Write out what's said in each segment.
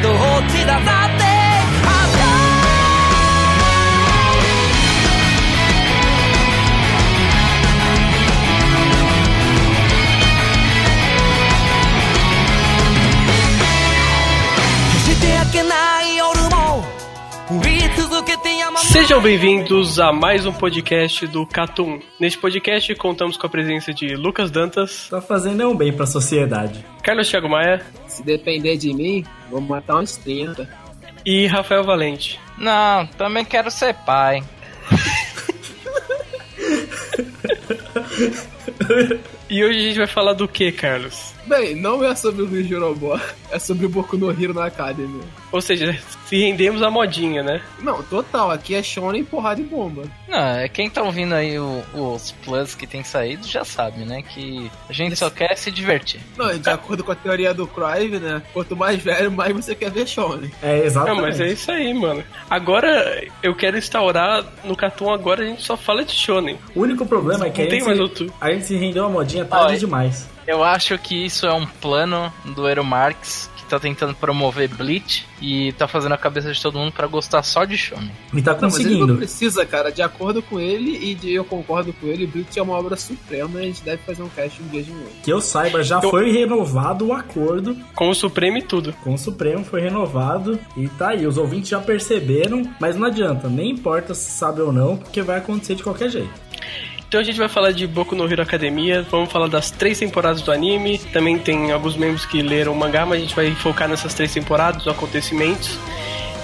どっちださって Sejam bem-vindos a mais um podcast do Catum. Neste podcast contamos com a presença de Lucas Dantas, Tá fazendo é um bem pra sociedade. Carlos Thiago Maia Se depender de mim, vou matar uns 30. e Rafael Valente. Não, também quero ser pai. E hoje a gente vai falar do que, Carlos? Bem, não é sobre o Luiz Jorobó, é sobre o Boku no Hero na Academy. Ou seja, se rendemos à modinha, né? Não, total, aqui é shonen, porrada e bomba. Não, é quem tá ouvindo aí o- os plus que tem saído já sabe, né? Que a gente só quer se divertir. Não, de acordo com a teoria do Crive, né, quanto mais velho, mais você quer ver shonen. É, Não, exatamente. mas é isso aí, mano. Agora eu quero instaurar no Catum agora a gente só fala de shonen. O único problema é que Não tem mais outro. a gente se rendeu a modinha tarde Olha. demais. Eu acho que isso é um plano do Ero Marx que tá tentando promover Bleach e tá fazendo a cabeça de todo mundo pra gostar só de shonen. E tá Não, mas ele não conseguindo. precisa, cara. De acordo com ele, e de eu concordo com ele, Bleach é uma obra suprema e a gente deve fazer um cast um dia de novo. Que eu saiba, já Eu- foi renovado o acordo Com o Supremo e tudo. com o Supremo, foi renovado e tá aí. Os ouvintes já perceberam, mas não adianta, nem importa se sabe ou não, porque vai acontecer de qualquer jeito. Então a gente vai falar de Boku no Hero Academia, vamos falar das três temporadas do anime. Também tem alguns membros que leram o mangá, mas a gente vai focar nessas três temporadas, os acontecimentos.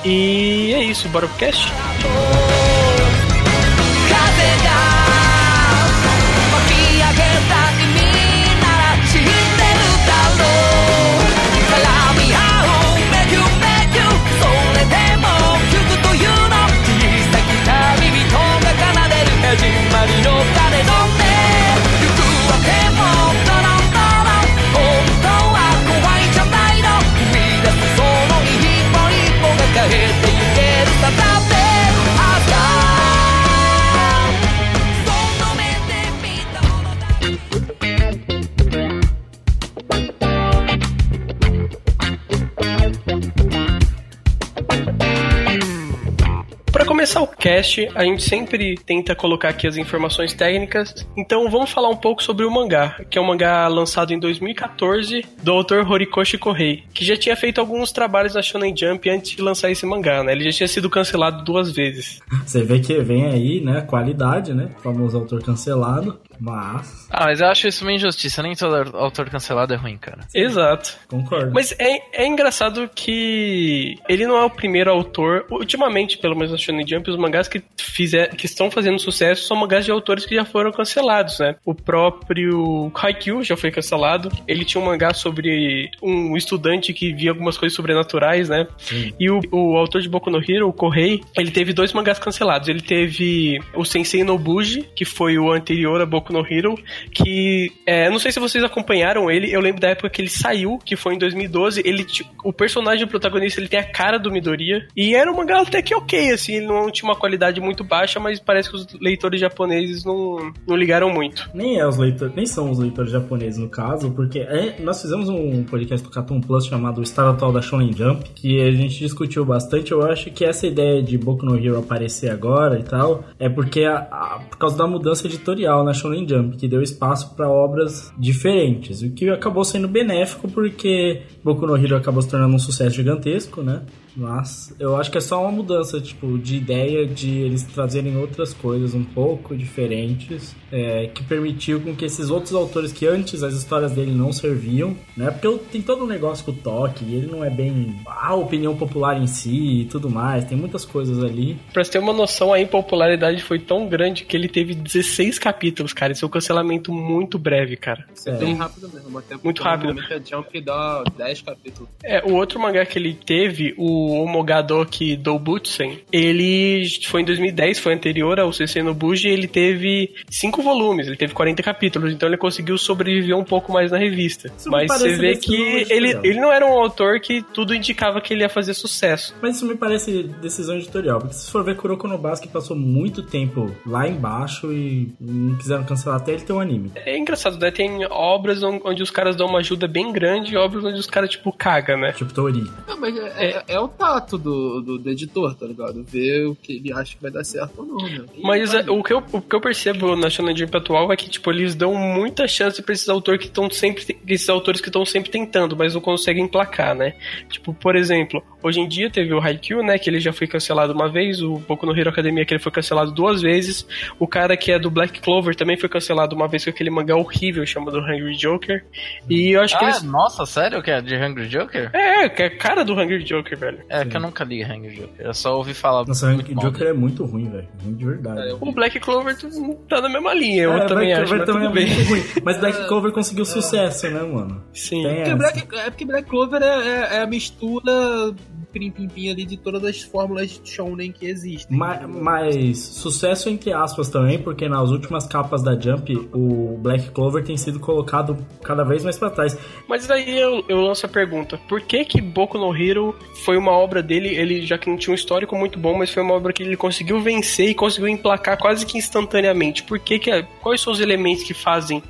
E é isso, bora pro cast? Começar o cast, a gente sempre tenta colocar aqui as informações técnicas. Então vamos falar um pouco sobre o mangá, que é um mangá lançado em 2014 do autor Horikoshi Kohei, que já tinha feito alguns trabalhos na Shonen Jump antes de lançar esse mangá, né? Ele já tinha sido cancelado duas vezes. Você vê que vem aí, né, qualidade, né? O famoso autor cancelado, mas Ah, mas eu acho isso uma injustiça. Nem todo autor cancelado é ruim, cara. Exato. concordo. Mas é, é engraçado que ele não é o primeiro autor. Ultimamente, pelo menos na Shonen Jump, os mangás que, fizer, que estão fazendo sucesso são mangás de autores que já foram cancelados, né? O próprio Haikyuu já foi cancelado. Ele tinha um mangá sobre um estudante que via algumas coisas sobrenaturais, né? E o, o autor de Boku no Hero, o Kohei, ele teve dois mangás cancelados. Ele teve o Sensei Nobuji, que foi o anterior a Boku no Hero, que é, não sei se vocês acompanharam ele, eu lembro da época que ele saiu, que foi em 2012, ele o personagem protagonista, ele tem a cara do Midoriya, e era um mangá até que ok, assim, ele não tinha uma qualidade muito baixa, mas parece que os leitores japoneses não, não ligaram muito. Nem, é os leitores, nem são os leitores japoneses no caso, porque é- nós fizemos um podcast do Cartoon Plus chamado O Estado Atual da Shonen Jump, que a gente discutiu bastante. Eu acho que essa ideia de Boku no Hero aparecer agora e tal, é porque a- a- por causa da mudança editorial na Shonen Jump, que deu espaço para obras diferentes, o que acabou sendo benéfico porque Boku no Hero acabou se tornando um sucesso gigantesco, né? Mas eu acho que é só uma mudança, tipo, de ideia de eles trazerem outras coisas um pouco diferentes, é, que permitiu com que esses outros autores que antes as histórias dele não serviam, né? Porque tem todo um negócio com o Toque, ele não é bem a opinião popular em si e tudo mais, tem muitas coisas ali. Pra você ter uma noção, a impopularidade foi tão grande que ele teve 16 capítulos, cara. Isso é um cancelamento muito breve, cara. É. Bem rápido mesmo. Até Muito rápido. A Jump dá 10 capítulos. É, o outro mangá que ele teve, o Omogadoki Doubutsen, ele foi em 2010, foi anterior ao CC no Buji, ele teve 5 volumes, ele teve 40 capítulos, então ele conseguiu sobreviver um pouco mais na revista. Isso Mas você vê que ele, ele não era um autor que tudo indicava que ele ia fazer sucesso. Mas isso me parece decisão editorial, porque se for ver Kuroko no Basket passou muito tempo lá embaixo e não quiseram cancelar até ele ter um anime. É engraçado, né? Tem obras on- onde os caras dão uma ajuda bem grande e obras onde os caras, tipo, cagam, né? Tipo Tori. Não, mas é, é- é o tato do, do, do editor, tá ligado? Ver o que ele acha que vai dar certo ou não, né? E Mas é, o, que eu, o que eu percebo na Shonen Jump atual é que, tipo, eles dão muita chance pra esses autores que estão sempre. Esses autores que estão sempre tentando, mas não conseguem emplacar, né? Tipo, por exemplo, hoje em dia teve o Haikyuu, né? Que ele já foi cancelado uma vez, o Boku no Hero Academia, que ele foi cancelado duas vezes. O cara que é do Black Clover também foi cancelado uma vez com aquele mangá horrível chamado Hungry Joker. E eu acho que Ah, eles. nossa, sério que é de Hungry Joker? É, que é a cara do Hungry Joker, velho. É, que eu nunca li Hungry Joker. Eu só ouvi falar Nossa, muito o mal Joker é muito ruim, velho. Ruim de verdade. É, O Black Clover tá na mesma linha, eu É, também Black acho, Clover mas também é bem. muito ruim. Mas Black Clover conseguiu sucesso, né, mano? Sim. Porque. Black, é porque Black Clover é, é- é a mistura pim-pim-pim ali de todas as fórmulas de shounen que existem. Ma- Mas sucesso entre aspas também, porque nas últimas capas da Jump, o Black Clover tem sido colocado cada vez mais pra trás. Mas daí eu, eu lanço a pergunta: por que que Boku no Hero foi uma obra dele, ele já que não tinha um histórico muito bom, mas foi uma obra que ele conseguiu vencer e conseguiu emplacar quase que instantaneamente? Por que que, quais são os elementos que fazem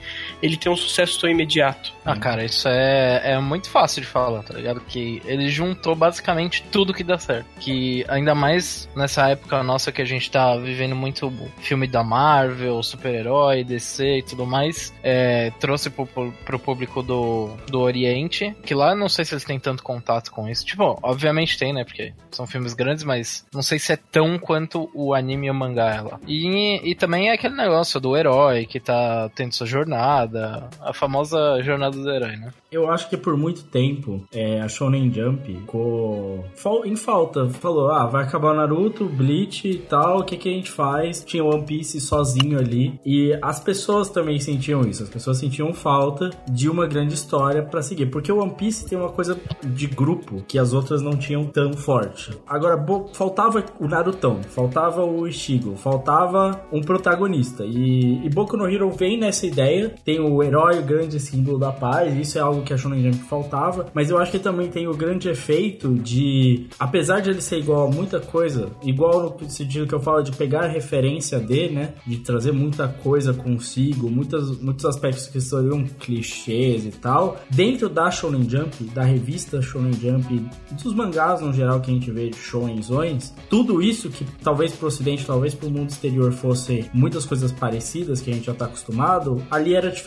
ele ter um sucesso tão imediato? Ah, cara, isso é, é muito fácil de falar, tá ligado? Que ele juntou basicamente tudo que dá certo. Que ainda mais nessa época nossa que a gente tá vivendo muito filme da Marvel, super-herói, DC e tudo mais, é, trouxe pro, pro, pro público do, do Oriente, que lá eu não sei se eles têm tanto contato com isso. Tipo, obviamente tem, né? Porque são filmes grandes, mas não sei se é tão quanto o anime e o mangá é lá. E, e também é aquele negócio do herói que tá tendo sua jornada, a famosa jornada do herói, né? Eu acho que por muito tempo é, a Shonen Jump ficou em falta. Falou, ah, vai acabar o Naruto, Bleach e tal, o que, que a gente faz? Tinha One Piece sozinho ali. E as pessoas também sentiam isso. As pessoas sentiam falta de uma grande história pra seguir. Porque o One Piece tem uma coisa de grupo que as outras não tinham tão forte. Agora, faltava o Narutão, faltava o Ishigo, faltava um protagonista. E, e Boku no Hero vem nessa ideia. Tem o herói, o grande símbolo da paz. Isso é algo que a Shonen Jump faltava. Mas eu acho que também tem o grande efeito de, apesar de ele ser igual a muita coisa, igual no sentido que eu falo de pegar referência de, né? De trazer muita coisa consigo, muitas, muitos aspectos que seriam clichês e tal. Dentro da Shonen Jump, da revista Shonen Jump, dos mangás no geral que a gente vê de shonenzões, tudo isso que talvez pro ocidente, talvez pro mundo exterior fosse muitas coisas parecidas que a gente já tá acostumado, ali era diferente.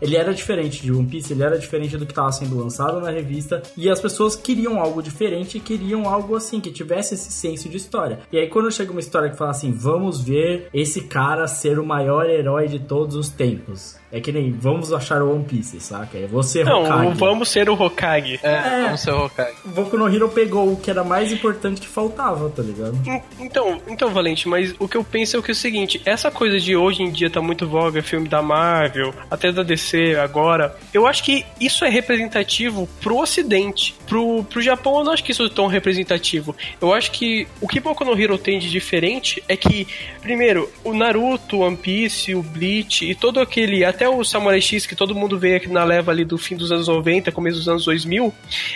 Ele era diferente de One Piece, ele era diferente do que tava sendo lançado na revista, e as pessoas queriam algo diferente, queriam algo assim, que tivesse esse senso de história. E aí quando chega uma história que fala assim, vamos ver esse cara ser o maior herói de todos os tempos. É que nem, vamos achar o One Piece, saca? É você, Não, Hokage. vamos ser o Hokage. É, vamos ser o Hokage. Boku no Hero pegou o que era mais importante que faltava, tá ligado? Então, então, Valente, mas o que eu penso é o que é o seguinte, essa coisa de hoje em dia tá muito voga, filme da Marvel, até da DC agora, eu acho que isso é representativo pro ocidente. Pro, pro Japão eu não acho que isso é tão representativo. Eu acho que o que Boku no Hero tem de diferente é que, primeiro, o Naruto, o One Piece, o Bleach e todo aquele, até o Samurai X que todo mundo vê aqui na leva ali do fim dos anos 90, começo dos anos 2000,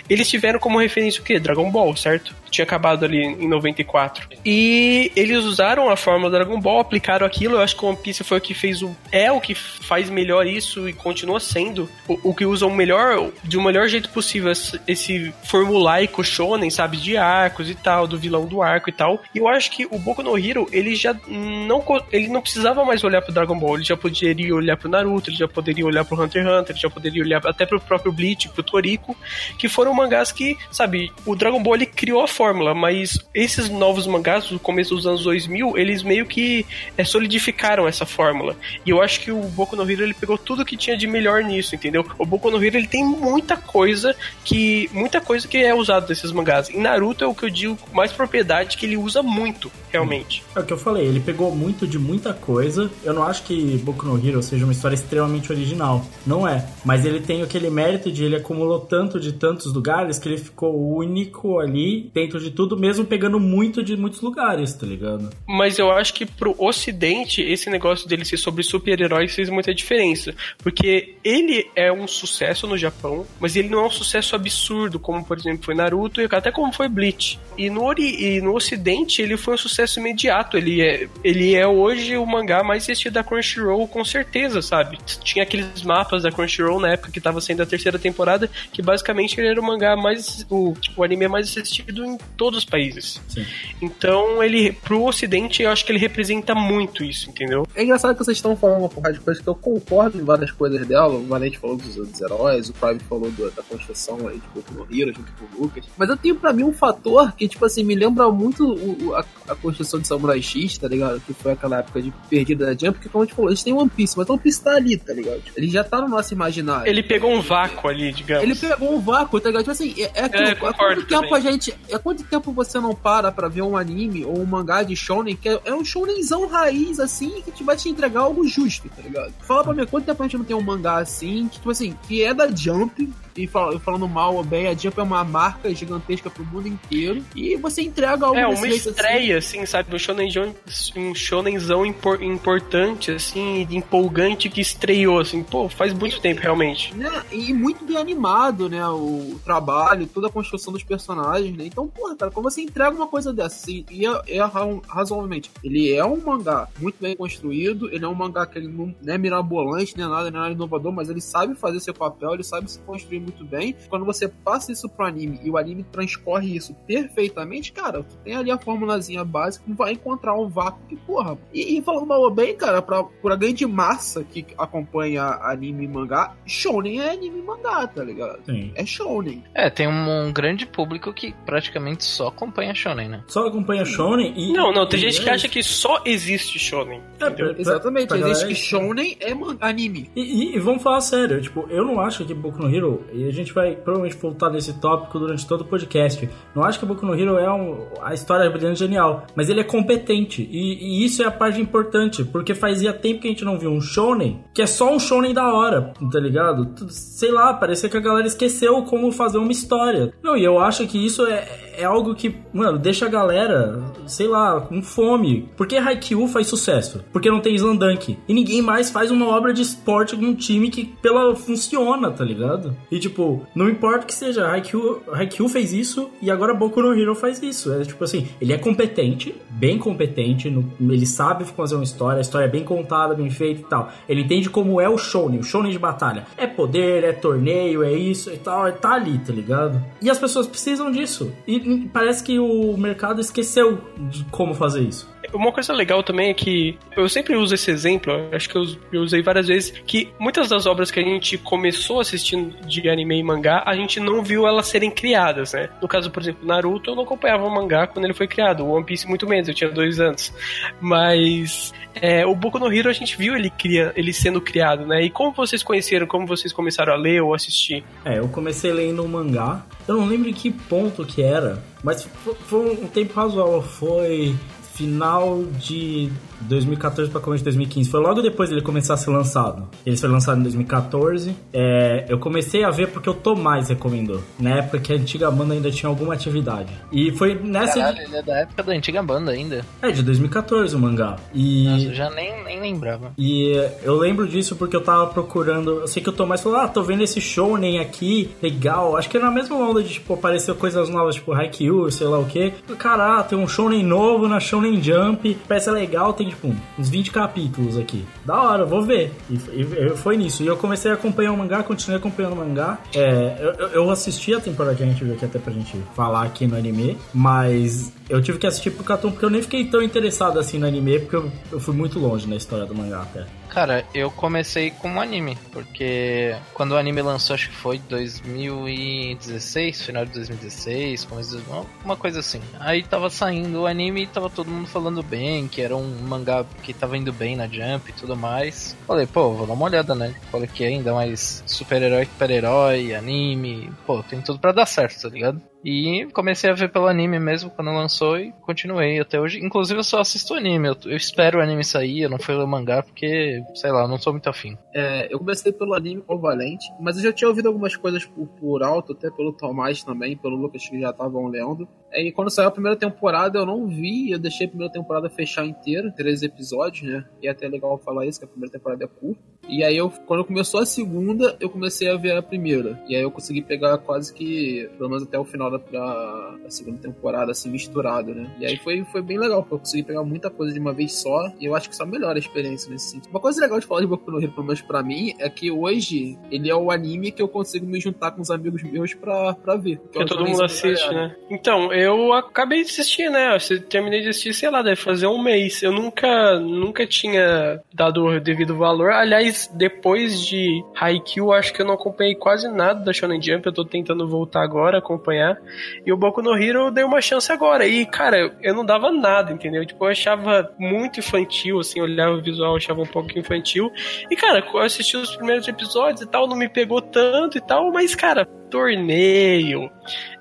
eles tiveram como referência o quê? Dragon Ball, certo? Tinha acabado ali em 94. E eles usaram a fórmula Dragon Ball, aplicaram aquilo. Eu acho que o One Piece foi o que fez o. É o que faz melhor isso e continua sendo. O, o que usa o melhor, de um melhor jeito possível, esse, formulaico shonen, sabe? De arcos e tal, do vilão do arco e tal. E eu acho que o Boku no Hero, ele já não, ele não precisava mais olhar pro Dragon Ball, ele já poderia olhar pro Naruto Naruto, ele já poderia olhar pro Hunter x Hunter, ele já poderia olhar até pro próprio Bleach, pro Toriko, que foram mangás que, sabe, o Dragon Ball ele criou a fórmula, mas esses novos mangás do começo dos anos 2000, eles meio que é, solidificaram essa fórmula. E eu acho que o Boku no Hero ele pegou tudo que tinha de melhor nisso, entendeu? O Boku no Hero ele tem muita coisa que muita coisa que é usada desses mangás. Em Naruto é o que eu digo com mais propriedade que ele usa muito, realmente. É o que eu falei, ele pegou muito de muita coisa. Eu não acho que Boku no Hero seja uma história extremamente original. Não é. Mas ele tem aquele mérito de ele acumulou tanto de tantos lugares que ele ficou único ali dentro de tudo, mesmo pegando muito de muitos lugares, tá ligado? Mas eu acho que pro ocidente, esse negócio dele ser sobre super-heróis fez muita diferença. Porque ele é um sucesso no Japão, mas ele não é um sucesso absurdo, como por exemplo foi Naruto e até como foi Bleach. E no, ori e no ocidente ele foi um sucesso imediato. Ele é, ele é hoje o mangá mais assistido da Crunchyroll, com certeza, sabe? Tinha aqueles mapas da Crunchyroll na época que tava saindo a terceira temporada, que basicamente ele era o mangá mais. o, tipo, o anime mais assistido em todos os países. Sim. Então ele, pro ocidente, eu acho que ele representa muito isso, entendeu? É engraçado que vocês estão falando uma porrada de coisas que eu concordo em várias coisas dela. O Valente falou dos, dos heróis, o Prime falou do- da construção aí de Boku no Hero junto com o Lucas. Mas eu tenho pra mim um fator que, tipo assim, me lembra muito o- o- a, a construção de Samurai X, tá ligado? Que foi aquela época de perdida da Jump, porque como a gente falou, a gente tem One Piece, mas One Piece tá ali, tá ligado? Ele já tá no nosso imaginário. Ele pegou um vácuo ali, digamos. Ele pegou um vácuo, tá ligado? Tipo assim, é, é aquilo, É, há concordo quanto tempo também. a gente. Há quanto tempo você não para pra ver um anime ou um mangá de Shonen que é, é um Shonenzão raiz, assim, que te vai te entregar algo justo, tá ligado? Fala pra mim, quanto tempo a gente não tem um mangá assim, que, tipo assim, que é da Jump, e fal- falando mal ou bem, a Jump é uma marca gigantesca pro mundo inteiro, e você entrega algo É, uma assim. estreia, assim, sabe? Um, shonenzão, um shonenzão impor- importante, assim, empolgante que estreou, assim. Pô, faz muito tempo, realmente. né? E muito bem animado, né? O trabalho, toda a construção dos personagens, né? Então, porra, cara, quando você entrega uma coisa dessa, assim, e é, é ra- razoavelmente, ele é um mangá muito bem construído, ele é um mangá que ele não é mirabolante, nem nada, nem nada inovador, mas ele sabe fazer seu papel, ele sabe se construir muito bem. Quando você passa isso pro anime e o anime transcorre isso perfeitamente, cara, tu tem ali a formulazinha básica, não vai encontrar um vácuo que, porra. E, e falando mal ou bem, cara, pra, pra grande massa que acompanha anime e mangá, Shonen é anime e mangá, tá ligado? Sim. É Shonen. É, tem um, um grande público que praticamente só acompanha Shonen, né? Só acompanha Shonen e. Não, não, tem e gente que é acha que só existe shonen. É, entendeu? pra- Exatamente, pra existe galera que é. Shonen é man- anime. E, e- e vamos falar sério, tipo, eu não acho que Boku no Hero, e a gente vai provavelmente voltar nesse tópico durante todo o podcast, não acho que Boku no Hero é um, a história é brilhante genial, mas ele é competente, e, e isso é a parte importante, porque fazia tempo que a gente não viu um shonen, que é só um shonen da hora, tá ligado? Sei lá, parecia que a galera esqueceu como fazer uma história. Não, e eu acho que isso é, é algo que, mano, deixa a galera, sei lá, com fome. Porque Haikyuu faz sucesso? Porque não tem Slandunk. E ninguém mais faz uma obra de esporte com um time que pela funciona, tá ligado? E tipo, não importa que seja, Haikyuu, fez isso e agora Boku no Hero faz isso. É tipo assim, ele é competente, bem competente, no- ele sabe fazer uma história, a história é bem contada, bem feita e tal. Ele entende como é o shonen, o shonen de batalha. É poder, é torneio, é isso e tal, tá ali, tá ligado? E as pessoas precisam disso. E parece que o mercado esqueceu de como fazer isso. Uma coisa legal também é que eu sempre uso esse exemplo, acho que eu, eu usei várias vezes, que muitas das obras que a gente começou assistindo de anime e mangá, a gente não viu elas serem criadas, né? No caso, por exemplo, Naruto, eu não acompanhava o mangá quando ele foi criado, One Piece muito menos, eu tinha dois anos. Mas é, o Boku no Hero a gente viu ele, cria, ele sendo criado, né? E como vocês conheceram, como vocês começaram a ler ou assistir? É, eu comecei lendo um mangá. Eu não lembro em que ponto que era, mas fo- foi um tempo razoável. Foi final de 2014 para começo de 2015. Foi logo depois dele começar a ser lançado. Ele foi lançado em 2014. É, eu comecei a ver porque o Tomás recomendou. Na época que a antiga banda ainda tinha alguma atividade. E foi nessa. Caralho, ele é da época da antiga banda ainda. É, de 2014 o mangá. E. Nossa, eu já nem, nem lembrava. E eu lembro disso porque eu tava procurando. Eu sei que o Tomás falou: Ah, tô vendo esse shounen aqui, legal. Acho que é na mesma onda de, tipo, aparecer coisas novas, tipo Haikyuu, sei lá o que. Cara, tem um shounen novo na Shonen Jump, parece legal, tem, tipo, uns 20 capítulos aqui. Da hora, vou ver. E, e- foi nisso. E eu comecei a acompanhar o mangá, continuei acompanhando o mangá. É, eu- eu assisti a temporada que a gente viu aqui até pra gente falar aqui no anime, mas Eu tive que assistir pro Cartoon porque eu nem fiquei tão interessado assim no anime, porque eu, eu fui muito longe na história do mangá até. Cara, eu comecei com um anime, porque quando o anime lançou, acho que foi 2016, final de 2016, começo de... uma coisa assim. Aí tava saindo o anime e tava todo mundo falando bem, que era um mangá que tava indo bem na Jump e tudo mais. Falei, pô, vou dar uma olhada, né? Falei que ainda mais super-herói, super-herói, anime, pô, tem tudo pra dar certo, tá ligado? E comecei a ver pelo anime mesmo quando lançou e continuei até hoje. Inclusive eu só assisto anime, eu, eu espero o anime sair, eu não fui ler mangá porque, sei lá, eu não sou muito afim. É, eu comecei pelo anime com Valente, mas eu já tinha ouvido algumas coisas por, por alto, até pelo Tomás também, pelo Lucas que já estavam lendo. E quando saiu a primeira temporada eu não vi, eu deixei a primeira temporada fechar inteira, três episódios, né? E é até legal falar isso, que a primeira temporada é curta. E aí eu, quando começou a segunda, eu comecei a ver a primeira. E aí eu consegui pegar quase que, pelo menos até o final da, da, da segunda temporada, assim, misturado, né? E aí foi, foi bem legal, porque eu consegui pegar muita coisa de uma vez só. E eu acho que só melhora a experiência nesse sentido. Uma coisa legal de falar de Boku no Hero, pelo menos pra mim, é que hoje ele é o anime que eu consigo me juntar com os amigos meus pra, pra ver. Que, que todo mundo assiste, né? Então, eu acabei de assistir, né? Eu terminei de assistir, sei lá, deve fazer um mês. Eu nunca, nunca tinha dado o devido valor. Aliás, depois de Haikyuu, acho que eu não acompanhei quase nada da Shonen Jump. Eu tô tentando voltar agora, acompanhar. E o Boku no Hero eu dei uma chance agora. E, cara, eu não dava nada, entendeu? Tipo, eu achava muito infantil, assim, olhava o visual, achava um pouco infantil. E, cara, eu assisti os primeiros episódios e tal, não me pegou tanto e tal, mas, cara, torneio,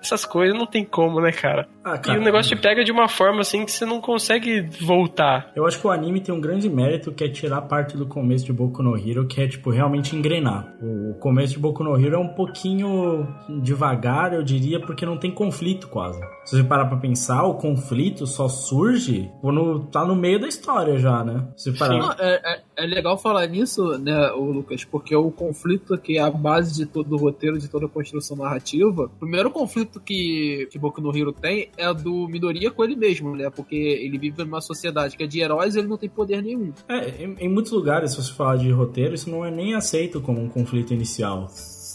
essas coisas não tem como, né, cara? Ah, cara e o negócio te pega de uma forma assim que você não consegue voltar. Eu acho que o anime tem um grande mérito que é tirar parte do começo de Boku no Hero, que é, tipo, realmente engrenar. O começo de Boku no Hero é um pouquinho devagar, eu diria, porque não tem conflito quase. Se você parar pra pensar, o conflito só surge quando tá no meio da história já, né? Se parar... Não, é, é, é, legal falar nisso, né, o Lucas, porque o conflito que é a base de todo o roteiro, de toda a construção narrativa, o primeiro conflito que, que Boku no Hero tem é do Midoriya com ele mesmo, né? Porque ele vive numa sociedade que é de heróis e ele não tem poder nenhum. É, em, em muitos lugares, se você falar de roteiro, isso não é nem aceito como um conflito inicial.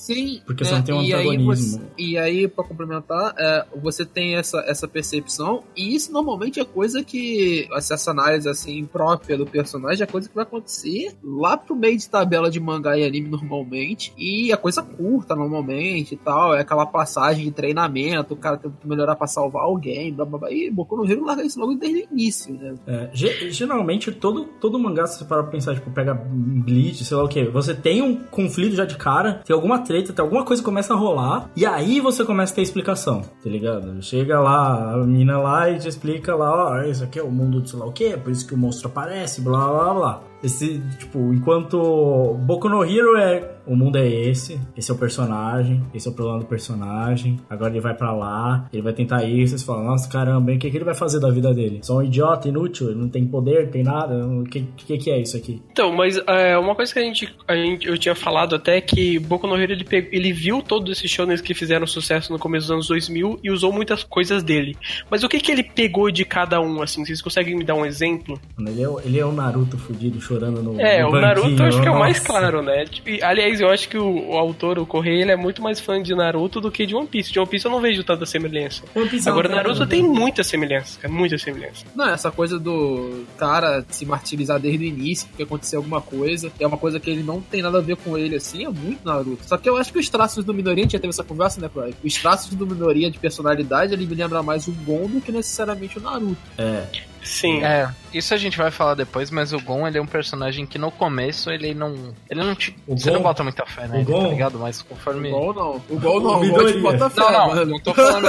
Sim. Porque né? você não tem um e antagonismo. Aí você, e aí, pra complementar, é, você tem essa, essa percepção, e isso normalmente é coisa que, essa análise assim, própria do personagem, é coisa que vai acontecer lá pro meio de tabela de mangá e anime normalmente, e é coisa curta normalmente e tal, é aquela passagem de treinamento, o cara tem que melhorar pra salvar alguém, blá blá blá, e Boku no Hero larga isso logo desde o início, né? É, geralmente, todo, todo mangá, se você parar pra pensar, tipo, pega Bleach, sei lá o que, você tem um conflito já de cara, tem alguma treta tem alguma coisa começa a rolar, e aí você começa a ter explicação, tá ligado? Chega lá, a mina lá e te explica lá, ó, isso aqui é o mundo de sei lá o que, é por isso que o monstro aparece, blá blá blá. Esse, tipo, enquanto Boku no Hero é o mundo é esse, esse é o personagem, esse é o problema do personagem, agora ele vai para lá, ele vai tentar isso, vocês falam, nossa, caramba, o que, que ele vai fazer da vida dele? Só um idiota, inútil, ele não tem poder, não tem nada, o que, que, que é isso aqui? Então, mas é, uma coisa que a gente, a gente, eu tinha falado até que Boku no Hero, ele, pegou, ele viu todos esses shonens que fizeram sucesso no começo dos anos 2000 e usou muitas coisas dele. Mas o que que ele pegou de cada um, assim, vocês conseguem me dar um exemplo? Ele é, ele é o Naruto fudido, chorando no É, no o Naruto eu acho que é o mais claro, né? Tipo, aliás, eu acho que o, o, autor, o Correia, ele é muito mais fã de Naruto do que de One Piece. De One Piece eu não vejo tanta semelhança. Agora, Naruto tem muita semelhança, é muita semelhança. Não, essa coisa do cara se martirizar desde o início, porque aconteceu alguma coisa, é uma coisa que ele não tem nada a ver com ele, assim, é muito Naruto. Só que eu acho que os traços do Minoria, a gente já teve essa conversa, né, Croy? Os traços do Minoria de personalidade, ele me lembra mais o Gon do que necessariamente o Naruto. É. Sim. É, isso a gente vai falar depois, mas o Gon, ele é um personagem que no começo ele não. Ele não te. O você Gon? não bota muita fé, né? O Gon? Tá ligado? Mas conforme. O Gon não. O Gon não. O Gon Midoriya. te bota fé, Não, não, mano. não tô falando.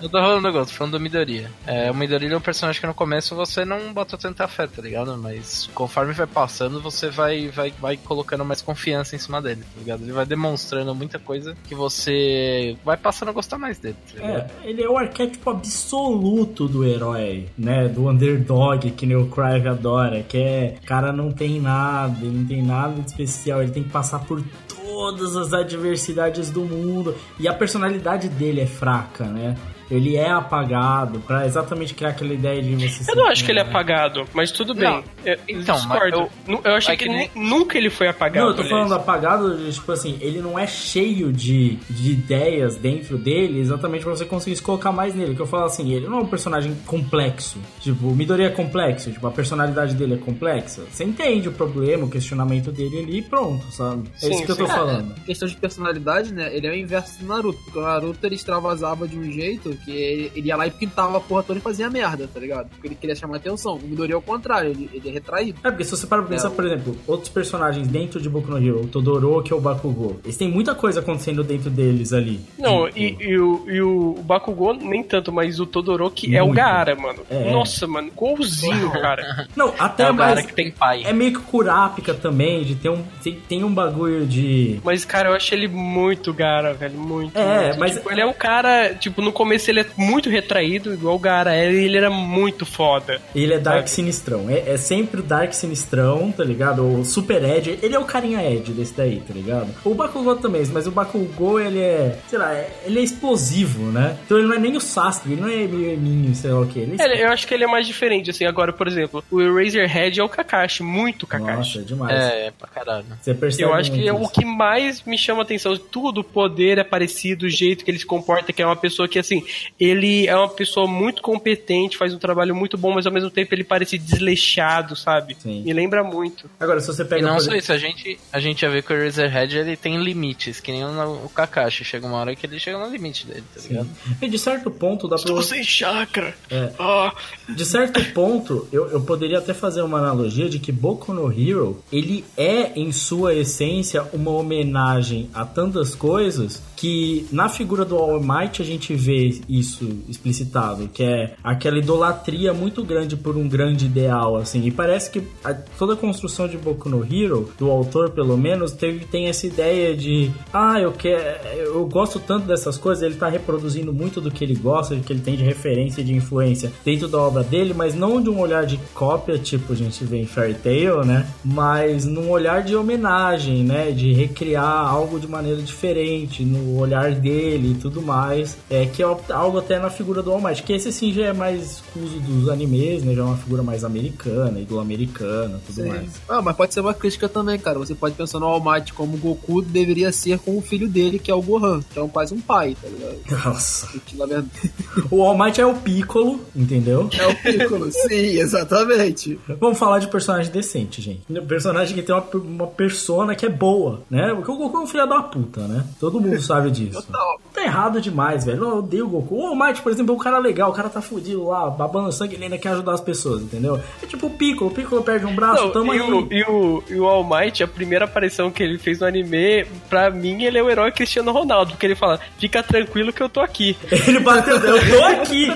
não tô falando do Gon, tô falando do Midoriya. É, o Midoriya é um personagem que no começo você não bota tanta fé, tá ligado? Mas conforme vai passando, você vai, vai, vai colocando mais confiança em cima dele, tá ligado? Ele vai demonstrando muita coisa que você vai passando a gostar mais dele, tá ligado? É, ele é o arquétipo absoluto do herói, né? Do underdog, que o Crive adora, que é, cara não tem nada, ele não tem nada de especial, ele tem que passar por todas as adversidades do mundo. E a personalidade dele é fraca, né? Ele é apagado pra exatamente criar aquela ideia de você Eu não acho que ele é apagado, mas tudo bem. Não. Eu, Então, mas discordo. eu- eu, achei é que, que nem- nu- nunca ele foi apagado. Não, eu tô aliás. falando apagado, de, tipo assim, ele não é cheio de, de ideias dentro dele exatamente pra você conseguir se colocar mais nele. Que eu falo assim, ele não é um personagem complexo. Tipo, o Midori é complexo, tipo, a personalidade dele é complexa. Você entende o problema, o questionamento dele ali e pronto, sabe? É Sim, isso que eu tô sim. falando. Em questão de personalidade, né? Ele é o inverso do Naruto. Porque o Naruto ele extravasava de um jeito que ele, ele ia lá e pintava a porra toda e fazia merda, tá ligado? Porque ele queria chamar atenção. O Midori é o contrário, ele, ele é retraído. É, porque se você para pra pensar, É, por exemplo, outros personagens dentro de Boku no Hero, o Todoroki ou o Bakugou, eles têm muita coisa acontecendo dentro deles ali. Não, Tipo, e, e o, e o Bakugou nem tanto, mas o Todoroki é o Muito. Gaara, mano. É. Nossa, mano, igualzinho, cara. Não, até É mais... que tem pai. É meio que curápica também, de ter um... Tem, tem um bagulho de... Mas, cara, eu acho ele muito Gaara, velho. Muito. É, muito. mas- Tipo, ele é um cara, tipo, no começo ele é muito retraído, igual o era, e ele era muito foda. Ele é Dark Sabe? Sinistrão. É, é sempre o Dark Sinistrão, tá ligado? O Super Ed. Ele é o carinha Ed desse daí, tá ligado? O Bakugou também, mas o Bakugou, ele é... Sei lá, é- ele é explosivo, né? Então ele não é nem o Sasuke, ele não é meio eminho, sei lá o que. Ele é Ele- eu acho que ele é mais diferente, assim. Agora, por exemplo, o Eraserhead é o Kakashi, muito Kakashi. Nossa, é demais. É, é pra caralho. Você percebe Eu acho que é o que mais me chama atenção. Tudo, o poder é parecido, o jeito que ele se comporta, que é uma pessoa que, assim, ele é uma pessoa muito competente, faz um trabalho muito bom, mas ao mesmo tempo ele parece desleixado, sabe? Sim. Me lembra muito. Agora, se você pega... E não só isso, a gente, a gente já vê que o Razorhead ele tem limites, que nem o, o Kakashi. Chega uma hora que ele chega no limite dele, tá ligado? E de certo ponto dá pra... Estou sem chakra. É. Ah. De certo ponto, eu, eu poderia até fazer uma analogia de que Boku no Hero, ele é, em sua essência, uma homenagem a tantas coisas que na figura do All Might a gente vê isso explicitado, que é aquela idolatria muito grande por um grande ideal, assim. E parece que a- toda a construção de Boku no Hero, do autor pelo menos, teve, tem essa ideia de ah, eu quero, eu gosto tanto dessas coisas, ele tá reproduzindo muito do que ele gosta, do que ele tem de referência e de influência dentro da obra dele, mas não de um olhar de cópia, tipo a gente vê em Fairy Tail, né? Mas num olhar de homenagem, né? De recriar algo de maneira diferente, no olhar dele e tudo mais. É que é algo até na figura do All Might, que esse sim já é mais uso dos animes, né? Já é uma figura mais americana, idolo-americana, tudo mais. Ah, mas pode ser uma crítica também, cara. Você pode pensar no All Might como o Goku deveria ser com o filho dele, que é o Gohan, que é um, quase um pai, tá ligado? Nossa. Que, na verdade, O All Might é o Piccolo, entendeu? é o Piccolo. Sim, exatamente. Vamos falar de personagem decente, gente. Personagem que tem uma, uma persona que é boa, né? Porque o Goku é um filho da puta, né? Todo mundo sabe disso. Total. Tá errado demais, velho. Eu odeio o Goku. O All Might, por exemplo, é um cara legal. O cara tá fudido lá, babando sangue, ele ainda quer ajudar as pessoas, entendeu? É tipo o Piccolo. O Piccolo perde um braço, Não, tamo e, aí. o, e, o, e o All Might, a primeira aparição que ele fez no anime, pra mim ele é o herói Cristiano Ronaldo, porque ele fala, fica tranquilo que eu tô aqui. Ele bateu, eu tô aqui.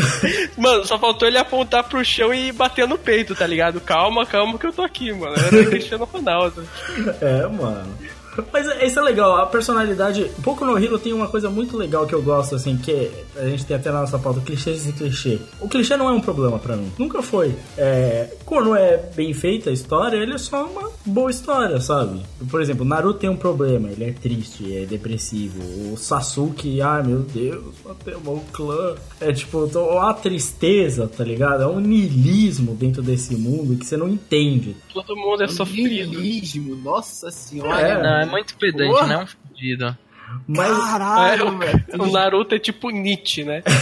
Mano, só faltou ele apontar pro chão e bater no peito, tá ligado? Calma, calma que eu tô aqui, mano. Eu era Cristiano Ronaldo. É, mano. Mas isso é legal, a personalidade. Pouco no Hero tem uma coisa muito legal que eu gosto, assim, que a gente tem até na nossa pauta, clichês e clichê. O clichê não é um problema pra mim, nunca foi. É, quando é bem feita a história, ele é só uma boa história, sabe? Por exemplo, Naruto tem um problema, ele é triste, é depressivo. O Sasuke, ai meu Deus, matei o clã. É tipo, a tristeza, tá ligado? É um niilismo dentro desse mundo que você não entende. Todo mundo é sofrido. Niilismo, nossa senhora. É. Não, é muito pedante, Porra. né? Um fudido. Mas. É, Caralho, velho. o, Naruto é tipo Nietzsche, né?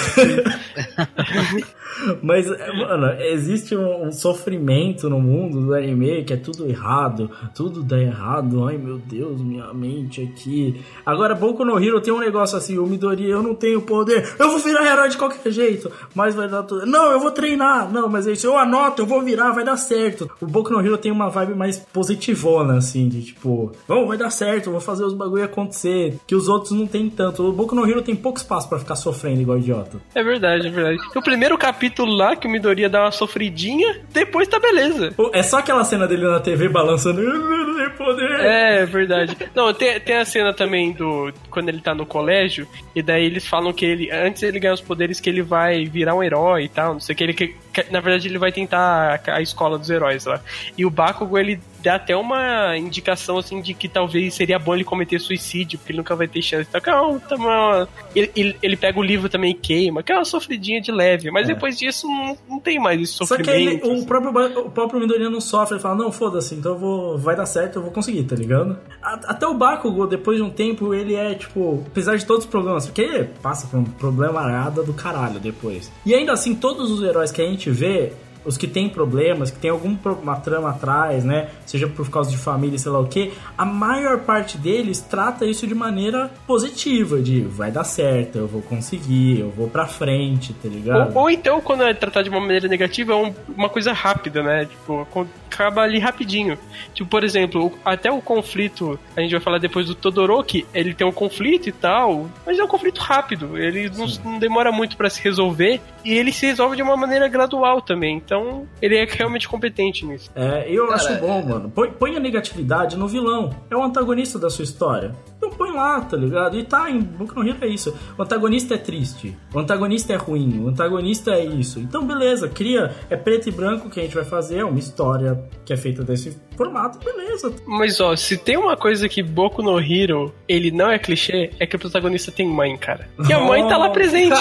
Mas, é, mano, existe um, um sofrimento no mundo do anime que é tudo errado, tudo dá errado. Ai meu Deus, minha mente aqui. Agora, Boku no Hero tem um negócio assim: o Midori, eu não tenho poder, eu vou virar herói de qualquer jeito, mas vai dar tudo. Não, eu vou treinar, não, mas isso eu anoto, eu vou virar, vai dar certo. O Boku no Hero tem uma vibe mais positivona, assim, de tipo, vamos, vai dar certo, eu vou fazer os bagulho acontecer, que os outros não tem tanto. O Boku no Hero tem pouco espaço pra ficar sofrendo igual idiota. É verdade, é verdade. O primeiro capítulo lá, que o Midoriya dá uma sofridinha, depois tá beleza. É só aquela cena dele na TV balançando. Eu não tenho poder. É, verdade. Não, tem, tem a cena também do. Quando ele tá no colégio, e daí eles falam que ele. Antes ele ganhar os poderes, que ele vai virar um herói e tal. Não sei o que. Ele, que- na verdade, ele vai tentar a, a escola dos heróis lá. E o Bakugo, ele dá até uma indicação assim de que talvez seria bom ele cometer suicídio, porque ele nunca vai ter chance. Então, calma, tá uma... ele, ele, ele pega o livro também e queima, que é uma sofridinha de leve, mas É. depois disso não, não tem mais esse Só que sofrimento. ele, o próprio, o próprio Midoriya não sofre, ele fala, não, foda-se, então eu vou, vai dar certo, eu vou conseguir, tá ligado? Até o Bakugo, depois de um tempo, ele é, tipo, apesar de todos os problemas, porque ele passa por um problema arada do caralho depois. E ainda assim, todos os heróis que a gente vê, os que têm problemas, que tem alguma trama atrás, né? Seja por causa de família, sei lá o que, a maior parte deles trata isso de maneira positiva, de vai dar certo, eu vou conseguir, eu vou pra frente, tá ligado? Ou, ou então, quando é tratado de uma maneira negativa, é um- uma coisa rápida, né? Tipo, acaba ali rapidinho. Tipo, por exemplo, até o conflito, a gente vai falar depois do Todoroki, ele tem um conflito e tal, mas é um conflito rápido, ele não, não demora muito pra se resolver e ele se resolve de uma maneira gradual também. Então, ele é realmente competente nisso. É, eu Cara, acho bom, mano. Põe, põe a negatividade no vilão. É o antagonista da sua história. Então põe lá, tá ligado? E tá, em Boku no Hero é isso. O antagonista é triste. O antagonista é ruim. O antagonista é isso. Então, beleza, cria. É preto e branco que a gente vai fazer. É uma história que é feita desse formato. Beleza. Mas ó, se tem uma coisa que Boku no Hero, ele não é clichê, é que o protagonista tem mãe, cara. E a mãe tá lá presente.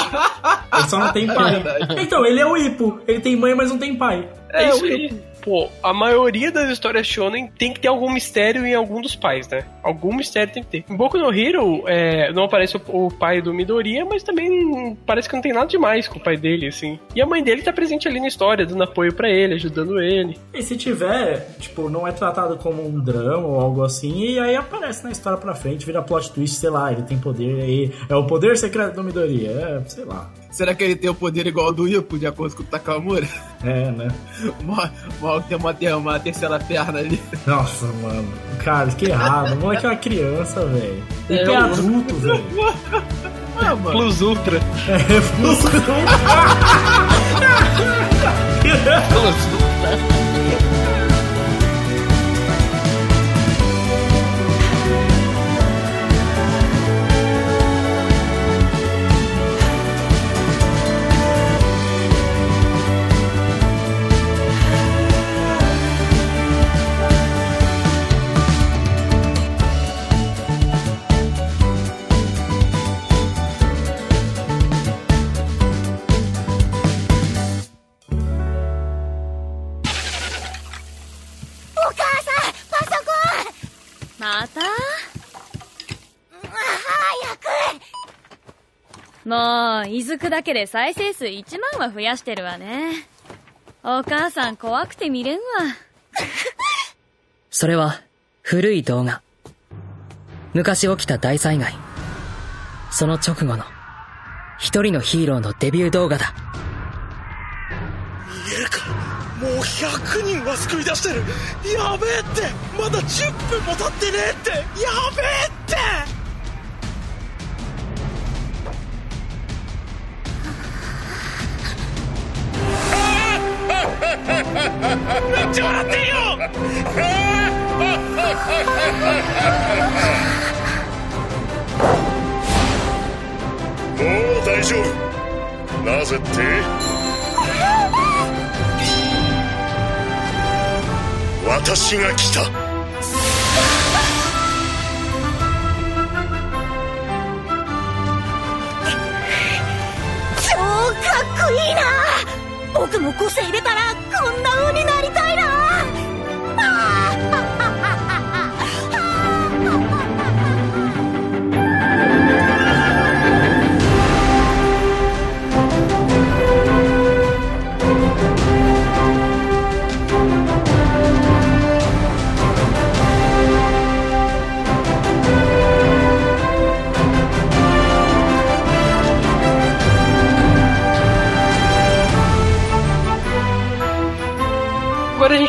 Ele só não tem pai. Então, ele é o Ipo. Ele tem mãe, mas não tem pai. É, É, isso aí. Pô, a maioria das histórias shonen tem que ter algum mistério em algum dos pais, né? Algum mistério tem que ter. Em Boku no Hero, é, não aparece o, o pai do Midoriya, mas também parece que não tem nada demais com o pai dele, assim. E a mãe dele tá presente ali na história, dando apoio pra ele, ajudando ele. E se tiver, tipo, não é tratado como um drama ou algo assim, e aí aparece na história pra frente, vira plot twist, sei lá, ele tem poder aí. É o poder secreto do Midoriya, é, sei lá. Será que ele tem o poder igual ao do Ipo, de acordo com o Takamura? É, né? O Mal tem uma, ter uma terceira perna ali. Nossa, mano. Cara, que errado. O moleque é uma criança, velho. Ele é, é adulto, velho. Ah. É plus Ultra. É, Plus Ultra. Plus Ultra. くだけで再生数1万は増やしてるわね。お母さん怖くて見れんわ。それは古い動画。昔起きた大災害。その直後の一人のヒーローのデビュー動画だ。見えるかもう100人は救い出してるやべえってまだ10分も経ってねえってやべえってめっちゃ笑ってんよもう大丈夫。なぜって私が来た超かっこいいな僕も個性入れたらこんな風になりたいな。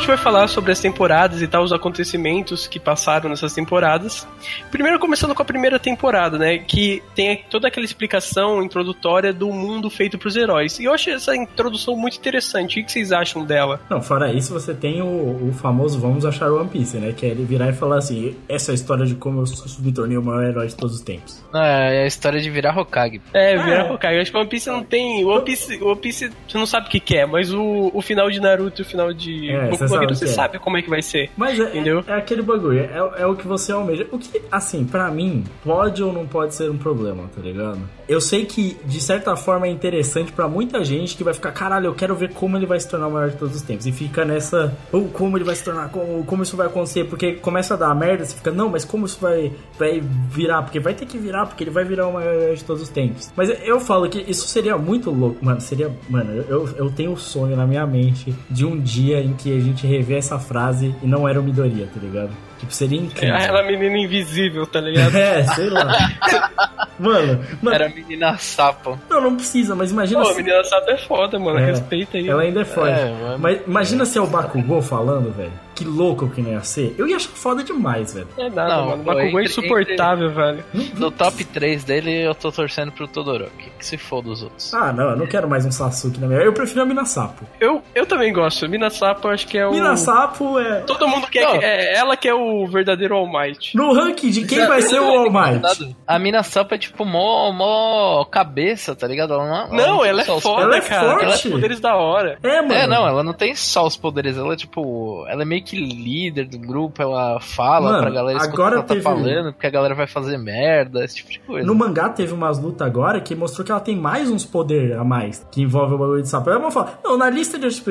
Gente vai falar sobre as temporadas e tal, os acontecimentos que passaram nessas temporadas. Primeiro começando com a primeira temporada, né? Que tem toda aquela explicação introdutória do mundo feito pros heróis. E eu achei essa introdução muito interessante. O que vocês acham dela? Não, fora isso, você tem o, o famoso Vamos Achar One Piece, né? Que é ele virar e falar assim: essa é a história de como eu me tornei o maior herói de todos os tempos. É, é a história de virar Hokage. É, Ah, vira é. Hokage. Acho que One Piece não tem. O One Piece, o One Piece você não sabe o que, que é, mas o, o final de Naruto e o final de É, você o é. sabe como é que vai ser. Mas é, Entendeu? é, é aquele bagulho, é, é o que você almeja. O que, assim, pra mim, pode ou não pode ser um problema, tá ligado? Eu sei que, de certa forma, é interessante pra muita gente que vai ficar, caralho, eu quero ver como ele vai se tornar o maior de todos os tempos. E fica nessa, ou como ele vai se tornar, como, como isso vai acontecer, porque começa a dar merda, você fica, não, mas como isso vai, vai virar? Porque vai ter que virar, porque ele vai virar o maior de todos os tempos. Mas eu falo que isso seria muito louco, mano, seria, mano, eu, eu tenho um sonho na minha mente de um dia em que a gente rever essa frase e não era o Midoriya, tá ligado? Tipo, seria incrível. É Ela menina invisível, tá ligado? É, sei lá. mano, mano, Era a menina sapo. não, não precisa, mas imagina Pô, a se... menina sabe é foda, mano. É, Respeita aí. Ela ainda é forte. É, mas- mas imagina se é o Bakugou falando, velho. Que louco que não ia ser. Eu ia achar foda demais, velho. É nada, Não, mano. Bakugou é entre- insuportável, velho. No top 3 dele, eu tô torcendo pro Todoroki. Que se for dos outros. Ah, não, eu não quero mais um Sasuke na minha. Eu prefiro a Mina Sapo. Eu, eu também gosto. Mina Sapo, eu acho que é o. Mina Sapo é. Todo mundo quer. Não. É ela que é o verdadeiro All Might. No ranking de quem vai ser o All Might. A mina sapo é tipo mó, mó cabeça, tá ligado? Ela não, Não, tem ela é os foda, Ela é cara. Ela forte. tem poderes da hora. É, mano. É, não, ela não tem só os poderes, ela é tipo. Ela é meio que líder do grupo, ela fala Mano, pra galera escutar agora ela teve- tá falando, porque a galera vai fazer merda, esse tipo de coisa. No mangá teve umas lutas agora que mostrou que ela tem mais uns poderes a mais que envolve o bagulho de sapo. Aí vamos falar, não, na lista de tipo,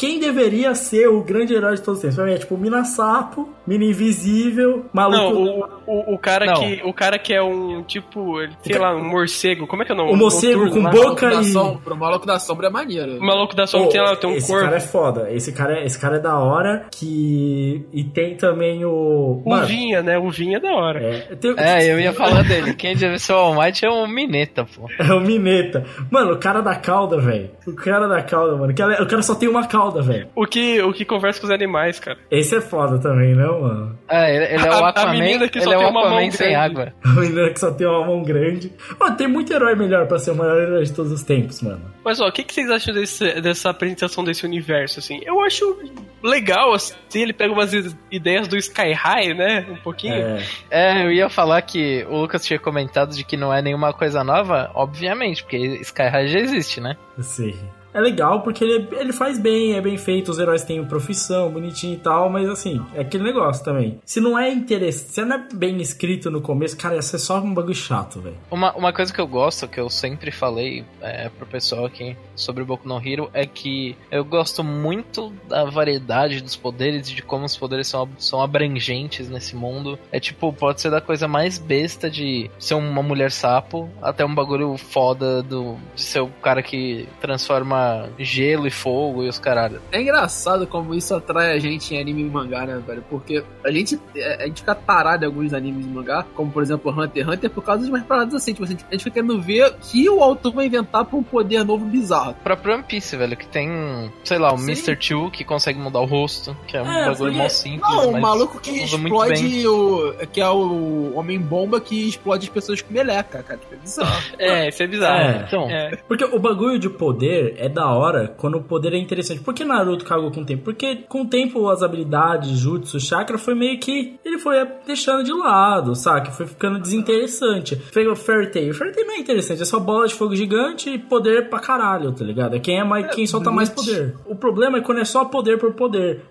quem deveria ser o grande herói de todos os tempos? Pra mim é tipo Mina Sapo, Mina Invisível, maluco. Não, o, o, o, cara Não. que, o cara que é um, tipo, ele- sei lá, um morcego. Como é que é o nome? O morcego Noturno com lá. boca Maluco da e- sombra, pro maluco da sombra é maneiro. O maluco da sombra Pô, tem lá, tem um esse corpo. cara é foda. Esse cara é, esse cara é da hora. Que. E tem também o. O Vinha, né? O Vinha é da hora. é, tem- É, eu ia falar dele. Quem deve ser o All Might é o Mineta, pô. É o Mineta. Mano, o cara da cauda, velho. O cara da cauda, mano. O cara, o cara só tem uma cauda, velho. O que, o que conversa com os animais, cara. Esse é foda também, não, mano? É, ele, ele é o A- a Aquaman, menina que só ele é tem o uma mão Aquaman sem grande. água. A menina que só tem uma mão grande. Mano, tem muito herói melhor pra ser o maior herói de todos os tempos, mano. Mas ó, o que, que vocês acham desse- dessa apresentação desse universo, assim? Eu acho legal, assim, ele pega umas ideias do Sky High, né? Um pouquinho. É. É, eu ia falar que o Lucas tinha comentado de que não é nenhuma coisa nova, obviamente, porque Sky High já existe, né? Sim. É legal porque ele, ele faz bem, é bem feito, os heróis têm profissão, bonitinho e tal, mas assim, é aquele negócio também. Se não é interessante, se não é bem escrito no começo, cara, ia ser só um bagulho chato, velho. Uma, uma coisa que eu gosto, que eu sempre falei é, pro pessoal aqui sobre o Boku no Hero, é que eu gosto muito da variedade dos poderes e de como os poderes são, são abrangentes nesse mundo. É tipo, pode ser da coisa mais besta de ser uma mulher sapo, até um bagulho foda do, de ser o cara que transforma gelo e fogo e os caralho. É engraçado como isso atrai a gente em anime e mangá, né, velho? Porque a gente, a gente fica tarado em alguns animes e mangá, como por exemplo Hunter x Hunter, por causa de umas paradas assim. Tipo, assim, a gente fica querendo ver o que o autor vai inventar pra um poder novo bizarro. Pra One Piece, velho, que tem, sei lá, o Sim. Mr. Two que consegue mudar o rosto, que é um É, bagulho mó simples. Não, o maluco que explode o. que é o Homem-Bomba que explode as pessoas com meleca, cara. Tipo, é bizarro. É, isso é bizarro. É. Então, É. Porque o bagulho de poder é da hora quando o poder é interessante. Por que Naruto cagou com o tempo? Porque com o tempo as habilidades, jutsu, chakra foi meio que. Ele foi deixando de lado, saca? Foi ficando desinteressante. O Fairy Tail. Fairy Tail não é interessante, é só bola de fogo gigante e poder pra caralho, tá ligado? É quem, é mais, quem solta mais poder. O problema é quando é só poder por poder.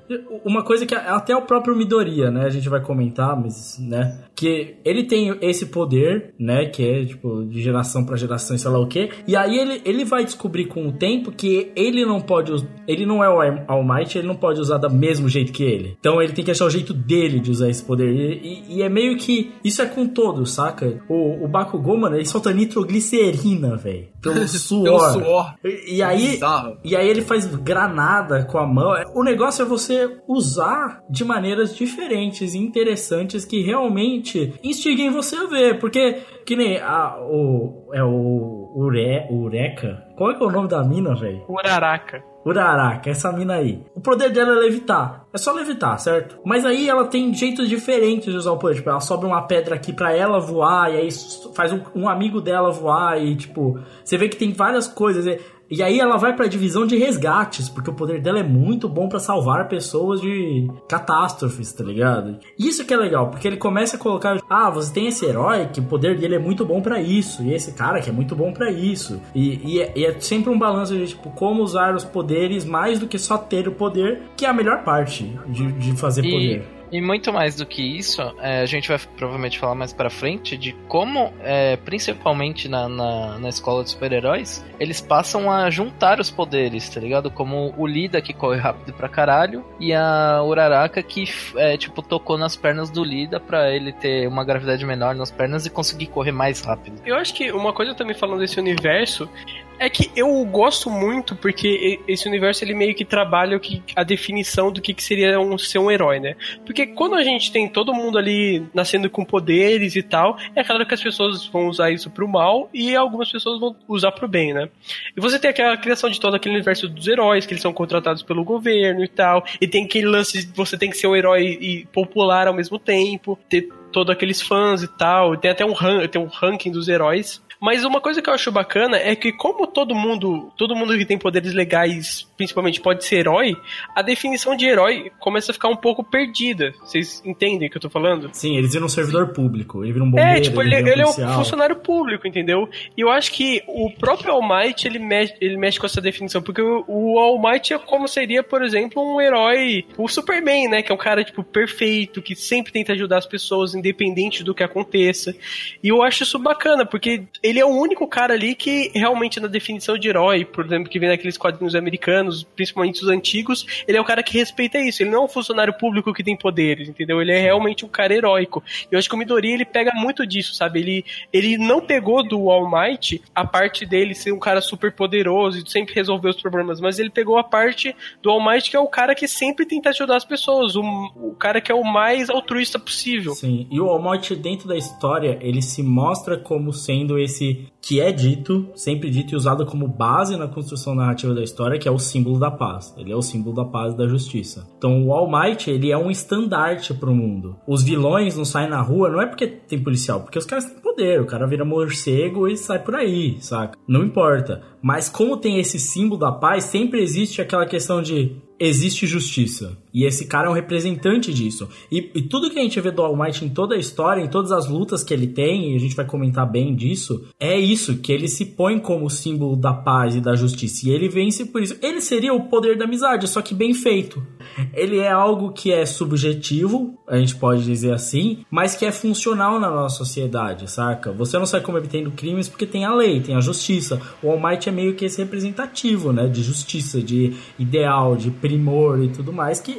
Uma coisa que até o próprio Midoriya, né? A gente vai comentar, mas, né? Que ele tem esse poder, né? Que é, tipo, de geração pra geração e sei lá o quê. E aí ele, ele vai descobrir com o tempo que ele não pode... Ele não é o All- All Might, ele não pode usar do mesmo jeito que ele. Então ele tem que achar o jeito dele de usar esse poder. E, e- e é meio que... Isso é com todos, saca? O, o Bakugou, mano, ele solta nitroglicerina, velho. Pelo suor. Pelo suor. E, e aí... Bizarro. E aí ele faz granada com a mão. O negócio é você usar de maneiras diferentes e interessantes que realmente instiguem você a ver. Porque, que nem a, o. É o. Ure, Ureca? Qual é, que é o nome da mina, velho? Uraraca. Uraraka, essa mina aí. O poder dela é levitar. É só levitar, certo? Mas aí ela tem jeitos diferentes de usar o poder. Tipo, ela sobe uma pedra aqui pra ela voar, e aí faz um, um amigo dela voar, e tipo, você vê que tem várias coisas. E E aí ela vai pra divisão de resgates, porque o poder dela é muito bom pra salvar pessoas de catástrofes, tá ligado? Isso que é legal, porque ele começa a colocar, ah, você tem esse herói que o poder dele é muito bom pra isso, e esse cara que é muito bom pra isso. E, e é, e é sempre um balanço de tipo como usar os poderes mais do que só ter o poder, que é a melhor parte de, de fazer E- poder. E muito mais do que isso, é, a gente vai provavelmente falar mais pra frente de como, é, principalmente na, na, na escola de super-heróis, eles passam a juntar os poderes, tá ligado? Como o Lida que corre rápido pra caralho e a Uraraka que, é, tipo, tocou nas pernas do Lida pra ele ter uma gravidade menor nas pernas e conseguir correr mais rápido. Eu acho que uma coisa também falando desse universo é que eu gosto muito porque esse universo ele meio que trabalha a definição do que, que seria um, ser um herói, né? Porque quando a gente tem todo mundo ali nascendo com poderes e tal, é claro que as pessoas vão usar isso pro mal e algumas pessoas vão usar pro bem, né? E você tem aquela criação de todo aquele universo dos heróis, que eles são contratados pelo governo e tal, e tem aquele lance de você tem que ser um herói e popular ao mesmo tempo, ter todos aqueles fãs e tal, tem até um, tem um ranking dos heróis. Mas uma coisa que eu acho bacana é que como todo mundo, todo mundo que tem poderes legais, principalmente pode ser herói, a definição de herói começa a ficar um pouco perdida. Vocês entendem o que eu tô falando? Sim, eles viram um servidor público, ele vira um bombeiro, É, tipo, ele, vira um ele é um funcionário público, entendeu? E eu acho que o próprio All Might, ele mexe, ele mexe com essa definição, porque o, o All Might é como seria, por exemplo, um herói, o Superman, né? Que é um cara, tipo, perfeito, que sempre tenta ajudar as pessoas, independente do que aconteça. E eu acho isso bacana, porque ele é o único cara ali que realmente na definição de herói, por exemplo, que vem naqueles quadrinhos americanos, principalmente os antigos, ele é o cara que respeita isso. Ele não é um funcionário público que tem poderes, entendeu? Ele é realmente um cara heróico. E eu acho que o Midori, ele pega muito disso, sabe? Ele, ele não pegou do All Might a parte dele ser um cara super poderoso e sempre resolver os problemas, mas ele pegou a parte do All Might que é o cara que sempre tenta ajudar as pessoas, o, o cara que é o mais altruísta possível. Sim, e o All Might dentro da história, ele se mostra como sendo esse que é dito, sempre dito e usado como base na construção narrativa da história, que é o símbolo da paz. Ele é o símbolo da paz e da justiça. Então o All Might, ele é um estandarte pro mundo. Os vilões não saem na rua, não é porque tem policial, porque os caras têm poder. O cara vira morcego e sai por aí, saca? Não importa. Mas como tem esse símbolo da paz, sempre existe aquela questão de existe justiça. E esse cara é um representante disso. E, e tudo que a gente vê do All Might em toda a história, em todas as lutas que ele tem, e a gente vai comentar bem disso, é isso, que ele se põe como símbolo da paz e da justiça. E ele vence por isso. Ele seria o poder da amizade, só que bem feito. Ele é algo que é subjetivo, a gente pode dizer assim, mas que é funcional na nossa sociedade, saca? Você não sai cometendo crimes porque tem a lei, tem a justiça. O All Might é meio que esse representativo, né? De justiça, de ideal, de primor e tudo mais. Que,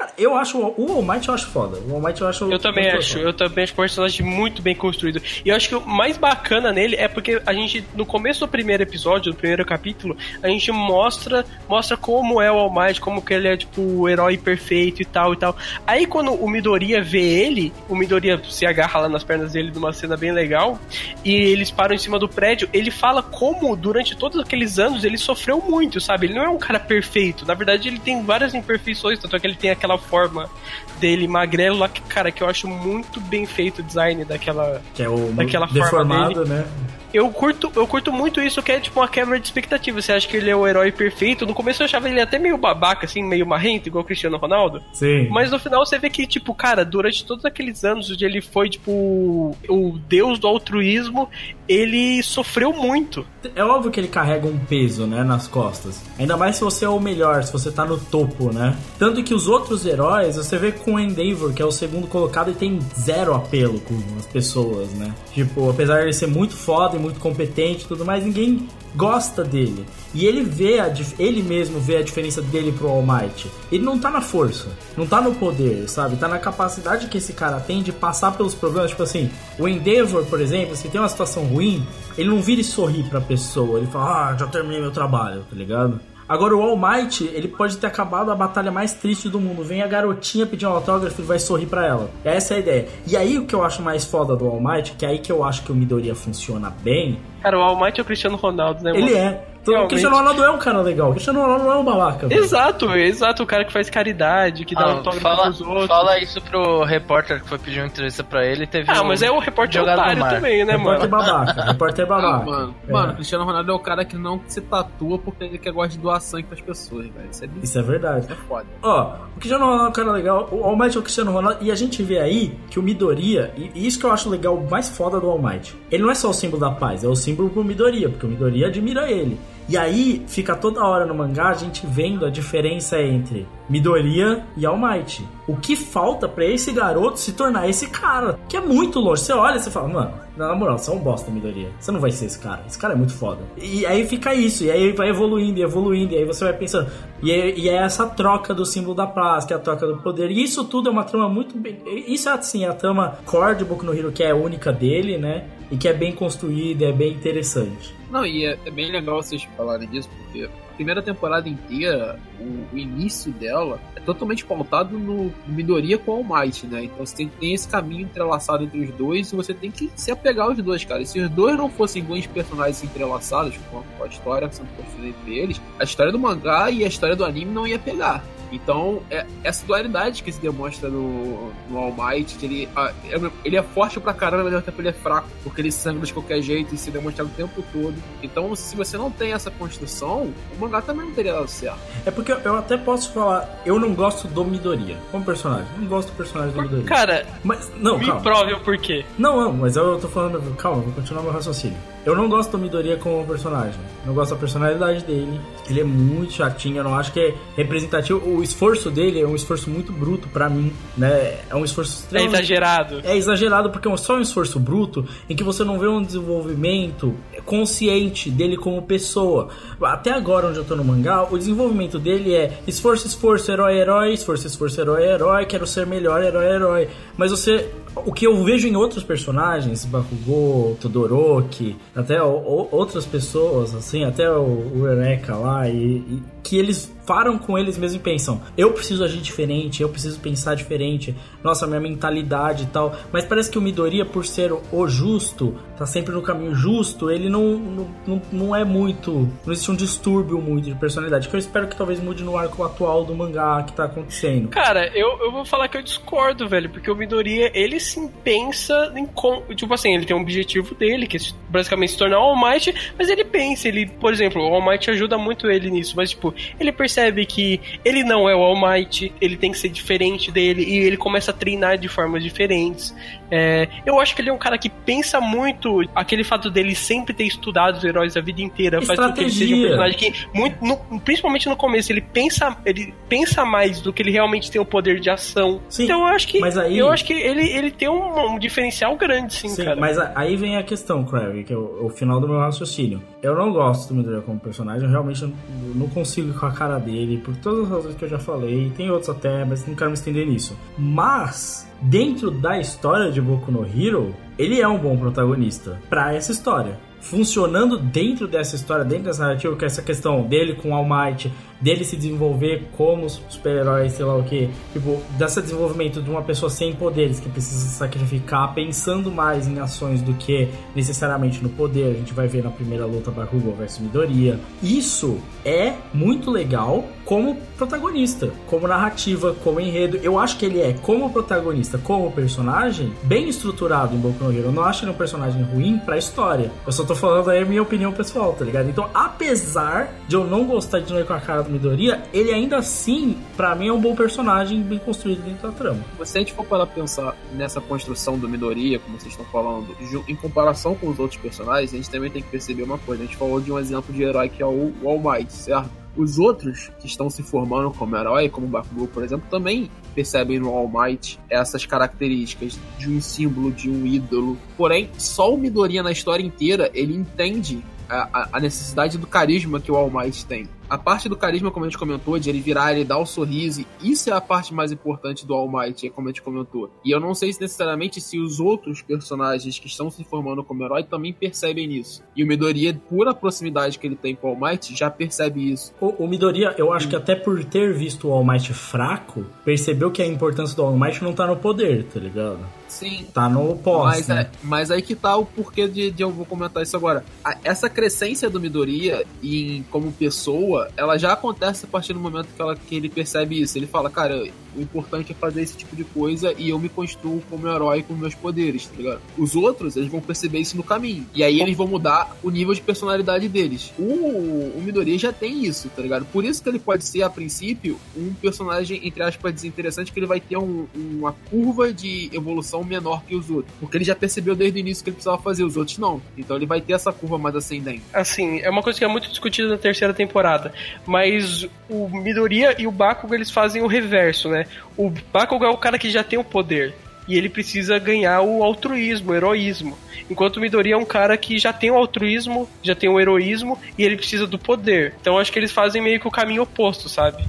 cara, eu acho. O All Might eu acho foda. O All Might eu acho. Eu também acho, foda. eu também acho o personagem muito bem construído. E eu acho que o mais bacana nele é porque a gente, no começo do primeiro episódio, do primeiro capítulo, a gente mostra mostra como é o All Might, como que ele é, tipo, o herói perfeito e tal e tal. Aí quando o Midoriya vê ele, o Midoriya se agarra lá nas pernas dele numa cena bem legal, e eles param em cima do prédio, ele fala como durante todos aqueles anos ele sofreu muito, sabe? Ele não é um cara perfeito. Na verdade, ele tem várias imperfeições, tanto é que ele tem aquela forma dele magrelo lá, que, cara, que eu acho muito bem feito o design daquela. Que é o daquela forma dele. né? Eu curto, eu curto muito isso, que é tipo uma quebra de expectativa. Você acha que ele é o herói perfeito? No começo eu achava ele até meio babaca, assim, meio marrento, igual o Cristiano Ronaldo. Sim. Mas no final você vê que, tipo, cara, durante todos aqueles anos onde ele foi, tipo, o deus do altruísmo, ele sofreu muito. É óbvio que ele carrega um peso, né, nas costas. Ainda mais se você é o melhor, se você tá no topo, né? Tanto que os outros heróis, você vê com o Endeavor, que é o segundo colocado, e tem zero apelo com as pessoas, né? Tipo, apesar de ele ser muito foda e muito competente e tudo mais, ninguém gosta dele. E ele vê a, ele mesmo vê a diferença dele pro All Might. Ele não tá na força, não tá no poder, sabe? Tá na capacidade que esse cara tem de passar pelos problemas. Tipo assim, o Endeavor, por exemplo, se tem uma situação ruim, ele não vira e sorri pra pessoa. Ele fala, ah, já terminei meu trabalho, tá ligado? Agora o All Might, ele pode ter acabado a batalha mais triste do mundo. Vem a garotinha pedir um autógrafo e vai sorrir pra ela. Essa é a ideia. E aí o que eu acho mais foda do All Might, que é aí que eu acho que o Midoriya funciona bem, Cara, o All Might é o Cristiano Ronaldo, né, mano? ele é. Então, o. Cristiano Ronaldo é um cara legal. O Cristiano Ronaldo não é um babaca. velho. Exato, exato. O cara que faz caridade, que dá Ah, autógrafo fala, pros outros. fala isso pro repórter que foi pedir uma entrevista pra ele e teve Ah, um mas é o repórter otário também, né, repórter mano? babaca. Repórter Ah, babaca. mano, É. mano, o Cristiano Ronaldo é o cara que não se tatua porque ele quer gosta de doar sangue pras pessoas, velho. Isso é bizarro. Isso é verdade. É foda. Ó, o Cristiano Ronaldo é um cara legal, o All Might é o Cristiano Ronaldo, e a gente vê aí que o Midoriya, e e isso que eu acho legal, o mais foda do All Might, ele não é só o símbolo da paz, é o símbolo pro Midoriya, porque o Midoriya admira ele. E aí, fica toda hora no mangá a gente vendo a diferença entre Midoriya e All Might. O que falta pra esse garoto se tornar esse cara, que é muito longe. Você olha e você fala, mano, na moral, você é um bosta, Midoriya. Você não vai ser esse cara. Esse cara é muito foda. E aí fica isso, e aí vai evoluindo e evoluindo, e aí você vai pensando. E é, e é essa troca do símbolo da paz, que é a troca do poder. E isso tudo é uma trama muito bem. Isso é assim, a trama core de Boku no Hero, que é única dele, né? E que é bem construída, é bem interessante. Não, e é, é bem legal vocês falarem disso, porque primeira temporada inteira, o, o início dela é totalmente pautado no, Midoriya com o Might, né? Então você tem, tem esse caminho entrelaçado entre os dois e você tem que se apegar aos dois, cara. E se os dois não fossem bons personagens entrelaçados com a, com a história sendo construída entre eles, a história do mangá e a história do anime não ia pegar. Então, é essa dualidade que se demonstra no, no All Might, que ele, ah, é- ele é forte pra caramba, mas ao mesmo tempo ele é fraco, porque ele sangra de qualquer jeito e se demonstra o tempo todo. Então, se você não tem essa construção, o mangá também não teria dado certo. É porque eu até posso falar, eu não gosto do Midoriya como personagem. Não gosto do personagem do Midoriya. Cara, Mas, não, me calma. prove o porquê. Não, não, mas eu tô falando. Calma, vou continuar meu raciocínio. Eu não gosto do Midoriya como personagem. Não gosto da personalidade dele. Ele é muito chatinho, eu não acho que é representativo. O esforço dele é um esforço muito bruto pra mim, né? É um esforço É extremamente. exagerado. É exagerado porque é só um esforço bruto em que você não vê um desenvolvimento consciente dele como pessoa. Até agora, onde eu tô no mangá, o desenvolvimento dele é esforço, esforço, herói, herói, esforço, esforço, herói, herói, quero ser melhor, herói, herói. Mas você. O que eu vejo em outros personagens, Bakugou, Todoroki, até o- o- outras pessoas, assim, até o, o lá, e, e que eles param com eles mesmos e pensam: eu preciso agir diferente, eu preciso pensar diferente, nossa, minha mentalidade e tal. Mas parece que o Midoriya, por ser o- justo, tá sempre no caminho justo, ele não, não, não, é muito. Não existe um distúrbio muito de personalidade, que eu espero que talvez mude no arco atual do mangá que tá acontecendo. Cara, eu, eu vou falar que eu discordo, velho, porque o Midoriya, ele sim pensa em. com- Tipo assim, ele tem um objetivo dele, que é basicamente se tornar o All Might, mas ele pensa, ele, por exemplo, o All Might ajuda muito ele nisso, mas tipo, ele percebe que ele não é o All Might, ele tem que ser diferente dele, e ele começa a treinar de formas diferentes. É, eu acho que ele é um cara que pensa muito, aquele fato dele sempre ter estudado os heróis a vida inteira, faz com que ele seja um Estratégia. personagem que, muito, no- principalmente no começo, ele pensa, ele pensa mais do que ele realmente tem o poder de ação. Sim, então eu acho que aí- eu acho que ele, ele tem um, um diferencial grande, sim, Sim, cara. mas aí vem a questão, Crave, que é o, o final do meu raciocínio. Eu não gosto do Midoriya como personagem, eu realmente não, não consigo ir com a cara dele, por todas as razões que eu já falei, tem outros até, mas não quero me estender nisso. Mas, dentro da história de Boku no Hero, ele é um bom protagonista pra essa história. Funcionando dentro dessa história, dentro dessa narrativa, que é essa questão dele com All Might, dele se desenvolver como super-herói, sei lá o que, tipo, desse desenvolvimento de uma pessoa sem poderes que precisa se sacrificar, pensando mais em ações do que necessariamente no poder. A gente vai ver na primeira luta Bakugou versus Midoriya. Isso é muito legal como protagonista, como narrativa, como enredo. Eu acho que ele é, como protagonista, como personagem, bem estruturado em Boku no Hero. Eu não acho ele um personagem ruim pra história. Eu só tô falando aí a minha opinião pessoal, tá ligado? Então, apesar de eu não gostar de novo com a cara do Midoriya, ele ainda assim, pra mim, é um bom personagem bem construído dentro da trama. Se a gente for parar pra pensar nessa construção do Midoriya, como vocês estão falando, em comparação com os outros personagens, a gente também tem que perceber uma coisa. A gente falou de um exemplo de herói que é o All Might, certo? Os outros que estão se formando como herói, como Bakugou, por exemplo, também percebem no All Might essas características de um símbolo, de um ídolo. Porém, só o Midoriya na história inteira, ele entende a- a necessidade do carisma que o All Might tem. A parte do carisma, como a gente comentou, de ele virar, ele dar o sorriso, isso é a parte mais importante do All Might, como a gente comentou. E eu não sei se necessariamente se os outros personagens que estão se formando como herói também percebem isso. E o Midoriya, por a proximidade que ele tem com o All Might, já percebe isso. O, o Midoriya, eu acho que até por ter visto o All Might fraco, percebeu que a importância do All Might não tá no poder, tá ligado? Sim. Tá no pós, Mas, né? é- mas aí que tá o porquê de, de eu vou comentar isso agora. A- essa crescência do Midoriya em, como pessoa, ela já acontece a partir do momento que, ela, que ele percebe isso. Ele fala, cara, o importante é fazer esse tipo de coisa e eu me construo como herói com meus poderes, tá ligado? Os outros, eles vão perceber isso no caminho. E aí eles vão mudar o nível de personalidade deles. O, o Midoriya já tem isso, tá ligado? Por isso que ele pode ser, a princípio, um personagem, entre aspas, desinteressante, que ele vai ter um- uma curva de evolução menor que os outros. Porque ele já percebeu desde o início que ele precisava fazer, os outros não. Então ele vai ter essa curva mais ascendente. Assim, é uma coisa que é muito discutida na terceira temporada, mas o Midoriya e o Bakugo eles fazem o reverso, né? O Bakugo é o cara que já tem o poder e ele precisa ganhar o altruísmo, o heroísmo. Enquanto o Midoriya é um cara que já tem o altruísmo, já tem o heroísmo e ele precisa do poder. Então acho que eles fazem meio que o caminho oposto, sabe?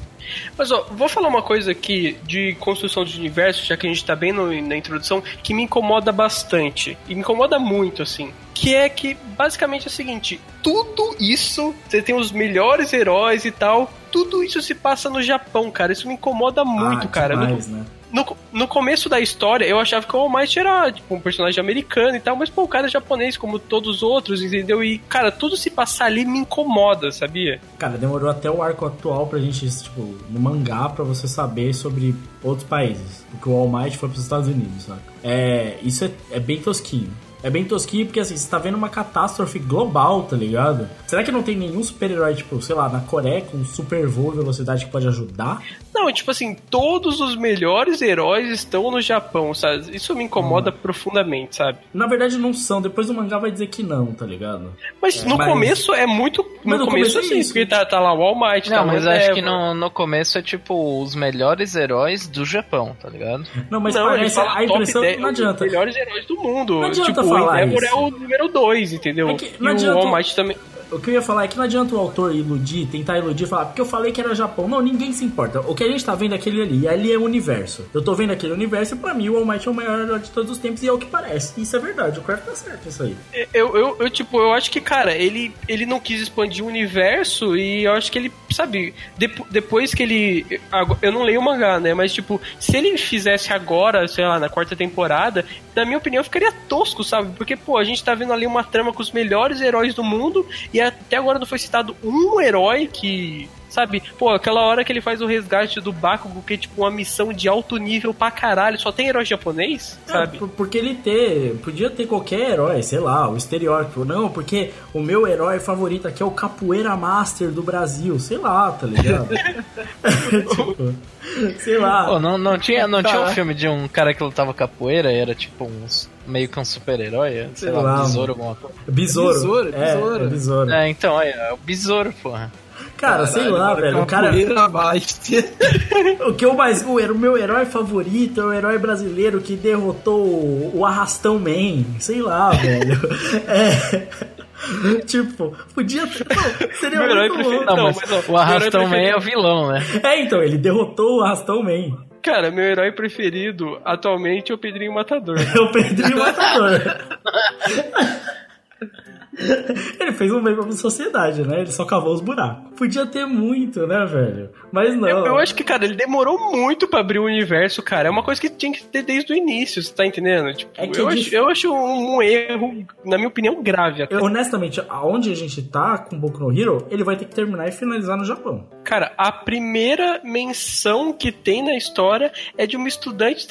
Mas ó, vou falar uma coisa aqui de construção de universo, já que a gente tá bem no- na introdução, que me incomoda bastante. E me incomoda muito, assim. Que é que, basicamente, é o seguinte: tudo isso, você tem os melhores heróis e tal, tudo isso se passa no Japão, cara. Isso me incomoda muito, Ah, cara. Demais, né? No, no começo da história, eu achava que o All Might era tipo, um personagem americano e tal, mas pô, o cara é japonês como todos os outros, entendeu? E, cara, tudo se passar ali me incomoda, sabia? Cara, demorou até o arco atual pra gente, tipo, no mangá, pra você saber sobre outros países. Porque o All Might foi pros Estados Unidos, saca? É, isso é, é bem tosquinho. É bem tosquinho porque, assim, você tá vendo uma catástrofe global, tá ligado? Será que não tem nenhum super-herói, tipo, sei lá, na Coreia com super voo e velocidade que pode ajudar? Não, tipo assim, todos os melhores heróis estão no Japão, sabe? Isso me incomoda profundamente, sabe? Na verdade não são, depois o mangá vai dizer que não, tá ligado? Mas É, no mas- começo é muito. Mas No, no começo, começo é isso. porque tá, tá lá o All Might, Não, tá mas acho que no, no começo é tipo os melhores heróis do Japão, tá ligado? Não, mas não, parece a impressão 10, não adianta. Os melhores heróis do mundo. Não adianta tipo, falar o Endeavor isso. é o número 2, entendeu? É que e o All Might também. O que eu ia falar é que não adianta o autor iludir, tentar iludir falar, porque eu falei que era Japão. Não, ninguém se importa. O que a gente tá vendo é aquele ali, e ali é o universo. Eu tô vendo aquele universo e pra mim o All Might é o maior de todos os tempos e é o que parece. Isso é verdade, o Craft tá certo isso aí. Eu, eu, eu, tipo, eu acho que, cara, ele, ele não quis expandir o universo e eu acho que ele, sabe, depo- depois que ele. Eu não leio o mangá, né? Mas, tipo, se ele fizesse agora, sei lá, na quarta temporada, na minha opinião, ficaria tosco, sabe? Porque, pô, a gente tá vendo ali uma trama com os melhores heróis do mundo e até agora não foi citado um herói que. Sabe, pô, aquela hora que ele faz o resgate do Bakugo, que é tipo uma missão de alto nível pra caralho, só tem herói japonês, sabe? É, por- porque ele ter, podia ter qualquer herói, sei lá, o estereótipo. Não, porque o meu herói favorito aqui é o Capoeira Master do Brasil, sei lá, tá ligado? tipo, sei lá. Pô, não, não tinha, não tinha um Tá. filme de um cara que lutava capoeira e era tipo uns meio que um super-herói, sei, Sei lá, lá, um besouro, alguma coisa. Besouro. Besouro, é, besouro. É, besouro. É, então, olha, é o besouro, porra. Cara, sei lá, velho. O cara. O que eu mais. O, o meu herói favorito é o herói brasileiro que derrotou o, o Arrastão Man. Sei lá, velho. É. Tipo, podia ter. Não, seria Meu herói muito preferido- louco. Não, mas, ó, o Arrastão herói Man é o vilão, né? É, então, ele derrotou o Arrastão Man. Cara, meu herói preferido atualmente é o Pedrinho Matador. É o Pedrinho Matador. Ele fez um bem pra sociedade, né? Ele só cavou os buracos. Podia ter muito, né, velho? Mas não. Eu, eu acho que, cara, ele demorou muito pra abrir o universo, cara. É uma coisa que tinha que ter desde o início, você tá entendendo? Tipo, É que eu, acho, eu acho um erro, na minha opinião, grave. até. Honestamente, aonde a gente tá com Boku no Hero, ele vai ter que terminar e finalizar no Japão. Cara, a primeira menção que tem na história é de uma estudante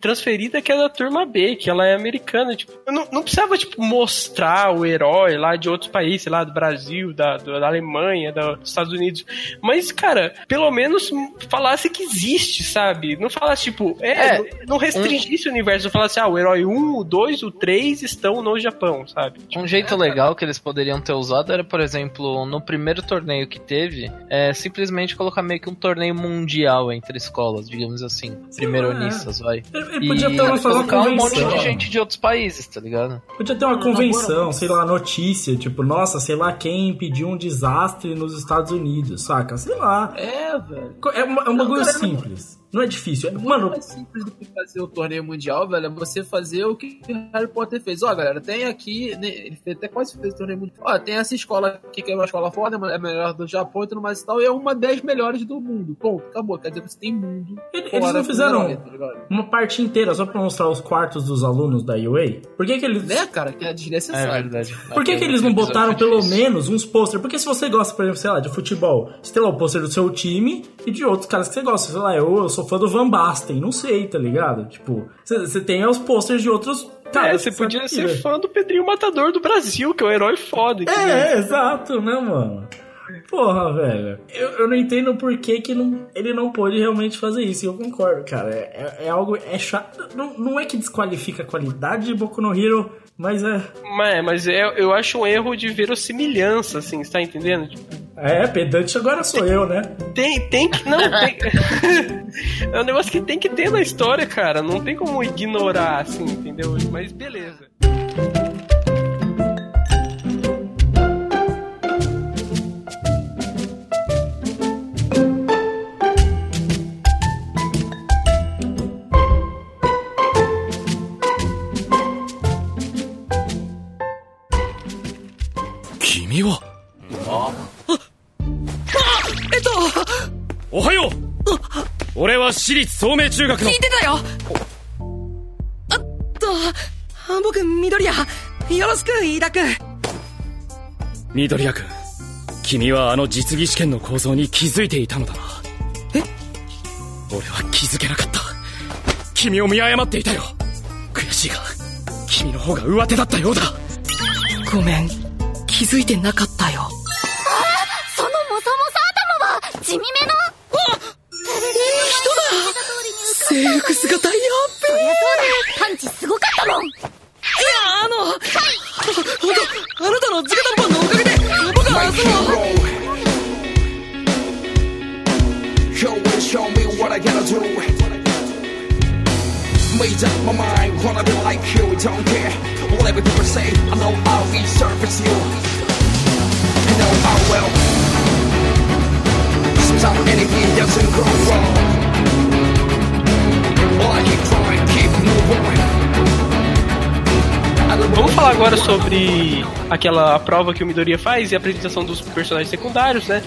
transferida que é da turma B, que ela é americana. Tipo, eu não, não precisava, tipo, mostrar o herói lá de outros países, sei lá, do Brasil, da, do- da Alemanha, da- dos Estados Unidos. Mas, cara, pelo menos falasse que existe, sabe? Não falasse, tipo, é, É, não, não restringisse o universo, não falasse, ah, o herói 1, o 2, o 3 estão no Japão, sabe? Um jeito legal que eles poderiam ter usado era, por exemplo, no primeiro torneio que teve, é simplesmente colocar meio que um torneio mundial entre escolas, digamos assim. Primeironistas, vai. Ele, ele E podia ter uma, colocar um monte de gente de outros países, tá ligado? Podia ter uma convenção, sei lá, no notícia, tipo, nossa, sei lá quem impediu um desastre nos Estados Unidos, saca? Sei lá. É, velho. É, uma, é um bagulho simples. Não é difícil. É, mano, mais simples do que fazer o torneio mundial, velho, é você fazer o que o Harry Potter fez. Ó, galera, tem aqui, né, ele fez, até quase fez o torneio mundial. Ó, tem essa escola aqui que é uma escola foda, é a melhor do Japão e tudo mais e tal, e é uma das melhores do mundo. Ponto, acabou. Quer dizer que você tem mundo. Eles não fizeram tá uma parte inteira só pra mostrar os quartos dos alunos da UA? Por que que eles... Né, cara, que é desnecessário. É verdade. Por que, que eles não botaram pelo menos uns pôster? Porque se você gosta, por exemplo, sei lá, de futebol, você tem lá o pôster do seu time e de outros caras que você gosta. Sei lá, eu, eu sou fã do Van Basten, não sei, tá ligado? Tipo, você tem os posters de outros É, caras. você podia ser fã do Pedrinho Matador do Brasil, que é um herói foda. entendeu? É, exato, né, mano? Porra, velho. Eu, eu não entendo por que, que não, ele não pôde realmente fazer isso. E eu concordo, cara. É, é- é algo. É chato. Não, não é que desqualifica a qualidade de Boku no Hero, mas é. Mas, mas é, eu acho um erro de verossimilhança, assim, você tá entendendo? É, pedante agora sou eu, né? tem, tem que. Não, tem. é um negócio que tem que ter na história, cara. Não tem como ignorar, assim, entendeu? Mas beleza. 私立聡明中学の。聞いてたよ。あっと僕緑谷。よろしく飯田君。緑谷君君はあの実技試験の構造に気づいていたのだな。え？俺は気づけなかった。君を見誤っていたよ。悔しいが君の方が上手だったようだ。ごめん。気づいてなかったよ agora sobre aquela prova que o Midoriya faz e a apresentação dos personagens secundários, né?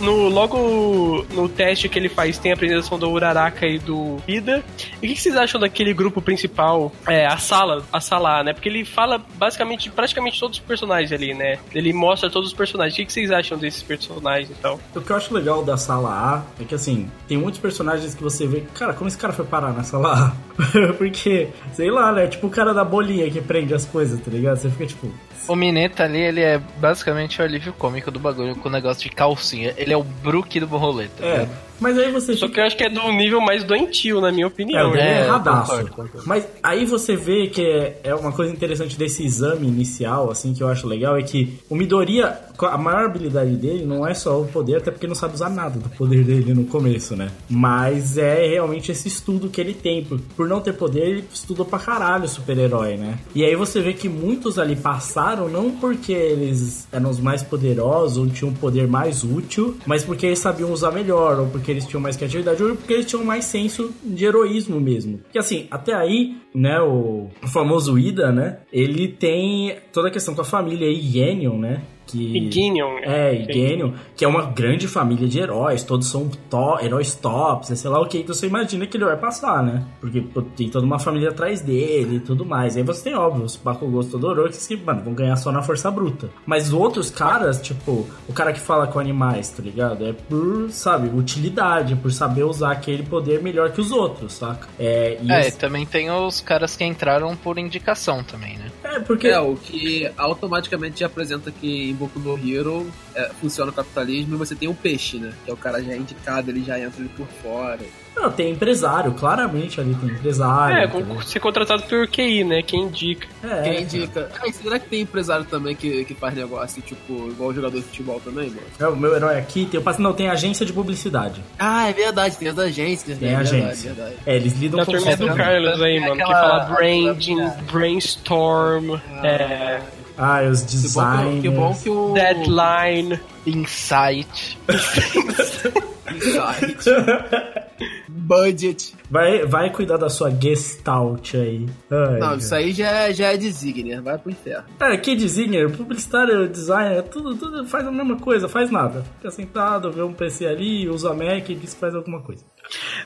No, logo no teste que ele faz tem a apresentação do Uraraka e do Ida. E o que, vocês acham daquele grupo principal, é, a sala, a sala A, né? Porque ele fala basicamente, praticamente todos os personagens ali, né? Ele mostra todos os personagens. O que, vocês acham desses personagens e tal? O que eu acho legal da sala A é que assim, tem muitos personagens que você vê, cara, como esse cara foi parar na sala A? Porque, sei lá, né? Tipo o cara da bolinha que prende as coisas, tá ligado? Você fica tipo. O Mineta ali, ele é basicamente o alívio cômico do bagulho com o negócio de calcinha. Ele é o Brook do tá É. ligado? Mas aí você Só que eu acho que é do nível mais doentio, na minha É, opinião. ele é, É, erradaço. concordo, concordo. Mas aí você vê que é, é uma coisa interessante desse exame inicial, assim, que eu acho legal, é que o Midoriya, a maior habilidade dele não é só o poder, até porque não sabe usar nada do poder dele no começo, né? Mas é realmente esse estudo que ele tem. Por, por não ter poder, ele estudou pra caralho o super-herói, né? E aí você vê que muitos ali passaram não porque eles eram os mais poderosos ou tinham um poder mais útil, mas porque eles sabiam usar melhor, ou porque eles tinham mais criatividade, ou porque eles tinham mais senso de heroísmo mesmo. Porque assim, até aí, né, o, famoso Ida, né, ele tem toda a questão com a família Yenion, né, que... Iginion. É, Igenion, que é uma grande família de heróis, todos são to heróis tops, sei lá o que, então você imagina que ele vai passar, né? Porque pô, tem toda uma família atrás dele e tudo mais. Aí você tem, óbvio, os Bakugos Todoroki que, mano, vão ganhar só na força bruta. Mas os outros caras, tipo, o cara que fala com animais, tá ligado? É por, sabe, utilidade, por saber usar aquele poder melhor que os outros, saca? É, e É, esse- também tem os caras que entraram por indicação também, né? é porque... É, o que automaticamente te apresenta que em Boku no Hero é, funciona o capitalismo e você tem o peixe, né? Que é o cara já indicado, ele já entra ali por fora. Não, tem empresário, claramente ali tem empresário. É, com- ser contratado por QI, né? Quem indica. É, Quem indica. Ah, será que tem empresário também que, que faz negócio, tipo, igual o jogador de futebol também, mano? É, o meu herói aqui tem, não, tem agência de publicidade. Ah, é verdade, tem as agências, Tem né? agência. Verdade, verdade. É, eles lidam Da com turma do os- Carlos aí, mano, que aquela- fala branding, brainstorm, é, Ah, os bom que, bom que o. Deadline. Insight. Insight. Budget. Vai, vai cuidar da sua gestalt aí. Ai, Não, cara. isso aí já é, já é designer, vai pro inferno. Cara, que designer, publicitário, designer, tudo, tudo faz a mesma coisa, faz nada. Fica sentado, vê um PC ali, usa a Mac e diz que faz alguma coisa.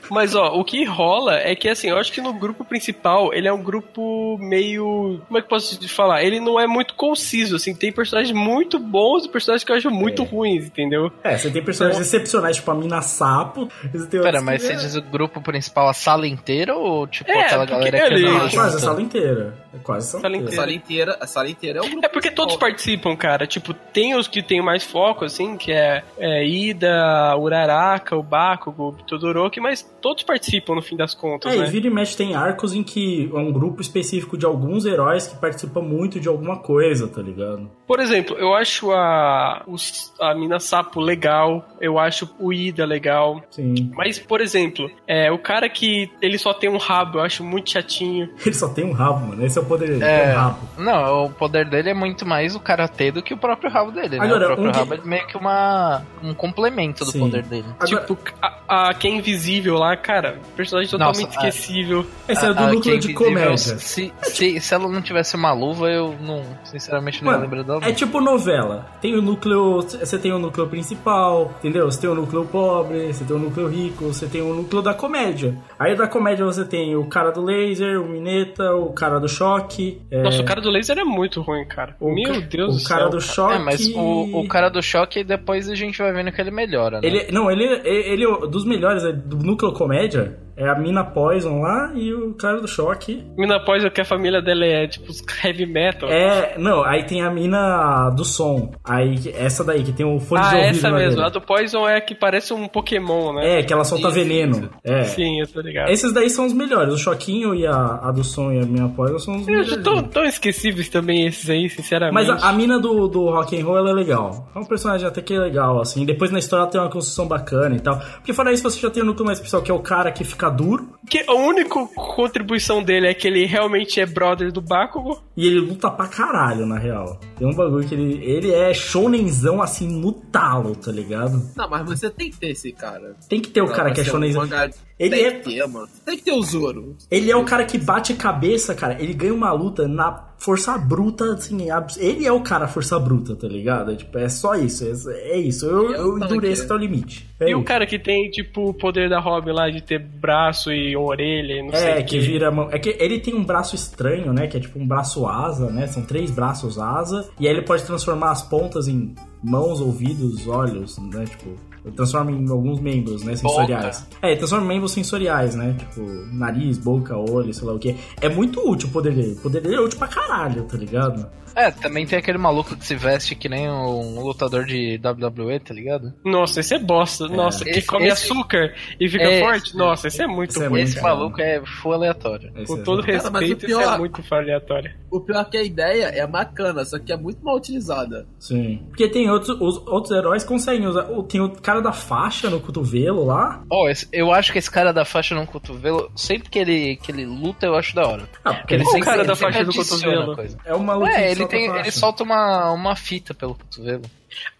Mas ó, o que rola é que assim, eu acho que no grupo principal ele é um grupo meio. Como é que eu posso te falar? Ele não é muito conciso, assim, tem personagens muito bons e personagens que eu acho muito ruins, entendeu? É, você tem personagens excepcionais, tipo a Mina Sapo. Pera, mas que- você diz o grupo principal, a sala inteira ou tipo É, aquela galera que ele- anda É quase a sala inteira. É quase a sala, inteira. A sala inteira, a sala inteira é o grupo. É porque todos principal. participam, cara. Tipo, tem os que tem mais foco, assim, que é, é Ida, Uraraka, o Bakugo, o Todoroki, mas todos participam no fim das contas, É, né? e vira e mexe tem arcos em que é um grupo específico de alguns heróis que participa muito de alguma coisa, tá ligado? Por exemplo, eu acho a, os- a Mina Sapo legal, eu acho o Ida legal. Sim. Mas, por exemplo, é, o cara que ele só tem um rabo, eu acho muito chatinho. Ele só tem um rabo, mano. Esse é o poder dele, É, tem um rabo. não, o poder dele é muito mais o karatê do que o próprio rabo dele, né? Agora, o próprio um que- rabo é meio que uma, um complemento do Sim. poder dele. Agora- Tipo, a, a que é invisível lá, cara, personagem totalmente Nossa, esquecível. Esse é do A- a núcleo de comédia. Se, se, se ela não tivesse uma luva, eu não, sinceramente, não ia Mano, lembrar dela. é tipo novela. Tem o núcleo. Você tem o núcleo principal, entendeu? Você tem o núcleo pobre, você tem o núcleo rico, você tem o núcleo da comédia. Aí da comédia você tem o cara do laser, o Mineta, o cara do choque. é, Nossa, o cara do laser é muito ruim, cara. o Meu ca- Deus o do cara céu. do cara. choque. É, mas o, o cara do choque, depois a gente vai vendo que ele melhora, né? Ele, não, ele, ele, ele dos melhores é do núcleo comédia. É a Mina Poison lá e o cara do choque. Mina Poison, que a família dela é tipo os heavy metal. É, não, aí tem a mina do som. Aí essa daí que tem o fone de ah, ouvido essa na mesmo. dele. A do Poison é a que parece um Pokémon, né? É, que ela solta Isso, veneno. É. Sim, eu tô ligado. Esses daí são os melhores. O Choquinho e a, a do som e a Mina Poison são os Eu melhores. tô tão esquecíveis também esses aí, sinceramente. Mas a, a mina do, do rock and roll ela é legal. É um personagem até que é legal, assim. Depois na história ela tem uma construção bacana e tal. Porque fora isso, você já tem o núcleo mais especial, que é o cara que fica duro Que a única contribuição dele é que ele realmente é brother do Bakugo. e ele luta pra caralho, na real. Tem um bagulho que ele, ele é shonenzão, assim, no talo, tá ligado? Não, mas você tem que ter esse cara. Tem que ter o cara que é ser um shonenzão. mangá- Ele tem é- que ter, mano. Tem que ter o Zoro. Ele é o cara que bate cabeça, cara. Ele ganha uma luta na força bruta, assim. abs- Ele é o cara força bruta, tá ligado? É, tipo, é só isso. É, é isso. Eu, É eu o endureço até o limite. É e o isso. cara que tem, tipo, o poder da Robin lá de ter braço e orelha e não sei É, o que vira mão. É que ele tem um braço estranho, né? Que é tipo um braço asa, né? São três braços asa. E aí ele pode transformar as pontas em mãos, ouvidos, olhos, né? Tipo. Transforma em alguns membros, né? Sensoriais. É, ele transforma em membros sensoriais, né? Tipo, nariz, boca, olho, sei lá o que. É muito útil o poder dele. O poder dele é útil pra caralho, tá ligado? É, também tem aquele maluco que se veste que nem um lutador de WWE, tá ligado? Nossa, esse é bosta. Nossa, que Esse- come esse- açúcar e fica É, forte. Nossa, esse é muito esse é ruim. muito Esse maluco é full aleatório. Esse Com é- todo Cara, o respeito, pior- isso é muito aleatório. O pior é que a ideia é bacana, só que é muito mal utilizada. Sim. Porque tem outros, os outros heróis que conseguem usar. o- Tem o cara da faixa no cotovelo lá. Ó, esse- eu acho que esse cara da faixa no cotovelo, sempre que ele, que ele luta, eu acho da hora. Ah, Porque ele sempre, cara da ele sempre faixa adiciona cotovelo? coisa. É uma luta Ué, que ele, solta tem, ele solta uma, uma fita pelo cotovelo.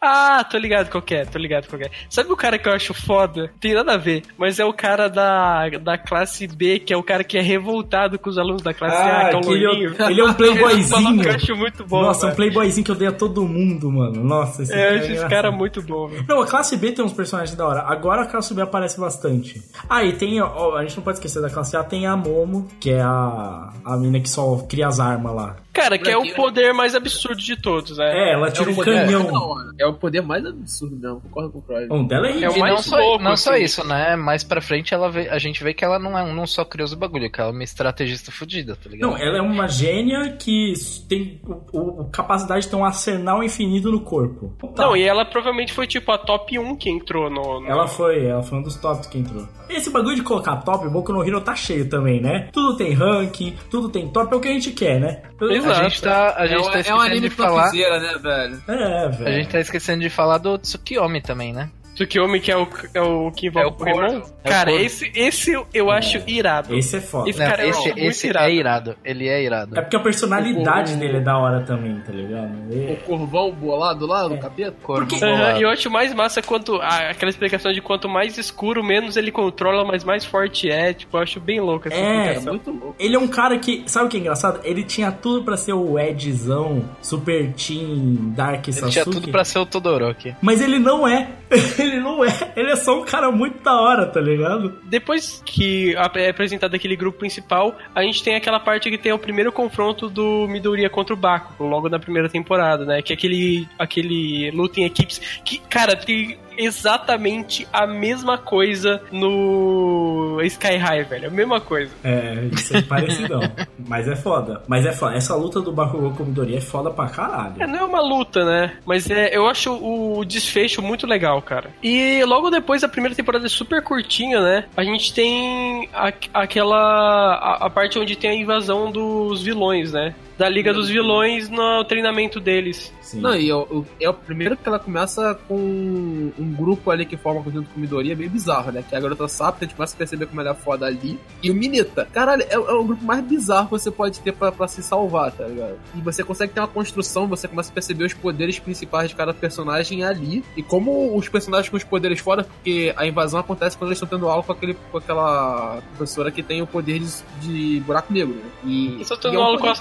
Ah, tô ligado qual que é, tô ligado qual que é. Sabe o cara que eu acho foda? Tem nada a ver, mas é o cara da, da classe B, que é o cara que é revoltado com os alunos da classe A, Ah, que é um que ele, loirinho. é- ele é um playboyzinho. Eu acho muito bom, Nossa, um velho. playboyzinho que odeia todo mundo, mano. Nossa, esse É, eu cara acho esse engraçado. cara muito bom, velho. Não, a classe B tem uns personagens da hora. Agora a classe B aparece bastante. Ah, e tem. ó, a gente não pode esquecer da classe A, tem a Momo, que é a, a mina que só cria as armas lá. Cara, que é o poder mais absurdo de todos, né? É, ela tira é um o poder, canhão. Não, é o poder mais absurdo mesmo, concordo com o Croy. Um dela é É o ridículo. Mais não só, louco, não só assim. isso, né? Mais pra frente ela vê- a gente vê que ela não, é, não só cria os bagulho, que ela é uma estrategista fodida, tá ligado? Não, ela é uma gênia que tem o, o- capacidade de ter um arsenal infinito no corpo. Tá. Não, e ela provavelmente foi tipo a top 1 que entrou no. no- Ela foi, ela foi um dos tops que entrou. Esse bagulho de colocar top, o Boku no Hero tá cheio também, né? Tudo tem ranking, tudo tem top, é o que a gente quer, né? Exato. A gente tá, a É, gente um- tá é um anime de falar. né, velho? É, velho. Gente tá esquecendo de falar do Tsukiyomi também, né? Tsukiyomi, que é o, é o que envolve É o o Pokémon. É o Cara, corvo. esse, esse eu acho irado. Esse é foda. Esse Não, cara esse é esse irado. é irado. Ele é irado. É porque a personalidade O- dele é da hora também, tá ligado? O E- corvão bolado lá, no capeta. Corvo Aham, bolado. E eu acho mais massa quanto a- aquela explicação de quanto mais escuro, menos ele controla, mas mais forte é. Tipo, eu acho bem louco essa É, É explicação. muito louco. Ele é um cara que, sabe o que é engraçado? Ele tinha tudo pra ser o Edzão, Super Team, Dark Ele Sasuke. tinha tudo pra ser o Todoroki. Mas ele não é. ele não é. Ele é só um cara muito da hora, tá ligado? Depois que é apresentado aquele grupo principal, a gente tem aquela parte que tem o primeiro confronto do Midoriya contra o Bakugo, logo na primeira temporada, né? Que é aquele, aquele luta em equipes que, cara, tem exatamente a mesma coisa no Sky High, velho. A mesma coisa. É, isso é parecidão. Mas é foda. Mas é foda. Essa luta do Bakugou com o Midori é foda pra caralho. É, não é uma luta, né? Mas é, eu acho o desfecho muito legal, cara. E logo depois, a primeira temporada é super curtinha, né? A gente tem a- aquela. A, a parte onde tem a invasão dos vilões, né? Da Liga dos Vilões no treinamento deles. Sim. Não, e é o, é o primeiro que ela começa com um grupo ali que forma junto com o Midori, é meio bizarro, né? Que é a garota Sapo, a gente começa a perceber como ela é foda ali. E o Mineta. Caralho, é, é o grupo mais bizarro que você pode ter pra, pra se salvar, tá ligado? E você consegue ter uma construção, você começa a perceber os poderes principais de cada personagem ali. E como os personagens com os poderes fora, porque a invasão acontece quando eles estão tendo aula com, aquele, com aquela professora que tem o poder de, de buraco negro, né? E, Eu só e tô é um aula com o poder-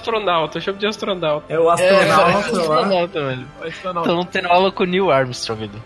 astronauta, eu chamo de astronauta. É o É, astronauta lá. astronauta, velho. astronauta. Estão tendo aula com o Neil Armstrong, velho.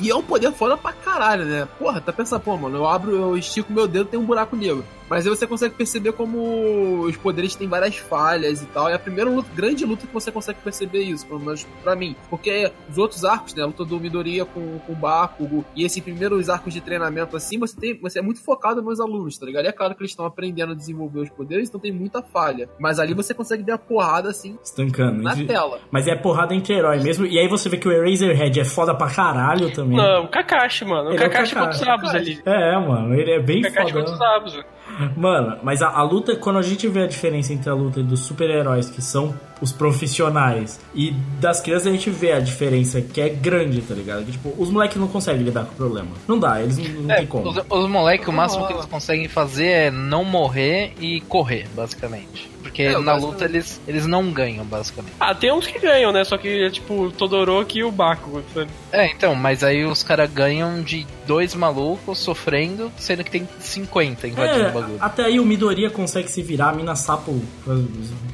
E é um poder foda pra caralho, né? Porra, tá pensando, pô, mano, eu abro, eu estico meu dedo tem um buraco negro. Mas aí você consegue perceber como os poderes têm várias falhas e tal. É a primeira luta, grande luta que você consegue perceber isso, pelo menos pra mim. Porque os outros arcos, né? A luta do Midoriya com, com o Bakugo e esses primeiros arcos de treinamento assim, você, tem, você é muito focado nos alunos, tá ligado? E é claro que eles estão aprendendo a desenvolver os poderes, então tem muita falha. Mas ali você consegue ver a porrada assim Estancando. na tela. Mas é porrada entre herói mesmo. E aí você vê que o Eraserhead é foda pra caralho também. Não, o Kakashi, mano. O Ele é o Kakashi contra os Kakashi. Zabos ali. É, mano, ele é bem O Kakashi foda. contra os. Mano, mas a, a luta, quando a gente vê a diferença entre a luta dos super-heróis, que são os profissionais, e das crianças, a gente vê a diferença que é grande, tá ligado? Que, tipo, os moleques não conseguem lidar com o problema. Não dá, eles não, não É, tem como. os, os moleques, o máximo que eles conseguem fazer é não morrer e correr, basicamente. Porque É, na luta eles, eles não ganham, basicamente. Ah, tem uns que ganham, né? Só que é tipo o Todoroki e o Bakugo. sabe? É, então, mas aí os caras ganham de dois malucos sofrendo, sendo que tem 50 invadindo o É, bagulho. até aí o Midoriya consegue se virar, a Mina Sapo, o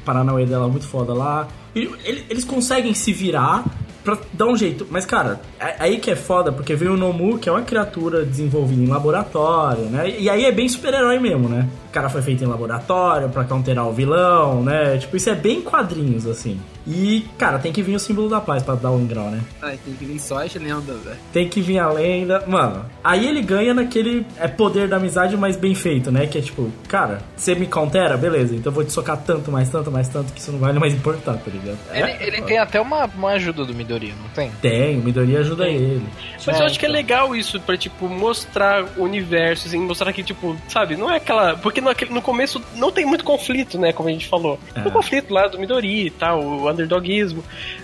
Paranauê dela é muito foda lá. Ele- eles conseguem se virar pra dar um jeito. Mas, cara, é- aí que é foda, porque veio o Nomu, que é uma criatura desenvolvida em laboratório, né? E aí é bem super-herói mesmo, né? O cara foi feito em laboratório pra counterar o vilão, né? Tipo, isso é bem quadrinhos, assim. E, cara, tem que vir o símbolo da paz pra dar um grau, né? Ai, tem que vir só as lendas, velho. Tem que vir a lenda. Mano, aí ele ganha naquele é poder da amizade, mas bem feito, né? Que é tipo, cara, você me countera? Beleza, então eu vou te socar tanto, mais tanto, mais tanto, que isso não vale mais importar, tá ligado? Ele, É, ele tem até uma, uma ajuda do Midoriya, não tem? Tem, o Midori ajuda ele. Mas É, eu acho que é então. legal isso, pra, tipo, mostrar o universo, assim, mostrar que, tipo, sabe, não é aquela. Porque no, no começo não tem muito conflito, né? Como a gente falou. Tem É. o conflito lá do Midori e tal, o underdogismo.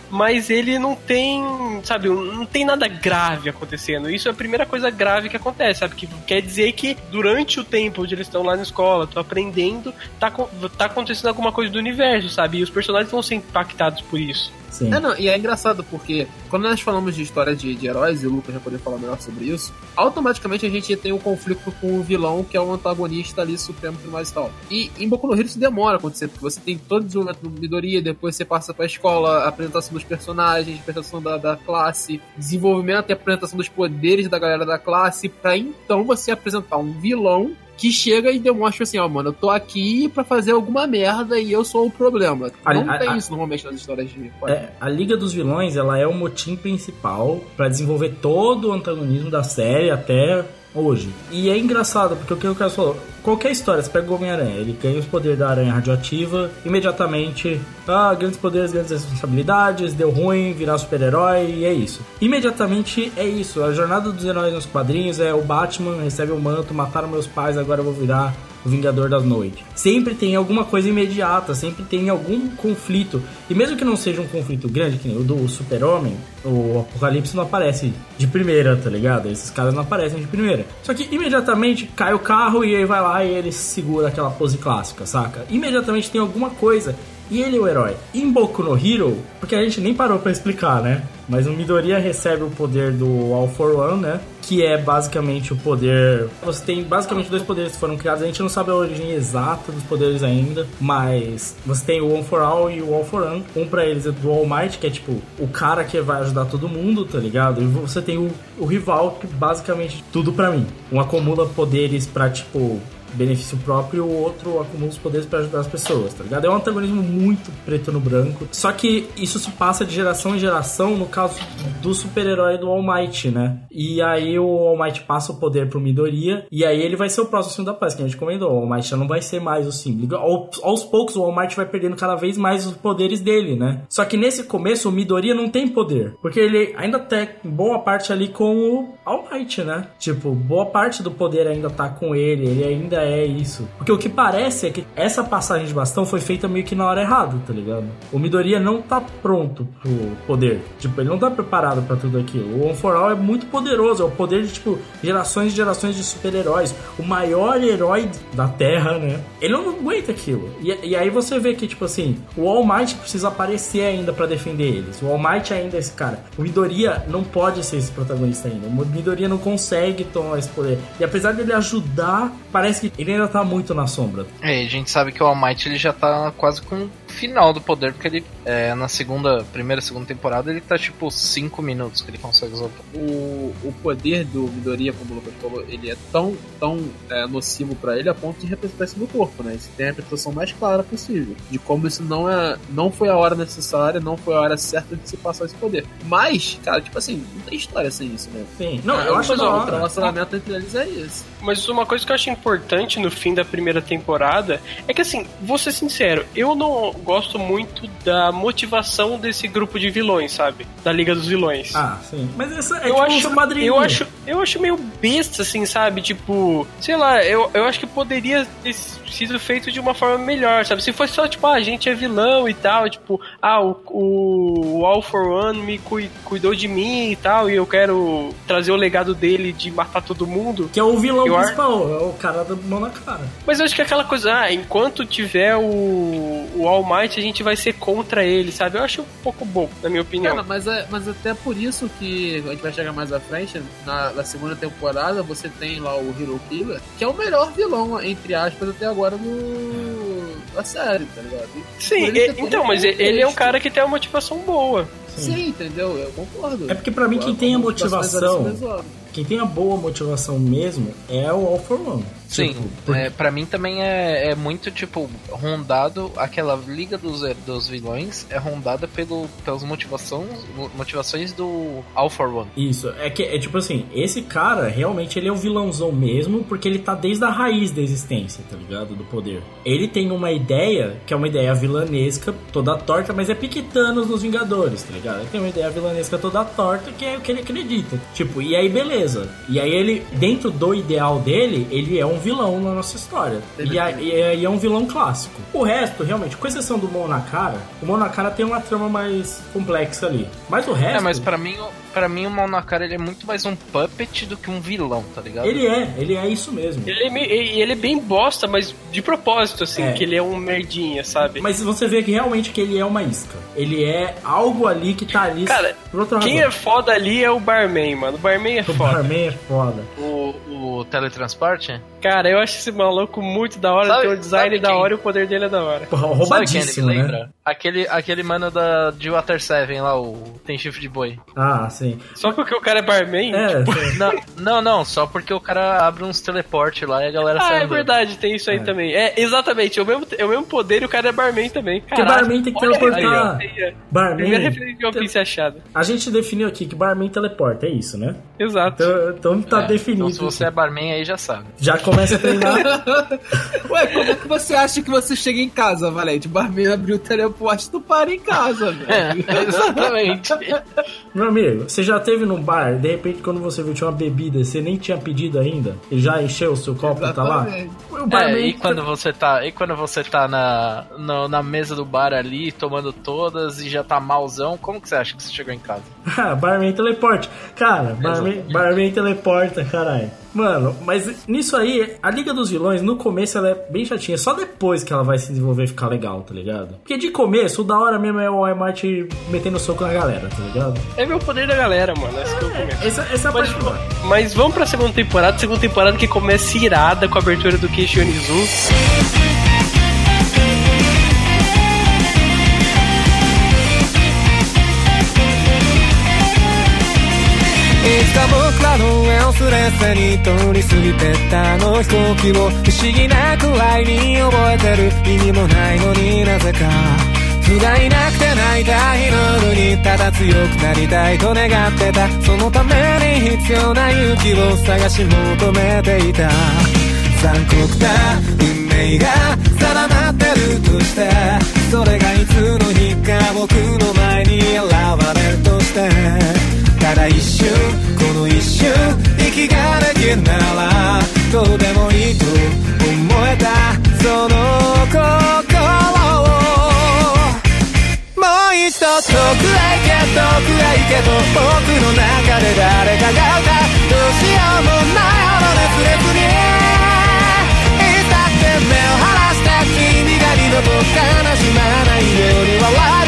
Mas ele não tem, sabe, não tem nada grave acontecendo. Isso é a primeira coisa grave que acontece, sabe? Que quer dizer que durante o tempo onde eles estão lá na escola, estão aprendendo, tá, tá acontecendo alguma coisa do universo, sabe? E os personagens vão ser impactados por isso. Sim. É, não, e é engraçado porque quando nós falamos de história de, de heróis, e o Lucas vai poder falar melhor sobre isso, automaticamente a gente tem um conflito com o vilão, que é o antagonista ali, supremo e mais tal. E em Boku no Hero isso demora a acontecer, porque você tem todo o desenvolvimento do Midoriya, depois você passa pra escola, a apresentação dos personagens, apresentação da, da classe, desenvolvimento e apresentação dos poderes da galera da classe, pra então você apresentar um vilão que chega e demonstra assim, ó, mano, eu tô aqui pra fazer alguma merda e eu sou o problema. A- Não a- tem a- isso normalmente nas histórias de É, a Liga dos Vilões, ela é o motim principal pra desenvolver todo o antagonismo da série até hoje. E é engraçado, porque o que o cara falou, qualquer história, você pega o Homem-Aranha, ele ganha os poderes da aranha radioativa, imediatamente, ah, grandes poderes, grandes responsabilidades, deu ruim, virar super-herói, e é isso. Imediatamente é isso, a jornada dos heróis nos quadrinhos é o Batman recebe o manto, mataram meus pais, agora eu vou virar o Vingador da Noite. Sempre tem alguma coisa imediata, sempre tem algum conflito. E mesmo que não seja um conflito grande, que nem o do Super-Homem, o Apocalipse não aparece de primeira, tá ligado? Esses caras não aparecem de primeira. Só que imediatamente cai o carro e aí vai lá e ele segura aquela pose clássica, saca? Imediatamente tem alguma coisa e ele é o herói. Em Boku no Hero, porque a gente nem parou pra explicar, né? Mas o Midoriya recebe o poder do All for One, né? Que é basicamente o poder. Você tem basicamente dois poderes que foram criados. A gente não sabe a origem exata dos poderes ainda. Mas você tem o One for All e o All for One. Um pra eles é do All Might, que é tipo o cara que vai ajudar todo mundo, tá ligado? E você tem o, o rival, que basicamente tudo pra mim. Um acumula poderes pra, tipo, benefício próprio o outro acumula os poderes para ajudar as pessoas, tá ligado? É um antagonismo muito preto no branco. Só que isso se passa de geração em geração no caso do super-herói do All Might, né? E aí o All Might passa o poder pro Midoriya e aí ele vai ser o próximo Sim da Paz, que a gente comentou. O All Might já não vai ser mais o símbolo. Aos, poucos o All Might vai perdendo cada vez mais os poderes dele, né? Só que nesse começo o Midoriya não tem poder, porque ele ainda tem boa parte ali com o All Might, né? Tipo, boa parte do poder ainda tá com ele, ele ainda é isso. Porque o que parece é que essa passagem de bastão foi feita meio que na hora errada, tá ligado? O Midoriya não tá pronto pro poder. Tipo, ele não tá preparado para tudo aquilo. O One for All é muito poderoso, é o poder de, tipo, gerações e gerações de super-heróis. O maior herói da Terra, né? Ele não aguenta aquilo. E, e aí você vê que, tipo assim, o All Might precisa aparecer ainda para defender eles. O All Might ainda é esse cara. O Midoriya não pode ser esse protagonista ainda. O Midoriya não consegue tomar esse poder. E apesar dele ajudar, parece que ele ainda tá muito na sombra. É, a gente sabe que o All Might ele já tá quase com o final do poder, porque ele é, na segunda, primeira, segunda temporada ele tá tipo 5 minutos que ele consegue usar o poder. O, poder do Midoriya, como o Lucas falou, ele é tão, tão é, nocivo pra ele a ponto de representar isso no corpo, né? Isso tem a representação mais clara possível. De como isso não é. não foi a hora necessária, não foi a hora certa de se passar esse poder. Mas, cara, tipo assim, não tem história sem isso, né? Sim. Não, eu acho mas, da ó, hora. O relacionamento entre eles é isso. Mas uma coisa que eu acho importante no fim da primeira temporada é que, assim, vou ser sincero, eu não gosto muito da motivação desse grupo de vilões, sabe? Da Liga dos Vilões. Ah, sim. Mas essa é eu tipo acho, eu acho, eu acho meio besta, assim, sabe? Tipo, sei lá, eu, eu acho que poderia ter sido feito de uma forma melhor, sabe? Se fosse só, tipo, ah, a gente é vilão e tal, tipo, ah, o, o, All for One me cui- cuidou de mim e tal, e eu quero trazer o legado dele de matar todo mundo. Que é o vilão Eu principal, é o cara da mão na cara. Mas eu acho que é aquela coisa, ah, enquanto tiver o, o All Might, a gente vai ser contra ele, sabe? Eu acho um pouco bom, na minha opinião. Cara, mas, é, mas até por isso que a gente vai chegar mais à frente, na, na segunda temporada, você tem lá o Hero Killer, que é o melhor vilão, entre aspas, até agora no, da série, tá ligado? Sim, ele então, mas ele é um cara que tem uma motivação boa. Sim, entendeu? Eu concordo. É porque pra mim quem tem a motivação, motivação. Quem tem a boa motivação mesmo é o All for One. Sim, Tipo, é, pra mim também é, é muito, tipo, rondado, aquela liga dos, dos vilões é rondada pelo, pelas motivações, motivações do All for One. Isso, é que é tipo assim, esse cara realmente ele é um vilãozão mesmo, porque ele tá desde a raiz da existência, tá ligado? Do poder. Ele tem uma ideia, que é uma ideia vilanesca, toda torta, mas é piquitanos nos Vingadores, tá ligado? Ele tem uma ideia vilanesca toda torta, que é o que ele acredita. Tipo, e aí beleza. E aí ele, dentro do ideal dele, ele é um vilão na nossa história. E aí e é um vilão clássico. O resto, realmente, com exceção do Monakara, o Monakara tem uma trama mais complexa ali. Mas o resto. É, mas pra mim, o- pra mim o Monakara ele é muito mais um puppet do que um vilão, tá ligado? Ele é, ele é isso mesmo. Ele é, meio- e ele é bem bosta, mas de propósito, assim, É. que ele é um merdinha, sabe? Mas você vê que realmente que ele é uma isca. Ele é algo ali que tá ali Cara, por outra Quem razão. é foda ali é o Barman, mano. O Barman é O foda. Barman é foda. O, o teletransporte? Cara, eu acho esse maluco muito da hora, Sabe- tem um design da hora e o poder dele é da hora. Porra, Sabe quem ele roubadíssimo, né? lembra? Aquele, aquele mano da, de Water 7 lá, o Tem Chifre de Boi. Ah, sim. Só porque o cara é barman? É, tipo. Não, não, não, só porque o cara abre uns teleporte lá e a galera Ah, sai é andando. verdade, tem isso aí É. também. É, exatamente, é o mesmo, é o mesmo poder e o cara é barman também. Porque Caralho, barman tem que teleportar. referência. Barman. Primeira referência de One Piece achada. A gente definiu aqui que Barman teleporta, é isso, né? Exato. Então, então tá É, definido. Então se você é barman aí já sabe. Já começa a treinar. Ué, como é que você acha que você chega em casa, Valente? O barman abriu o teleporte, tu para em casa, velho. É, exatamente. Meu amigo, você já teve num bar, de repente quando você viu tinha uma bebida, você nem tinha pedido ainda, e já encheu o seu copo e tá lá? O É, e quando você tá, e quando você tá na, no- na mesa do bar ali, tomando todas e já tá malzão, como que você acha que você chegou em casa? Ah, barman teleporte. Cara, barman, barman teleporta, caralho. Mano, mas nisso aí, a Liga dos Vilões, no começo ela é bem chatinha. Só depois que ela vai se desenvolver e ficar legal, tá ligado? Porque de começo, o da hora mesmo é o Walmart metendo soco na galera, tá ligado? É o poder da galera, mano. Essa que eu começo. Essa, essa é a Mas, parte boa. mas vamos pra segunda temporada. Segunda temporada que começa irada com a abertura do Keiichi Onizu. すれすれに通り過ぎてったあの飛行機を不思議なくらいに覚えてる意味もないのになぜか。不甲斐なくて泣いた日の夜にただ強くなりたいと願ってた。そのために必要な勇気を探し求めていた。残酷な運命が定まってるとして。それがいつの日か僕の前に現れるとして。ただ一瞬この一瞬息ができるならどうでもいいと思えたその心をもう一度遠くへ行け遠くへ行けと僕の中で誰かが歌どうしようもないほど熱烈にいつだって目を離して君が二度と悲しまないように笑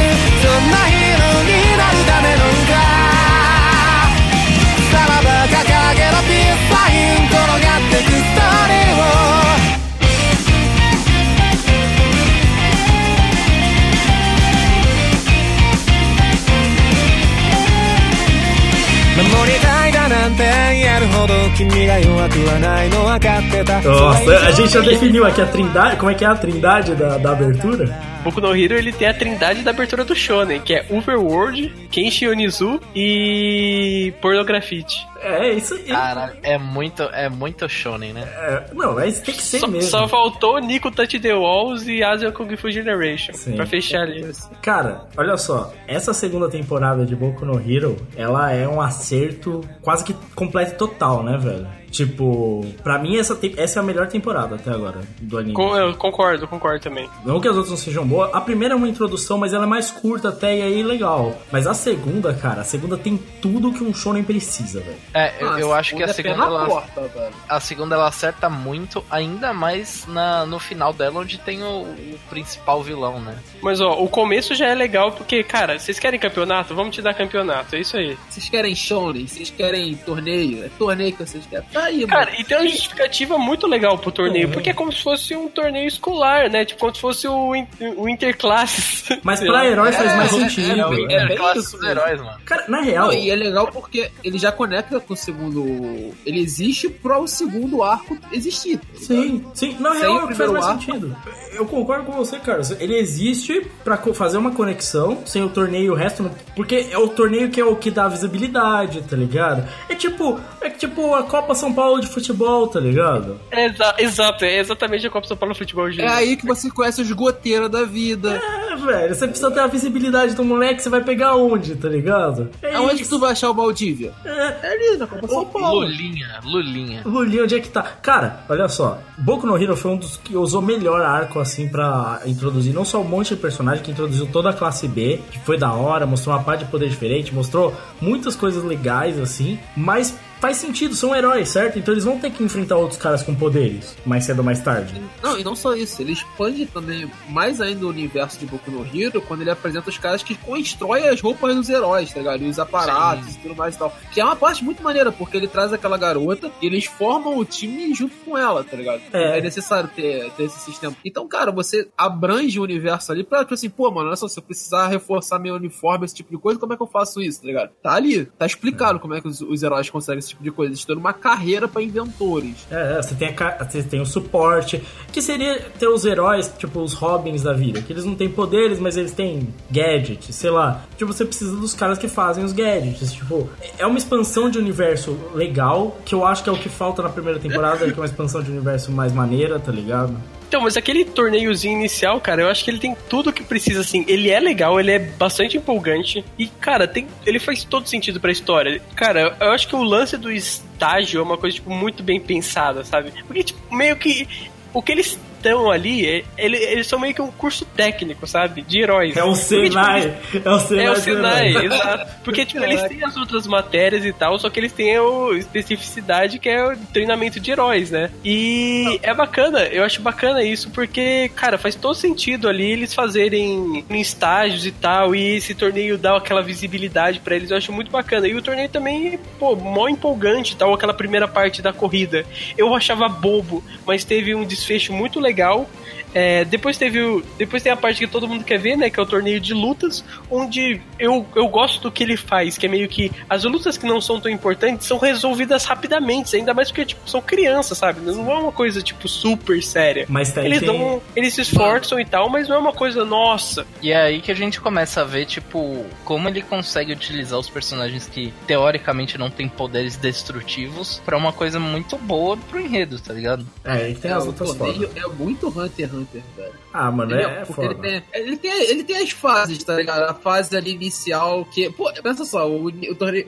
Nossa, a gente já definiu aqui a trindade. Como é que é a trindade da, da abertura? Boku no Hero ele tem a trindade da abertura do Shonen, que é Overworld, Kenshin Onizu e Pornografite. É, isso aí. Caralho, é muito, é muito shonen, né? É, não, mas tem que ser Só, mesmo. só faltou Nico Touch the Walls e Asian Kung Fu Generation Sim. pra fechar ali. Cara, olha só, essa segunda temporada de Boku no Hero, ela é um acerto quase que completo e total, né, velho? Tipo, pra mim essa, essa é a melhor temporada até agora do anime. Com- eu concordo, concordo também. Não que as outras não sejam boas, a primeira é uma introdução, mas ela é mais curta até e aí legal. Mas a segunda, cara, a segunda tem tudo que um shonen precisa, velho. É, eu, Ah, eu acho que a é segunda na ela, porta, velho. a segunda ela acerta muito, ainda mais na, no final dela, onde tem o, o principal vilão, né? Mas ó, o começo já é legal porque, cara, vocês querem campeonato? Vamos te dar campeonato, é isso aí. Vocês querem shonen? Vocês querem torneio? É torneio que vocês querem? Tá aí, Cara, e tem uma justificativa muito legal pro torneio, porque é como se fosse um torneio escolar, né? Tipo, como se fosse o, in- o Interclasses. Mas pra lá. herói faz mais é, sentido. é, É é isso dos heróis, mano. Cara, na real, Não, e é legal porque ele já conecta com o segundo. Ele existe para o segundo arco existir. tá? Sim, sim. Na Sem real, o é o que faz mais arco. sentido. Eu concordo com você, Carlos. Ele existe pra co- fazer uma conexão sem o torneio e o resto. Porque é o torneio que é o que dá visibilidade, tá ligado? É tipo, é tipo a Copa São Paulo de futebol, tá ligado? É exa- exato, é exatamente a Copa São Paulo Futebol É Júnior. aí que você conhece os goteiros da vida. É, velho, você precisa ter a visibilidade do moleque, você vai pegar onde, tá ligado? É Aonde que isso. tu vai achar o Maldívia? É, É ali, na Copa São Paulo. Lulinha, Lulinha. Lulinha, onde é que tá? Cara, olha só. Boku no Hero foi um dos que usou melhor arco, assim, pra introduzir não só um monte de personagem, que introduziu toda a classe B, que foi da hora, mostrou uma parte de poder diferente, mostrou muitas coisas legais, assim, mas faz sentido, são heróis, certo? Então eles vão ter que enfrentar outros caras com poderes, mais cedo ou mais tarde. Não, e não só isso, ele expande também mais ainda o universo de Boku no Hero quando ele apresenta os caras que constroem as roupas dos heróis, tá ligado? E os aparatos e tudo mais e tal. Que é uma parte muito maneira, porque ele traz aquela garota e eles formam o time junto com ela, tá ligado? É. É, necessário ter, ter esse sistema. Então, cara, você abrange o universo ali pra, tipo assim, pô, mano, olha só, se eu precisar reforçar meu uniforme, esse tipo de coisa, como é que eu faço isso, tá ligado? Tá ali, tá explicado como é que os, os heróis conseguem esse tipo de coisa. Eles estão numa carreira pra inventores. É, é, você tem, a você tem o suporte, que seria ter os heróis, tipo os Robins da vida, que eles não têm poderes, mas eles têm gadgets, sei lá. Tipo, você precisa dos caras que fazem os gadgets. Tipo, é uma expansão de universo legal, que eu acho que é o que falta na primeira temporada, que é uma expansão de universo mais maneira, tá ligado? Então, mas aquele torneiozinho inicial, cara, eu acho que ele tem tudo que precisa, assim. Ele é legal, ele é bastante empolgante. E, cara, tem, ele faz todo sentido pra história. Cara, eu acho que o lance do estágio é uma coisa, tipo, muito bem pensada, sabe? Porque, tipo, meio que. O que eles estão ali, é- ele- eles são meio que um curso técnico, sabe? De heróis. É o Porque, tipo, Senai, eles- é o Senai. é o Senai, exato. Porque, tipo, eles têm as outras matérias e tal, só que eles têm a especificidade que é o treinamento de heróis, né? E é bacana, eu acho bacana isso, porque, cara, faz todo sentido ali eles fazerem em estágios e tal, e esse torneio dá aquela visibilidade pra eles, eu acho muito bacana. E o torneio também, pô, mó empolgante e tal, aquela primeira parte da corrida. Eu achava bobo, mas teve um desfecho muito legal legal. É, depois teve o, depois tem a parte que todo mundo quer ver, né? Que é o torneio de lutas, onde eu, eu gosto do que ele faz, que é meio que as lutas que não são tão importantes são resolvidas rapidamente, ainda mais porque tipo, são crianças, sabe? Não é uma coisa tipo super séria. Mas tá, eles tem- dão, eles se esforçam e tal, mas não é uma coisa nossa. E é aí que a gente começa a ver, tipo, como ele consegue utilizar os personagens que teoricamente não têm poderes destrutivos pra uma coisa muito boa pro enredo, tá ligado? É, ele tem É, as o lutas é muito Hunter x Hunter, velho. Ah, mano, Entendeu? é, é Porque foda. ele tem, ele, tem, ele tem as fases, tá ligado? A fase ali inicial que. Pô, pensa só, o, o,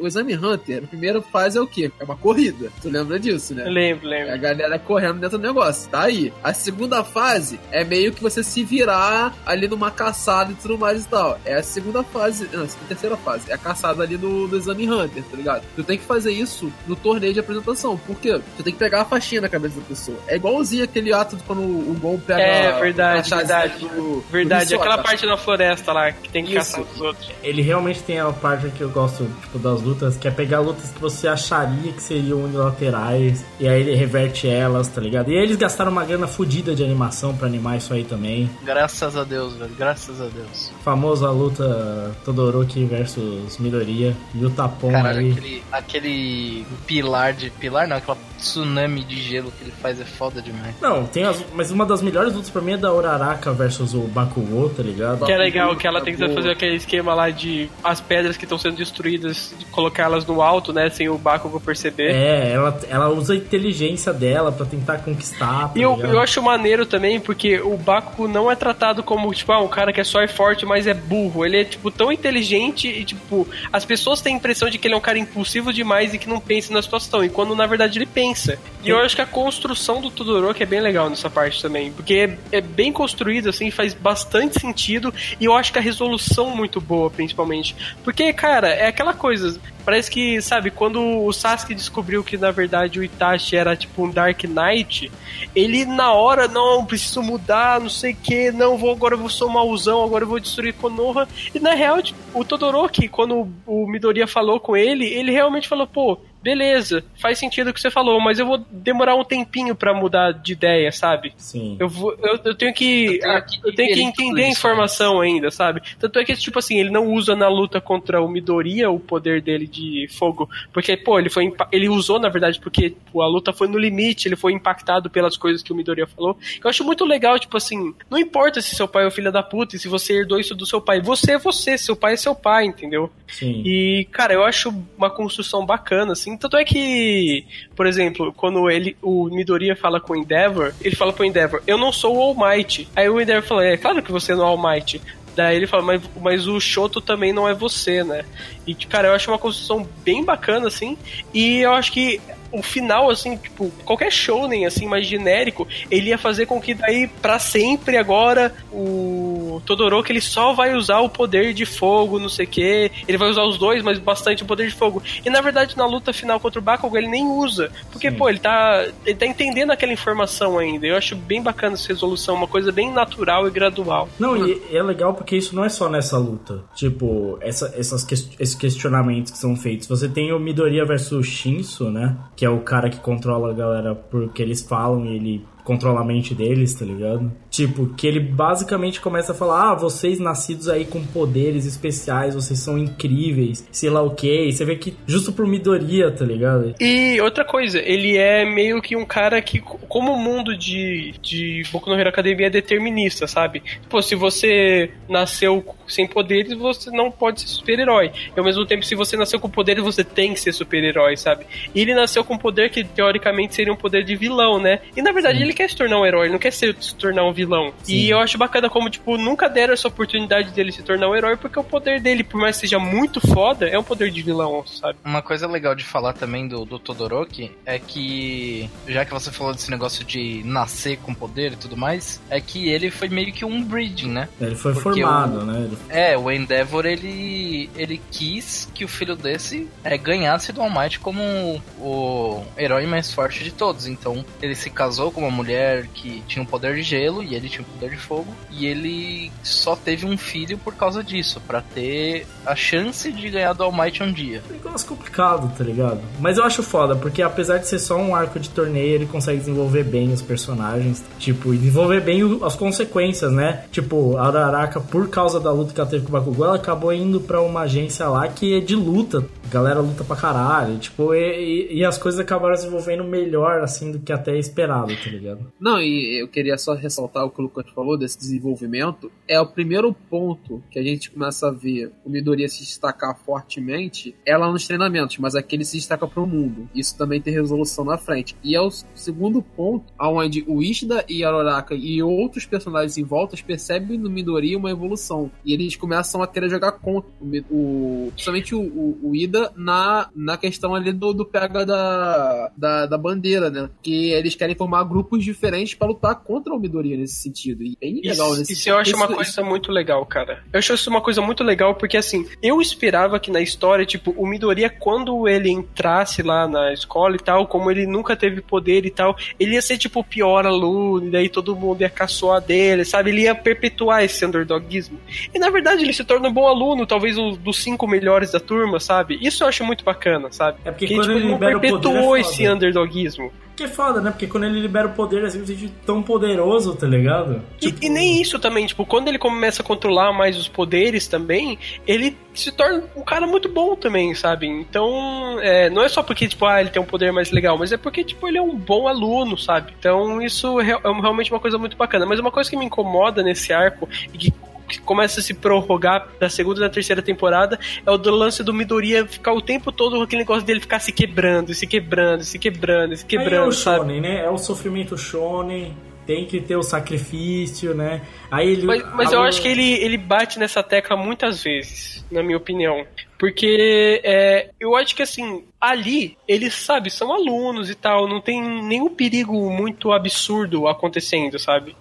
o Exame Hunter, a primeira fase é o quê? É uma corrida. Tu lembra disso, né? Eu lembro, É lembro. a galera correndo dentro do negócio, tá aí. A segunda fase é meio que você se virar ali numa caçada e tudo mais e tal. É a segunda fase, não, a terceira fase. É a caçada ali do, do Exame Hunter, tá ligado? Tu tem que fazer isso no torneio de apresentação. Por quê? Tu tem que pegar a faixinha na cabeça da pessoa. É igualzinho aquele ato de quando o Gon pega É, a- verdade, a chazinha verdade. do- do Verdade, Hisoka. aquela parte na floresta lá que tem que Isso. caçar os outros. Ele realmente tem a parte que eu gosto, tipo, das lutas, que é pegar lutas que você acharia que seriam unilaterais, e aí ele reverte elas, tá ligado? E aí eles gastaram uma grana fodida de animação pra animar isso aí também. Graças a Deus, velho, graças a Deus. Famosa luta Todoroki versus Midoriya, e o tapão Caralho, aí. aquele, aquele pilar de. Pilar não, aquela tsunami de gelo que ele faz é foda demais. Não, tem as, mas uma das melhores lutas pra mim é da Uraraka versus o Bakugou, tá ligado? Que é legal, que ela tenta fazer aquele esquema lá de as pedras que estão sendo destruídas, de colocá-las no alto, né? Sem o Bakugo perceber. É, ela, ela usa a inteligência dela pra tentar conquistar. tá E eu, eu acho maneiro também, porque o Bakugo não é tratado como, tipo, ah, um cara que é só é forte, mas é burro. Ele é, tipo, tão inteligente e, tipo, as pessoas têm a impressão de que ele é um cara impulsivo demais e que não pensa na situação. E quando, na verdade, ele pensa. E eu acho que a construção do Todoroki é bem legal nessa parte também. Porque é, é bem construído, assim, faz bastante sentido. E eu acho que a resolução muito boa, principalmente. Porque, cara, é aquela coisa... Parece que, sabe, quando o Sasuke descobriu que na verdade o Itachi era tipo um Dark Knight, ele na hora, não, preciso mudar, não sei o que, não, vou agora eu vou ser um mauzão, agora eu vou destruir Konoha. E na real, tipo, o Todoroki, quando o Midoriya falou com ele, ele realmente falou, pô, beleza, faz sentido o que você falou, mas eu vou demorar um tempinho pra mudar de ideia, sabe? Sim. Eu, vou, eu, eu tenho que. Eu tenho que Eu tenho que entender a informação ainda, sabe? Tanto é que, tipo assim, ele não usa na luta contra o Midoriya o poder dele de fogo. Porque, pô, ele foi. Ele usou, na verdade, porque pô, a luta foi no limite, ele foi impactado pelas coisas que o Midoriya falou. Eu acho muito legal, tipo assim, não importa se seu pai é o filho da puta e se você herdou isso do seu pai. Você é você, seu pai é seu pai, entendeu? Sim. E, cara, eu acho uma construção bacana, assim. Tanto é que, por exemplo, quando ele, o Midoriya fala com o Endeavor, ele fala pro Endeavor, eu não sou o All Might. Aí o Endeavor fala, é claro que você não é o All Might. Daí ele fala, mas, mas o Shoto também não é você, né? E, cara, eu acho uma construção bem bacana, assim. E eu acho que o final, assim, tipo, qualquer shounen, assim, mais genérico, ele ia fazer com que daí, pra sempre, agora, o Todoroki, ele só vai usar o poder de fogo, não sei o que. Ele vai usar os dois, mas bastante o poder de fogo. E, na verdade, na luta final contra o Bakugo, ele nem usa. Porque, pô, ele tá, ele tá entendendo aquela informação ainda. Eu acho bem bacana essa resolução, uma coisa bem natural e gradual. Não, e é legal porque isso não é só nessa luta. Tipo, essa, essas ques- esses questionamentos que são feitos. Você tem o Midoriya versus Shinso, né? Que é o cara que controla a galera porque eles falam e ele controla a mente deles, tá ligado? Tipo, que ele basicamente começa a falar: ah, vocês nascidos aí com poderes especiais, vocês são incríveis, sei lá o que. Você vê que justo por Midoriya, tá ligado? E outra coisa, ele é meio que um cara que, como o mundo de, de Boku no Hero Academia é determinista, sabe? Pô, se você nasceu sem poderes, você não pode ser super-herói. E ao mesmo tempo, se você nasceu com poderes, você tem que ser super-herói, sabe? E ele nasceu com um poder que teoricamente seria um poder de vilão, né? E na verdade ele quer se tornar um herói, ele não quer se tornar um vilão. E eu acho bacana como, tipo, nunca deram essa oportunidade dele se tornar um herói, porque o poder dele, por mais que seja muito foda, é um poder de vilão, sabe? Uma coisa legal de falar também do, do Todoroki é que, já que você falou desse negócio de nascer com poder e tudo mais, é que ele foi meio que um breeding, né? Ele foi Porque formado, o- né? Ele- É, o Endeavor ele, ele quis que o filho desse é, ganhasse do All Might como o herói mais forte de todos. Então ele se casou com uma mulher que tinha o poder de gelo e ele tinha o poder de fogo. E ele só teve um filho por causa disso, pra ter a chance de ganhar do All Might um dia. negócio complicado, tá ligado? Mas eu acho foda, porque apesar de ser só um arco de torneio, ele consegue desenvolver bem os personagens. Tipo, e desenvolver bem o- as consequências, né? Tipo, a Araraka, por causa da luta que ela teve com o Bakugou, ela acabou indo pra uma agência lá que é de luta. A galera luta pra caralho. Tipo, e, e- e as coisas acabaram se desenvolvendo melhor, assim, do que até esperado, tá ligado? Não, e eu queria só ressaltar o que o Lucas falou desse desenvolvimento. É o primeiro ponto que a gente começa a ver o Midoriya se destacar fortemente é lá nos treinamentos, mas aqui ele se destaca pro mundo. Isso também tem resolução na frente. E é o segundo ponto onde o Ishida e a Aroraka e outros personagens em volta percebem no Midoriya uma evolução. E eles começam a querer jogar contra o, o principalmente o, o, o Ida na, na questão ali do, do pega da, da, da bandeira, né? Que eles querem formar grupos diferentes pra lutar contra o Midoriya nesse sentido. E bem legal Isso, nesse isso eu acho uma isso- coisa muito legal, cara. Eu acho isso uma coisa muito legal porque, assim, eu esperava que na história, tipo, o Midoriya, quando ele entrasse lá na escola e tal, como ele nunca teve poder e tal, ele ia ser, tipo, o pior aluno, e daí todo mundo ia caçoar dele, sabe? Ele ia perpetuar esse underdogismo. E, na verdade, ele se torna um bom aluno, talvez um dos cinco melhores da turma, sabe? Isso eu acho muito bacana, sabe? É porque que, quando tipo, ele não libera o poder, perpetuou é esse underdogismo. Que é foda, né? Porque quando ele libera o poder, assim, você sente tão poderoso, tá ligado? E, e nem isso também, tipo, quando ele começa a controlar mais os poderes também, ele se torna um cara muito bom também, sabe? Então, é, não é só porque, tipo, ah, ele tem um poder mais legal, mas é porque, tipo, ele é um bom aluno, sabe? Então, isso é é realmente uma coisa muito bacana. Mas uma coisa que me incomoda nesse arco e que que começa a se prorrogar da segunda e da terceira temporada é o do lance do Midoriya ficar o tempo todo com aquele negócio dele ficar se quebrando, se quebrando, se quebrando, se Aí é quebrando, o sabe? shonen, né? É o sofrimento shonen, tem que ter o sacrifício, né? Aí ele... Mas, mas eu acho que ele, ele bate nessa tecla muitas vezes, na minha opinião. Porque é, eu acho que assim, ali, eles, sabe, são alunos e tal, não tem nenhum perigo muito absurdo acontecendo, sabe?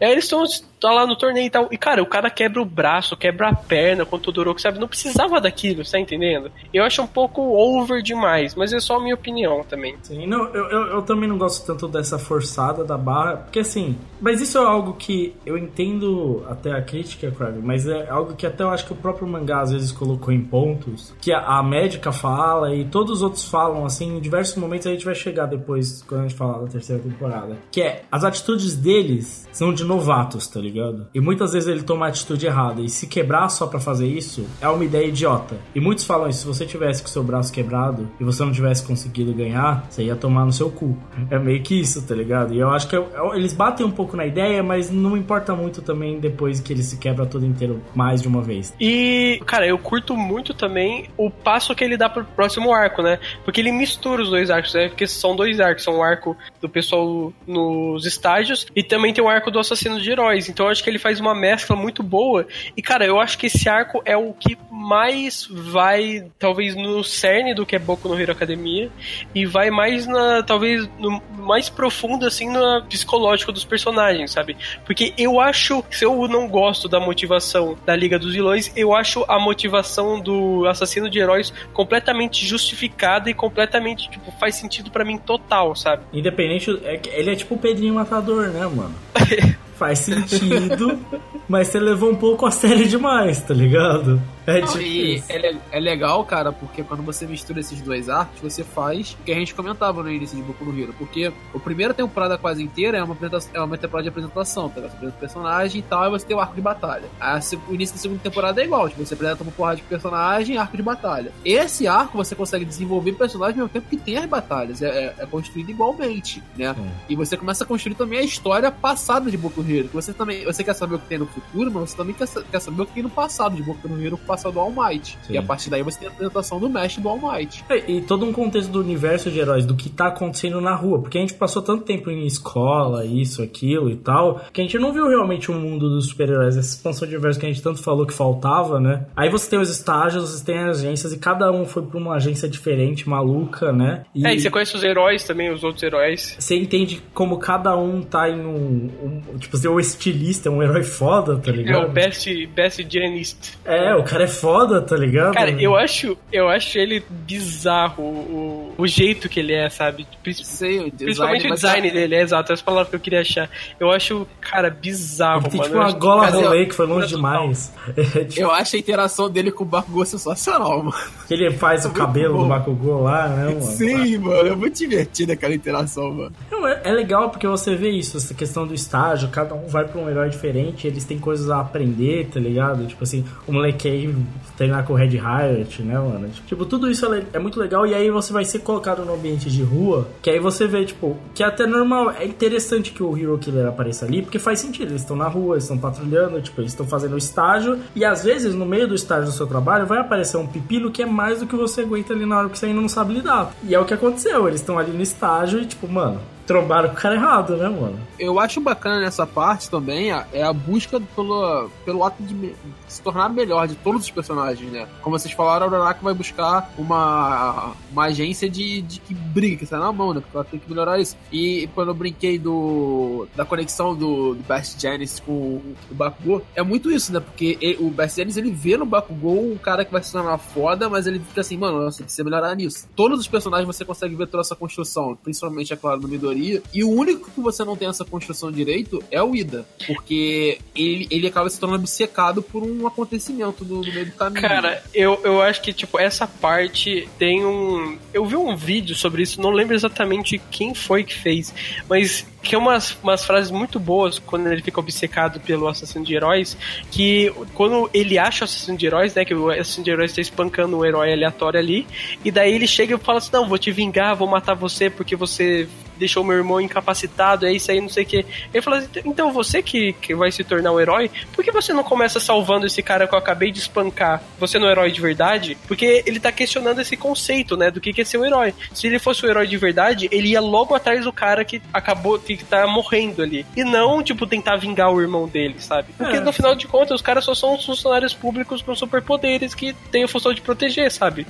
É, eles estão tá lá no torneio e tal. E, cara, o cara quebra o braço, quebra a perna com o Todoroki, sabe? Não precisava daquilo, você tá entendendo? Eu acho um pouco over demais, mas é só a minha opinião também. Sim, não, eu, eu, eu também não gosto tanto dessa forçada da barra, porque assim, mas isso é algo que eu entendo até a crítica, Craig, mas é algo que até eu acho que o próprio mangá às vezes colocou em pontos, que a, a médica fala e todos os outros falam, assim, em diversos momentos a gente vai chegar depois, quando a gente falar da terceira temporada, que é, as atitudes deles são de novatos, tá ligado? E muitas vezes ele toma a atitude errada, e se quebrar só pra fazer isso, é uma ideia idiota. E muitos falam isso, se você tivesse com seu braço quebrado e você não tivesse conseguido ganhar, você ia tomar no seu cu. É meio que isso, tá ligado? E eu acho que eu- eu- eles batem um pouco na ideia, mas não importa muito também depois que ele se quebra todo inteiro mais de uma vez. E, cara, eu curto muito também o passo que ele dá pro próximo arco, né? Porque ele mistura os dois arcos, né? Porque são dois arcos. São o arco do pessoal nos estágios e também tem o arco do assassino de heróis. Então eu acho que ele faz uma mescla muito boa. E, cara, eu acho que esse arco é o que mais vai, talvez, no cerne do que é Boku no Hero Academia. E vai mais na, talvez, no mais profundo, assim, no psicológico dos personagens, sabe? Porque eu acho, se eu não gosto da motivação da Liga dos Vilões, eu acho a motivação do assassino de heróis completamente justificada e completamente, tipo, faz sentido pra mim total, sabe? Independente, é ele é tipo o Pedrinho Matador, né, mano? faz sentido, mas você levou um pouco a sério demais, tá ligado? É Não, tipo e isso. é, é legal, cara, porque quando você mistura esses dois arcos, você faz o que a gente comentava no início de Boku no Hero. Porque a primeira temporada quase inteira é uma, é uma temporada de apresentação, tá? Você apresenta o personagem e tal, e você tem o arco de batalha. A o início da segunda temporada é igual, tipo, você apresenta uma porrada de personagem e arco de batalha. Esse arco você consegue desenvolver personagem ao mesmo tempo que tem as batalhas. É, é- é construído igualmente, né? E você começa a construir também a história passada de Boku no Hero. Você também. Você quer saber o que tem no futuro, mas você também quer, quer saber o que tem no passado de Boku no Hero, o passado do All Might. Sim. E a partir daí você tem a apresentação do mestre do All Might. É, E todo um contexto do universo de heróis, do que tá acontecendo na rua. Porque a gente passou tanto tempo em escola, isso, aquilo e tal, que a gente não viu realmente o mundo dos super-heróis, essa expansão de universo que a gente tanto falou que faltava, né? Aí você tem os estágios, você tem as agências, e cada um foi pra uma agência diferente, maluca, né? E É, e você conhece os heróis também, os outros heróis. você entende como cada um tá em um. um tipo, ser o estilista, é um herói foda, tá É o ligado? best, best Janist. É, o cara é foda, tá ligado? Cara, eu acho, eu acho ele bizarro o, o jeito que ele é, sabe? Sei, o Principalmente o mas- design dele, é exato, essa palavra que eu queria achar. Eu acho, cara, bizarro, Ele tem mano. tipo uma acho- gola rolê que foi longe demais. É, tipo, Eu acho a interação dele com o Bakugou sensacional, mano. que ele faz o Muito cabelo bom. do Bakugou lá, né, mano? Sim, mano. É muito divertida aquela interação, mano. Não, é, é legal porque você vê isso, essa questão do estágio, cada um vai pra um herói diferente, eles têm coisas a aprender, tá ligado? Tipo assim, o moleque aí treinar com o Red Riot, né, mano? Tipo, tudo isso é, é muito legal e aí você vai ser colocado no ambiente de rua, que aí você vê, tipo, que é até normal, é interessante que o Hero Killer apareça ali, porque faz sentido, eles estão na rua, eles estão patrulhando, tipo, eles estão fazendo estágio, e às vezes no meio do estágio do seu trabalho vai aparecer um pepino que é mais do que você aguenta ali na hora que você ainda não sabe lidar. E é o que aconteceu, eles estão ali no estágio e, tipo, mano, trombaram o cara errado, né, mano? Eu acho bacana nessa parte também a- é a busca pelo, pelo ato de se tornar melhor de todos os personagens, né? Como vocês falaram, a Uraraka vai buscar uma, uma agência de, de que briga, que sai na mão, né? Porque ela tem que melhorar isso. E quando eu brinquei do, da conexão do, do Best Janice com o, o Bakugou, é muito isso, né? Porque ele- o Best Janice, ele vê no Bakugou um cara que vai se tornar foda, mas ele fica assim, mano, você precisa melhorar nisso. Todos os personagens você consegue ver toda essa construção, principalmente, é claro, no Midori. E o único que você não tem essa construção direito é o Ida. Porque ele, ele acaba se tornando obcecado por um acontecimento no, no meio do caminho. Cara, eu, eu acho que, tipo, essa parte tem um. Eu vi um vídeo sobre isso, não lembro exatamente quem foi que fez, mas que é umas, umas frases muito boas quando ele fica obcecado pelo assassino de heróis. Que quando ele acha o assassino de heróis, né? Que o assassino de heróis está espancando um herói aleatório ali, e daí ele chega e fala assim: Não, vou te vingar, vou matar você porque você deixou meu irmão incapacitado, é isso aí, não sei o que. Ele falou assim, então você que, que vai se tornar um herói, por que você não começa salvando esse cara que eu acabei de espancar? Você não é um herói de verdade? Porque ele tá questionando esse conceito, né, do que que é ser um herói. Se ele fosse um herói de verdade, ele ia logo atrás do cara que acabou, que tá morrendo ali. E não, tipo, tentar vingar o irmão dele, sabe? Porque É. no final de contas, os caras só são os funcionários públicos com superpoderes que têm a função de proteger, sabe?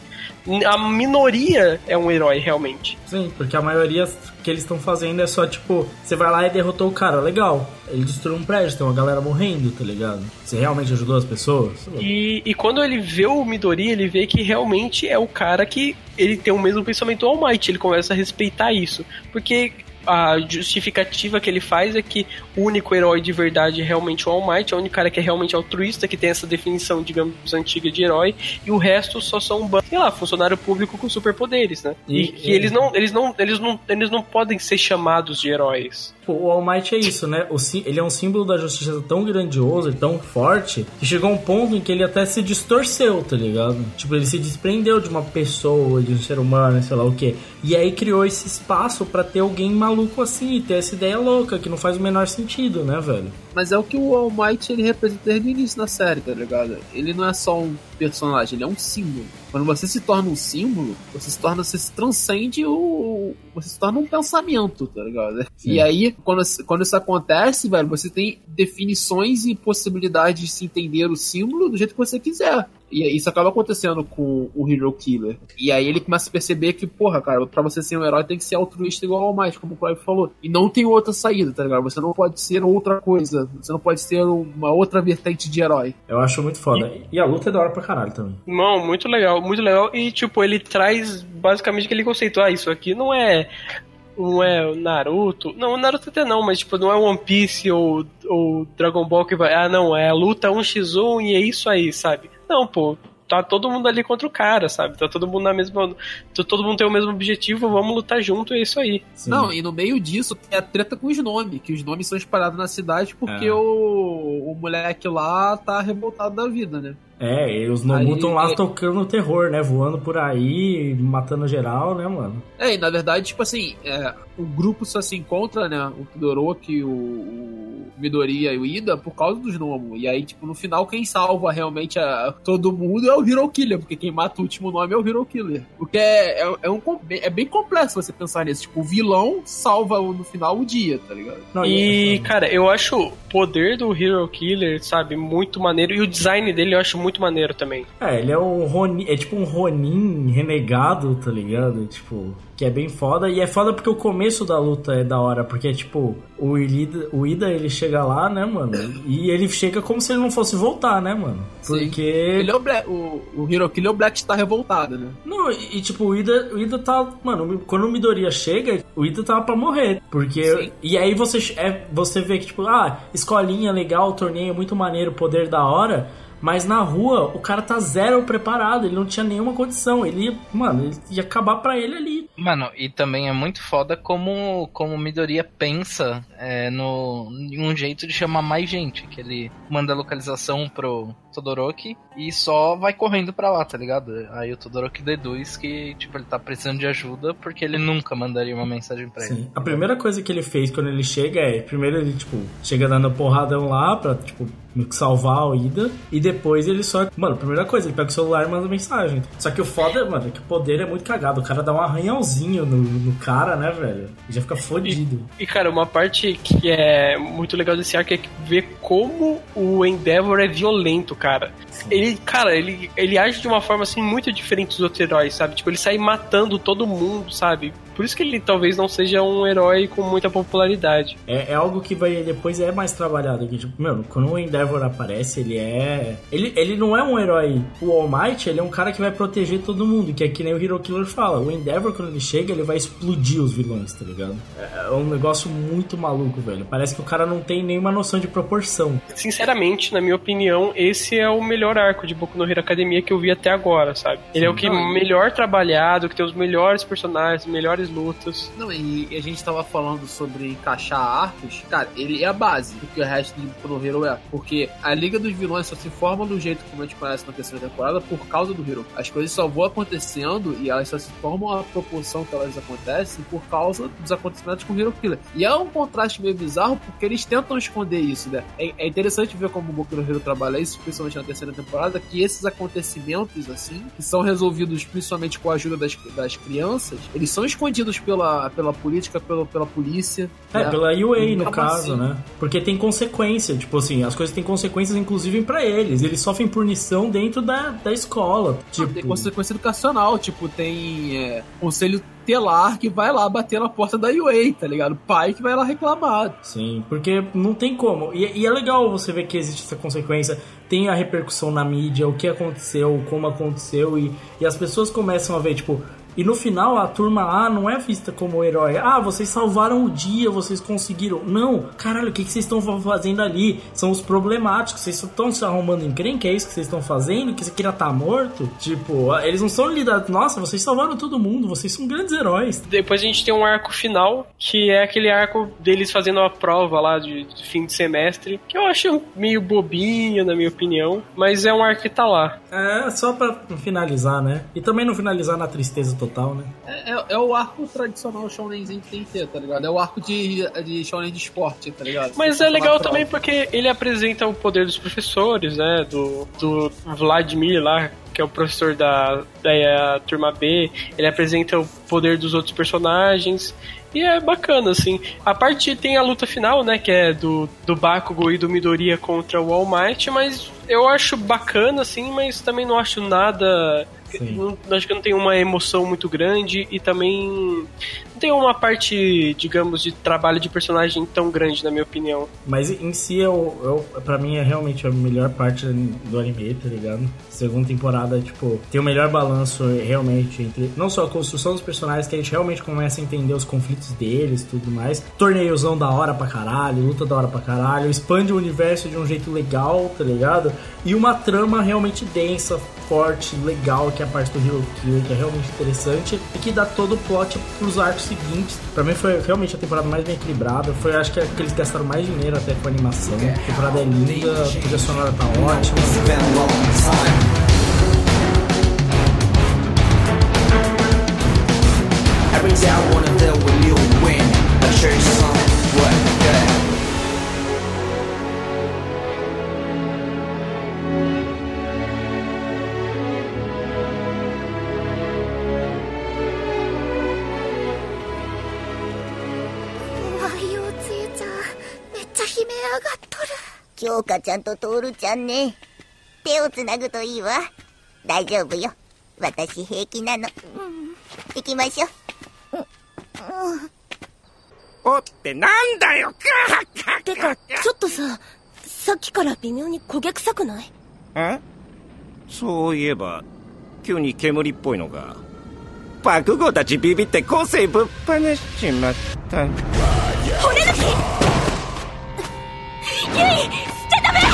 A minoria é um herói, realmente. Sim, porque a maioria que eles estão fazendo é só tipo, você vai lá e derrotou o cara, legal. Ele destruiu um prédio, tem uma galera morrendo, tá ligado? Você realmente ajudou as pessoas? E, e quando ele vê o Midori, ele vê que realmente é o cara que ele tem o mesmo pensamento do All Might. Ele começa a respeitar isso. Porque a justificativa que ele faz é que o único herói de verdade é realmente o All Might, é o único cara que é realmente altruísta, que tem essa definição, digamos, antiga de herói, e o resto só são, um sei lá, funcionário público com superpoderes, né? E, E- que eles não, eles não, eles não, eles não podem ser chamados de heróis. Pô, o All Might é isso, né? O, ele é um símbolo da justiça tão grandioso e tão forte que chegou um ponto em que ele até se distorceu, tá ligado? Tipo, ele se desprendeu de uma pessoa, de um ser humano, sei lá o quê. E aí criou esse espaço pra ter alguém maluco assim, e ter essa ideia louca que não faz o menor sentido, né, velho? Mas é o que o All Might ele representa desde o início da série, tá ligado? Ele não é só um personagem, ele é um símbolo. Quando você se torna um símbolo, você se torna, você se transcende o. Você se torna um pensamento, tá ligado? Sim. E aí, quando, quando isso acontece, velho, você tem definições e possibilidades de se entender o símbolo do jeito que você quiser. E isso acaba acontecendo com o Hero Killer. E aí ele começa a perceber que, porra, cara, pra você ser um herói tem que ser altruísta igual ao mais, como o Clive falou. E não tem outra saída, tá ligado? Você não pode ser outra coisa. Você não pode ser uma outra vertente de herói. Eu acho muito foda. E a luta é da hora pra caralho também. Irmão, muito legal, muito legal. E, tipo, ele traz basicamente aquele conceito: ah, isso aqui não é não é o Naruto. Não, o Naruto até não, mas tipo, não é One Piece ou, ou Dragon Ball que vai. Ah, não, é a luta 1x1 e é isso aí, sabe? Não, pô. Tá todo mundo ali contra o cara, sabe? Tá todo mundo na mesma. Todo mundo tem o mesmo objetivo, vamos lutar junto, e é isso aí. Não, e no meio disso tem a treta com os nomes, que os nomes são espalhados na cidade porque É. o, o moleque lá tá revoltado da vida, né? É, e os Nomu estão lá é- tocando terror, né? Voando por aí, matando geral, né, mano? É, e na verdade, tipo assim, é, o grupo só se encontra, né? O Todoroki, o, o Midoriya e o Ida por causa dos Nomu. E aí, tipo, no final, quem salva realmente a, todo mundo é o Hero Killer, porque quem mata o último nome é o Hero Killer. Porque é, é, é um, é bem complexo você pensar nisso. Tipo, o vilão salva no final o dia, tá ligado? e, cara, eu acho o poder do Hero Killer, sabe, muito maneiro. E o design dele eu acho muito maneiro também. É, ele é um Ronin, é tipo um Ronin renegado, tá ligado? Tipo, que é bem foda. E é foda porque o começo da luta é da hora, porque, tipo, o Ida, o Ida ele chega lá, né, mano? E ele chega como se ele não fosse voltar, né, mano? Porque. Ele é o, Black, o, o Hero Killer é o Black Star revoltado, né? Não, e, e, tipo, o Ida, o Ida tá. Mano, quando o Midoriya chega, o Ida tava pra morrer. Porque. E aí você, é, você vê que, tipo, ah, escolinha legal, torneio muito maneiro, poder da hora. Mas na rua, o cara tá zero preparado, ele não tinha nenhuma condição. Ele mano, ele ia acabar pra ele ali. Mano, e também é muito foda como, como Midoriya pensa é, no, um jeito de chamar mais gente. Que ele manda a localização pro Todoroki e só vai correndo pra lá, tá ligado? Aí o Todoroki deduz que, tipo, ele tá precisando de ajuda porque ele nunca mandaria uma mensagem pra ele. Sim. A primeira coisa que ele fez quando ele chega é, primeiro ele, tipo, chega dando porradão lá pra, tipo, salvar o Ida. E depois ele só. Mano, primeira coisa, ele pega o celular e manda mensagem. Só que o foda, mano, é que o poder é muito cagado. O cara dá um arranhãozinho no, no cara, né, velho? E já fica fodido. E, cara, uma parte que é muito legal desse arco é ver como o Endeavor é violento, cara. Ele, cara, ele, ele age de uma forma assim muito diferente dos outros heróis, sabe? Tipo, ele sai matando todo mundo, sabe? Por isso que ele talvez não seja um herói com muita popularidade. É, é algo que vai depois é mais trabalhado aqui. Tipo, quando o Endeavor aparece, ele é. Ele, ele não é um herói. O All Might, ele é um cara que vai proteger todo mundo. Que é que nem o Hero Killer fala. O Endeavor, quando ele chega, ele vai explodir os vilões, tá ligado? É, é um negócio muito maluco, velho. Parece que o cara não tem nenhuma noção de proporção. Sinceramente, na minha opinião, esse é o melhor arco de Boku no Hero Academia que eu vi até agora, sabe? Ele é o que melhor trabalhado, que tem os melhores personagens, melhores lutas. Não, e a gente tava falando sobre encaixar arcos. Cara, ele é a base do que o resto de no Hero é. Porque a Liga dos Vilões só se forma do jeito como a gente conhece na terceira temporada por causa do Hero. As coisas só vão acontecendo e elas só se formam a proporção que elas acontecem por causa dos acontecimentos com o Hero Killer. E é um contraste meio bizarro porque eles tentam esconder isso, né? É, é interessante ver como o Boku no Hero trabalha isso, principalmente na terceira temporada, que esses acontecimentos, assim, que são resolvidos principalmente com a ajuda das, das crianças, eles são escondidos pela, pela política, pela, pela polícia. É, né? pela UA, no caso, assim- né? Porque tem consequência, tipo assim, as coisas têm consequências, inclusive, pra eles. Eles sofrem punição dentro da, da escola. Tipo, Tem consequência educacional, tipo, tem é, conselho telar que vai lá bater na porta da UA, tá ligado? Pai que vai lá reclamar. Sim, porque não tem como. E, e é legal você ver que existe essa consequência. Tem a repercussão na mídia, o que aconteceu, como aconteceu, e, e as pessoas começam a ver, tipo. E no final a turma A não é vista como herói. Ah, vocês salvaram o dia, vocês conseguiram. Não, caralho, o que, que vocês estão fazendo ali? São os problemáticos, vocês estão se arrumando em crente, é isso que vocês estão fazendo? Que você queria estar morto? Tipo, eles não são lidados. Nossa, vocês salvaram todo mundo, vocês são grandes heróis. Depois a gente tem um arco final, que é aquele arco deles fazendo a prova lá de, de fim de semestre, que eu acho meio bobinho, na minha opinião, mas é um arco que tá lá. É, só pra finalizar, né? E também não finalizar na tristeza total, né? É, é- é o arco tradicional shonenzinho que tem que ter, tá ligado? É o arco de, de shonen de esporte, tá ligado? Mas é legal também porque ele apresenta o poder dos professores, né? Do, do Vladimir lá, que é o professor da, da eh, turma B. Ele apresenta o poder dos outros personagens. E é bacana, assim. A parte tem a luta final, né? Que é do, do Bakugo e do Midoriya contra o All Might, mas eu acho bacana, assim, mas também não acho nada não- acho que não tem uma emoção muito grande e também não tem uma parte, digamos, de trabalho de personagem tão grande, na minha opinião. Mas em si, eu, eu, pra mim, é realmente a melhor parte do anime, tá ligado? Segunda temporada, tipo, tem o melhor balanço realmente entre não só a construção dos personagens, que a gente realmente começa a entender os conflitos deles e tudo mais. Torneiozão da hora pra caralho, luta da hora pra caralho, expande o universo de um jeito legal, tá ligado? E uma trama realmente densa, forte, legal, que é a parte do Hero Killer, que é realmente interessante e que dá todo o plot pros arcos seguintes. Pra mim foi realmente a temporada mais bem equilibrada. Foi, acho que, é que eles gastaram mais dinheiro até com a animação. A temporada é linda, a trilha sonora tá ótima. I wanna 京香ちゃんと徹ちゃんね。手をつなぐといいわ。大丈夫よ。私平気なの、うん、行きましょう、うんうんおってなんだよ。てかちょっとささっきから微妙に焦げ臭くない？え？そういえば急に煙っぽいのが爆豪たちビビって個性ぶっ放しちまった。骨抜きゆい捨てためこ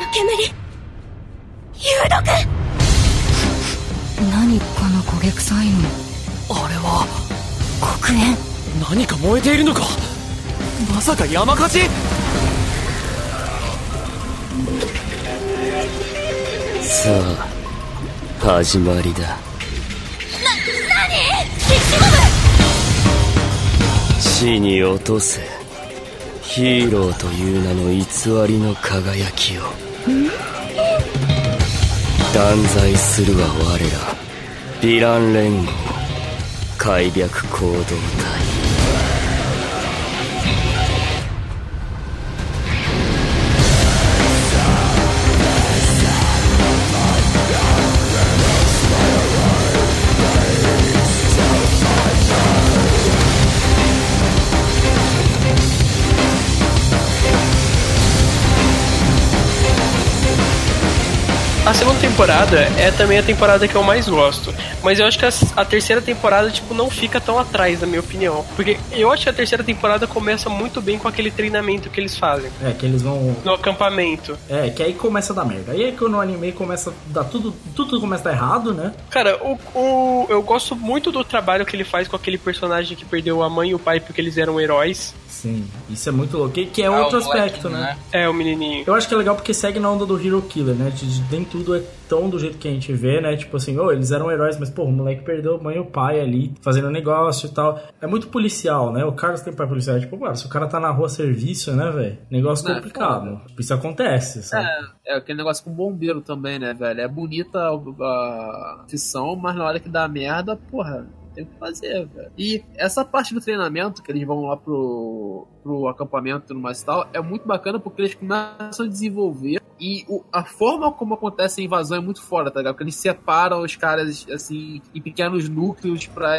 の煙有毒何この焦げ臭いの。あれは黒煙。何か燃えているのか。まさか山火事？さあ始まりだ。な何キッシモ地に落とせヒーローという名の偽りの輝きを。断罪するは我ら。ヴィラン連合。開闢行動隊 temporada é também a temporada que eu mais gosto. Mas eu acho que a, a terceira temporada, tipo, não fica tão atrás, na minha opinião. Porque eu acho que a terceira temporada começa muito bem com aquele treinamento que eles fazem. É, que eles vão. No acampamento. É, que aí começa a dar merda. Aí é que no anime começa a dar tudo. Tudo começa a dar errado, né? Cara, o, o, eu gosto muito do trabalho que ele faz com aquele personagem que perdeu a mãe e o pai porque eles eram heróis. Sim, isso é muito louco. Que, que é Ah, outro aspecto, né? né? É, o menininho. Eu acho que é legal porque segue na onda do Hero Killer, né? De, de- nem tudo é tão do jeito que a gente vê, né? Tipo assim, oh, eles eram heróis, mas, pô, o moleque perdeu a mãe e o pai ali, fazendo negócio e tal. É muito policial, né? O Carlos tem pai policial. Tipo, mano, se o cara tá na rua a serviço, né, velho? Negócio É, complicado. Tipo, isso acontece, sabe? É, é aquele negócio com bombeiro também, né, velho? É bonita a, a ficção, mas na hora que dá merda, porra, tem que fazer, velho. E essa parte do treinamento, que eles vão lá pro, pro acampamento e tudo mais e tal, é muito bacana porque eles começam a desenvolver e o- a forma como acontece a invasão é muito fora, tá ligado? Porque eles separam os caras, assim, em pequenos núcleos pra.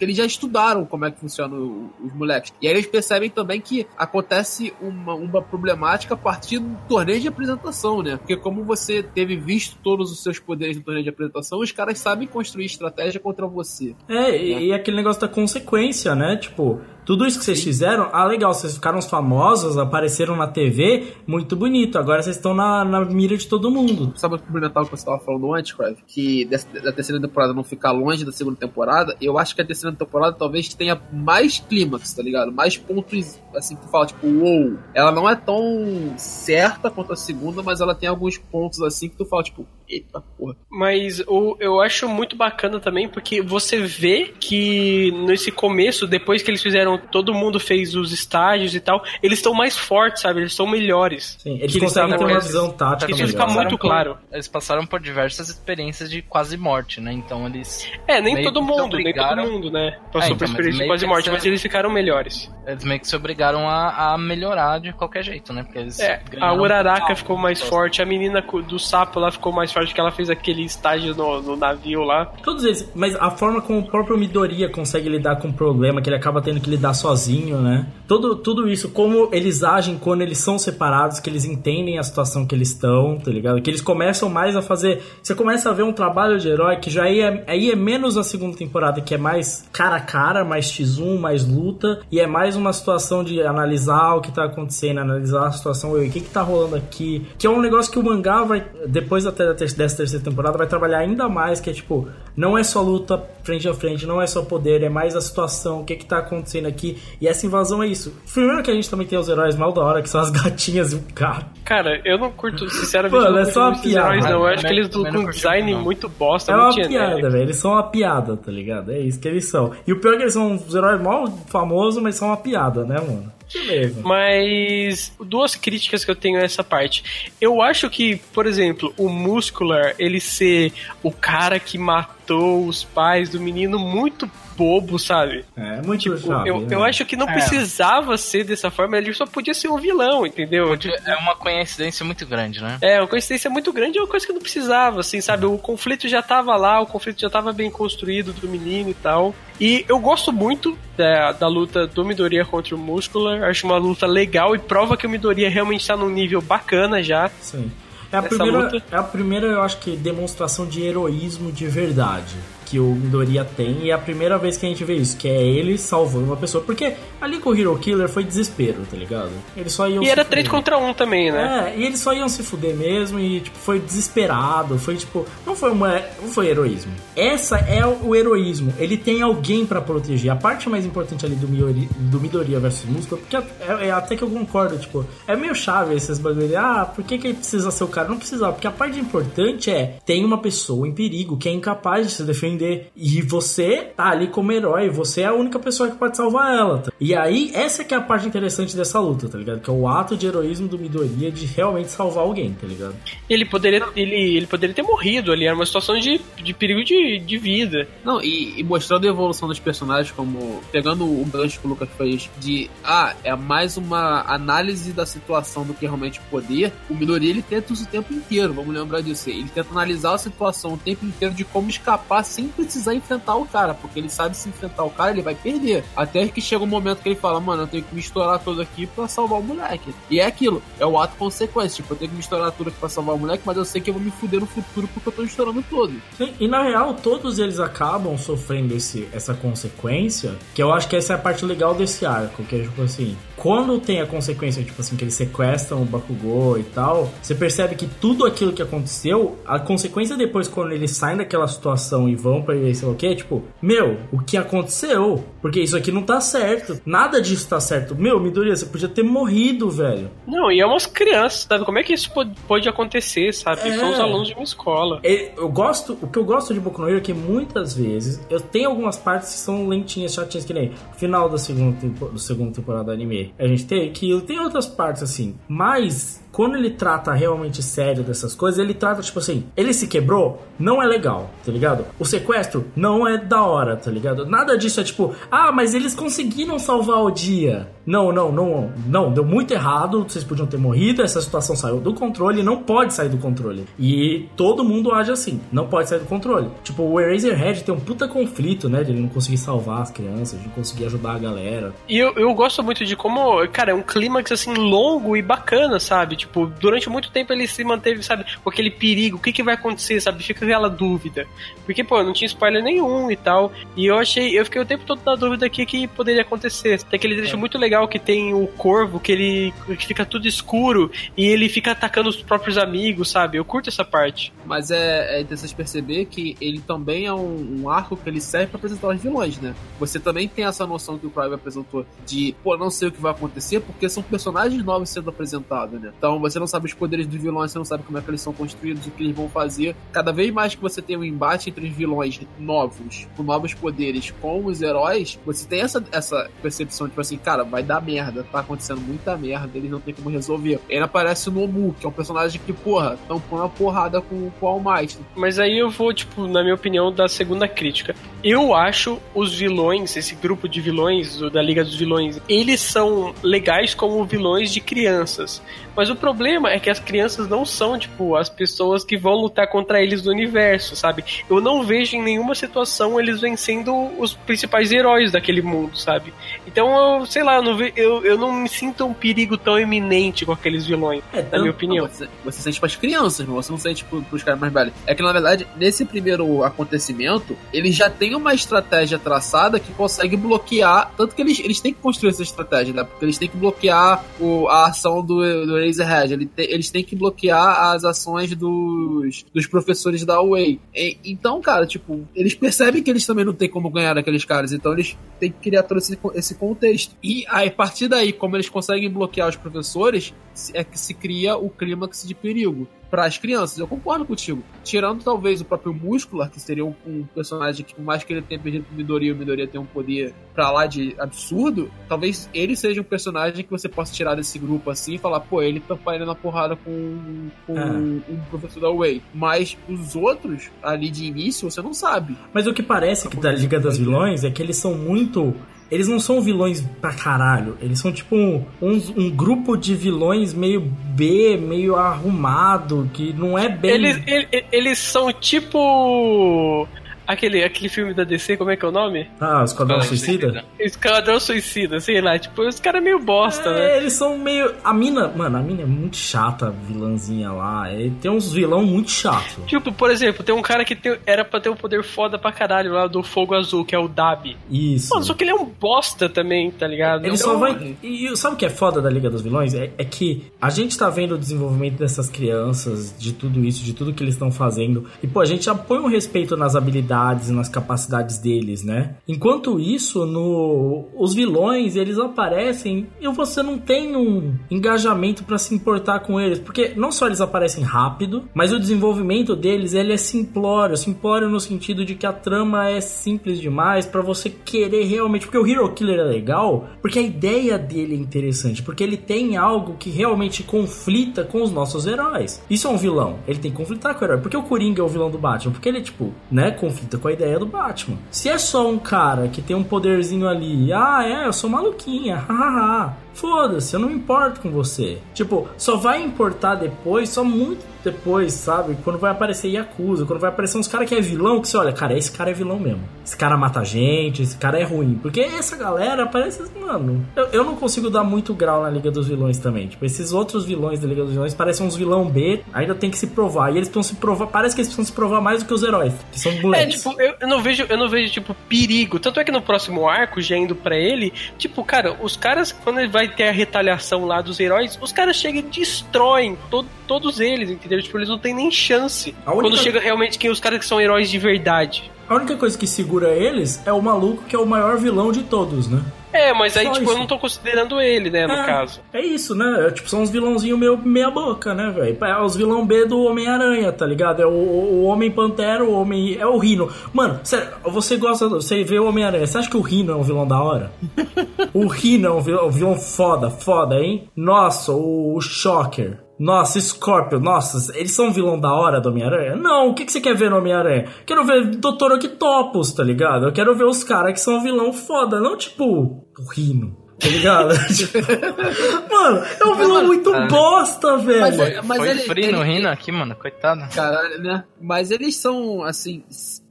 Eles já estudaram como é que funciona o- os moleques. E aí eles percebem também que acontece uma, uma problemática a partir do torneio de apresentação, né? Porque como você teve visto todos os seus poderes no torneio de apresentação, os caras sabem construir estratégia contra você. É, e, e aquele negócio da consequência, né? Tipo, tudo isso que vocês fizeram, ah, legal, vocês ficaram famosos, apareceram na TV, muito bonito. Agora vocês estão na, na mira de todo mundo. Sabe o complementar o que você estava falando antes, Crave? Que da terceira temporada não ficar longe da segunda temporada, eu acho que a terceira temporada talvez tenha mais clímax, tá ligado? Mais pontos, assim, que tu fala, tipo, uou. Ela não é tão certa quanto a segunda, mas ela tem alguns pontos, assim, que tu fala, tipo, eita porra. Mas o, eu acho muito bacana também porque você vê que nesse começo, depois que eles fizeram, todo mundo fez os estágios e tal, eles estão mais fortes, sabe? Eles são melhores. Sim, eles Que conseguem estavam- ter uma visão tática Isso fica muito Passaram por- claro. Eles passaram por diversas experiências de quase morte, né? Então eles. É, nem todo mundo, nem todo mundo, né? É, Passou então, por experiência de quase morte, mas eles ficaram melhores. Eles meio que se obrigaram a, a melhorar de qualquer jeito, né? Porque eles É, a Uraraka ficou mais forte, a menina do sapo lá ficou mais forte que ela fez aquele estágio no, no navio lá. Todos eles, mas a forma como o próprio Midoriya consegue lidar com o problema, que ele acaba tendo que lidar sozinho, né? Tudo, tudo isso, como eles agem quando eles são separados, que eles entendem a situação que eles estão, tá ligado? Que eles começam mais a fazer. Você começa a ver um trabalho de herói que já aí é, aí é menos a segunda temporada, que é mais cara a cara, mais X1, mais luta, e é mais uma situação de analisar o que tá acontecendo, analisar a situação, o que que tá rolando aqui, que é um negócio que o mangá vai, depois até da dessa terceira temporada, vai trabalhar ainda mais, que é tipo, não é só luta frente a frente, não é só poder, é mais a situação, o que que tá acontecendo aqui, e essa invasão é isso. Primeiro que a gente também tem os heróis mal da hora, que são as gatinhas e o cara. Cara, eu não curto, sinceramente, Mano, não é curto só uma piada. heróis, não. Eu acho que eles também com um design muito, não. muito bosta, É uma piada, velho. Eles são uma piada, tá ligado? É isso que eles são. E o pior é que eles são uns heróis mal famosos, mas são uma piada, né, mano? Beleza. Mas duas críticas que eu tenho a essa parte. Eu acho que, por exemplo, o Muscular, ele ser o cara que matou os pais do menino muito bobo, sabe? É, muito chave, eu, né? eu acho que não É. precisava ser dessa forma, ele só podia ser um vilão, entendeu? É uma coincidência muito grande, né? É, uma coincidência muito grande, é uma coisa que não precisava, assim, sabe? O conflito já tava lá, o conflito já tava bem construído do menino e tal. E eu gosto muito da, da luta do Midoriya contra o Muscular, acho uma luta legal e prova que o Midoriya realmente tá num nível bacana já. Sim. É a, primeira, luta. é a primeira, eu acho que, demonstração de heroísmo de verdade que o Midoriya tem. E é a primeira vez que a gente vê isso, que é ele salvando uma pessoa. Porque ali com o Hero Killer foi desespero, tá ligado? Eles só iam E era. 3 contra 1 também, né? É, e eles só iam se fuder mesmo e, tipo, foi desesperado, foi, tipo, não foi uma, não foi heroísmo. Essa é o, heroísmo, ele tem alguém pra proteger. A parte mais importante ali do, Miori, do Midoriya versus Muscle, porque é, é até que eu concordo, tipo, é meio chave esses bagulho ah, por que que ele precisa ser o cara? Não precisava, porque a parte importante é, tem uma pessoa em perigo que é incapaz de se defender e você tá ali como herói, você é a única pessoa que pode salvar ela. tá? E aí, essa que é a parte interessante dessa luta, tá ligado? Que é o ato de heroísmo do Midoriya de realmente salvar alguém, tá ligado? Ele poderia, ele, ele poderia ter morrido ali, era uma situação de, de perigo de, de vida. Não, e, e mostrando a evolução dos personagens, como pegando o gancho que o Lucas fez, de ah, é mais uma análise da situação do que realmente poder. O Midori ele tenta isso o tempo inteiro, vamos lembrar disso. Ele tenta analisar a situação o tempo inteiro de como escapar sem precisar enfrentar o cara, porque ele sabe se enfrentar o cara, ele vai perder. Até que chega um momento que ele fala, mano, eu tenho que me estourar todo aqui pra salvar o moleque. E é aquilo, é o ato consequência. Tipo, eu tenho que me estourar tudo aqui pra salvar o moleque, mas eu sei que eu vou me fuder no futuro porque eu tô estourando todo. Sim, e na real, todos eles acabam sofrendo esse, essa consequência, que eu acho que essa é a parte legal desse arco, que é tipo assim, quando tem a consequência, tipo assim, que eles sequestram o Bakugou e tal, você percebe que tudo aquilo que aconteceu, a consequência depois, quando eles saem daquela situação e vão pra sei lá o que, tipo, meu, o que aconteceu? Porque isso aqui não tá certo, nada disso tá certo. Meu, Midoriya, você podia ter morrido, velho. Não, e é umas crianças, sabe? Como é que isso pode, acontecer, sabe? É. São os alunos de uma escola. É, Eu gosto, o que eu gosto de Boku no Hero é que muitas vezes eu tenho algumas partes que são lentinhas, chatinhas, que nem o final da segunda, do segunda temporada do anime. A gente tem que tem outras partes assim, mas quando ele trata realmente sério dessas coisas, ele trata tipo assim, ele se quebrou, não é legal, tá ligado? O sequestro não é da hora, tá ligado? Nada disso é tipo, ah, mas eles conseguiram salvar o dia. Não, não, não, não, deu muito errado, vocês podiam ter morrido, essa situação saiu do controle, não pode sair do controle. E todo mundo age assim, não pode sair do controle. Tipo, o Eraserhead tem um puta conflito, né, de ele não conseguir salvar as crianças, de não conseguir ajudar a galera. E eu, eu gosto muito de como, cara, é um clímax assim longo e bacana, sabe? Tipo, durante muito tempo ele se manteve, sabe, com aquele perigo, o que, que vai acontecer, sabe? Fica aquela dúvida. Porque, pô, não tinha spoiler nenhum e tal. E eu achei, eu fiquei o tempo todo na dúvida aqui que poderia acontecer. Tem aquele trecho muito legal que tem o corvo, que ele que fica tudo escuro e ele fica atacando os próprios amigos, sabe? Eu curto essa parte. Mas é, é interessante perceber que ele também é um, um arco que ele serve pra apresentar os vilões, né? Você também tem essa noção que o Clive apresentou de, pô, não sei o que vai acontecer, porque são personagens novos sendo apresentados, né? Então você não sabe os poderes dos vilões, você não sabe como é que eles são construídos, o que eles vão fazer. Cada vez mais que você tem um embate entre os vilões novos, com novos poderes, com os heróis, você tem essa, essa percepção, tipo assim, cara, vai dar merda, tá acontecendo muita merda, eles não tem como resolver. Ele aparece o Nomu, que é um personagem que, porra, tão pondo uma porrada com, com o All Might. Mas aí eu vou, tipo, na minha opinião, da segunda crítica. Eu acho os vilões, esse grupo de vilões da Liga dos Vilões, eles são legais como vilões de crianças. Mas o problema é que as crianças não são, tipo, as pessoas que vão lutar contra eles do universo, sabe? Eu não vejo em nenhuma situação eles vencendo os principais heróis daquele mundo, sabe? Então, eu, sei lá, eu não, ve- eu, eu não me sinto um perigo tão iminente com aqueles vilões, na minha opinião. Você, você sente pras crianças, você não sente pro- pros caras mais velhos. É que, na verdade, nesse primeiro acontecimento, eles já têm uma estratégia traçada que consegue bloquear. Tanto que eles, eles têm que construir essa estratégia, né? Porque eles têm que bloquear o- a ação do, do Razorhead. Ele te- eles têm que bloquear as ações dos, dos professores da Way. Então, cara, tipo, eles percebem que eles também não têm como ganhar daqueles caras. Então, eles têm que criar todo esse, esse contexto. E aí, a partir daí, como eles conseguem bloquear os professores, é que se cria o clímax de perigo para as crianças. Eu concordo contigo. Tirando talvez o próprio Muscular, que seria um, um personagem que, por mais que ele tenha perdido pro Midoriya, o Midoriya tem um poder pra lá de absurdo, talvez ele seja um personagem que você possa tirar desse grupo assim e falar, pô, ele tá indo na porrada com, com Ah. um professor da Way. Mas os outros, ali de início, você não sabe. Mas o que parece que da Liga das Vilões é que eles são muito. Eles não são vilões pra caralho. Eles são tipo um, um, um grupo de vilões meio B, meio arrumado, que não é bem. Eles, ele- eles são tipo. Aquele, aquele filme da DC, como é que é o nome? Ah, Esquadrão Suicida? Esquadrão Suicida, sei lá, tipo, os caras meio bosta, É, né? eles são meio. A mina, mano, a mina é muito chata, a vilãzinha lá. É, tem uns vilão muito chato. Tipo, por exemplo, tem um cara que tem- era pra ter um poder foda pra caralho lá do Fogo Azul, que é o Dab. Isso. Mano, só que ele é um bosta também, tá ligado? Ele Então, só vai. E e sabe o que é foda da Liga dos Vilões? É, é que a gente tá vendo o desenvolvimento dessas crianças, de tudo isso, de tudo que eles estão fazendo. E, pô, a gente já põe um respeito nas habilidades e nas capacidades deles, né? Enquanto isso, no. Os vilões, eles aparecem e você não tem um engajamento pra se importar com eles. Porque não só eles aparecem rápido, mas o desenvolvimento deles ele é simplório. Simplório no sentido de que a trama é simples demais pra você querer realmente. Porque o Hero Killer é legal, porque a ideia dele é interessante, porque ele tem algo que realmente conflita com os nossos heróis. Isso é um vilão. Ele tem que conflitar com o herói. Porque o Coringa é o vilão do Batman? Porque ele, tipo, né, conflita com a ideia do Batman. Se é só um cara que tem um poderzinho ali, ah, é, eu sou maluquinha, hahaha. Foda-se, eu não importo com você. Tipo, só vai importar depois, só muito depois, sabe? Quando vai aparecer Yakuza, quando vai aparecer uns caras que é vilão, que você olha, cara, esse cara é vilão mesmo. Esse cara mata gente, esse cara é ruim. Porque essa galera parece, mano. Eu, eu não consigo dar muito grau na Liga dos Vilões também. Tipo, esses outros vilões da Liga dos Vilões parecem uns vilão B, ainda tem que se provar. E eles precisam se provar, parece que eles precisam se provar mais do que os heróis, que são É, moleques. tipo, eu, eu não vejo, eu não vejo, tipo, perigo. Tanto é que no próximo arco, já indo pra ele, tipo, cara, os caras, quando ele vai ter a retaliação lá dos heróis, os caras chegam e destroem to- todos eles, entendeu? Tipo, eles não têm nem chance. Única- Quando chega realmente quem os caras que são heróis de verdade. A única coisa que segura eles é o maluco que é o maior vilão de todos, né? É, mas aí, Só tipo, isso. eu não tô considerando ele, né, no É, caso. É isso, né? É, tipo, são uns vilãozinhos meio meia boca, né, velho? É os vilão B do Homem-Aranha, tá ligado? É o, o Homem-Pantera, o Homem... É o Rino. Mano, sério, você gosta... do- Você vê o Homem-Aranha, você acha que o Rino é um vilão da hora? o Rino é um vilão, um vilão foda, foda, hein? Nossa, o, o Shocker. Nossa, Scorpio, nossa, eles são um vilão da hora do Homem-Aranha? Não, o que, que você quer ver no Homem-Aranha? Quero ver Dr. Octopus, tá ligado? Eu quero ver os caras que são vilão foda, não tipo o Rino. Tá ligado? Mano, é um vilão muito Ah. bosta, velho. Mas- Foi, mas foi ele- frio no ele- rindo aqui, mano. Coitado. Caralho, né? Mas eles são, assim,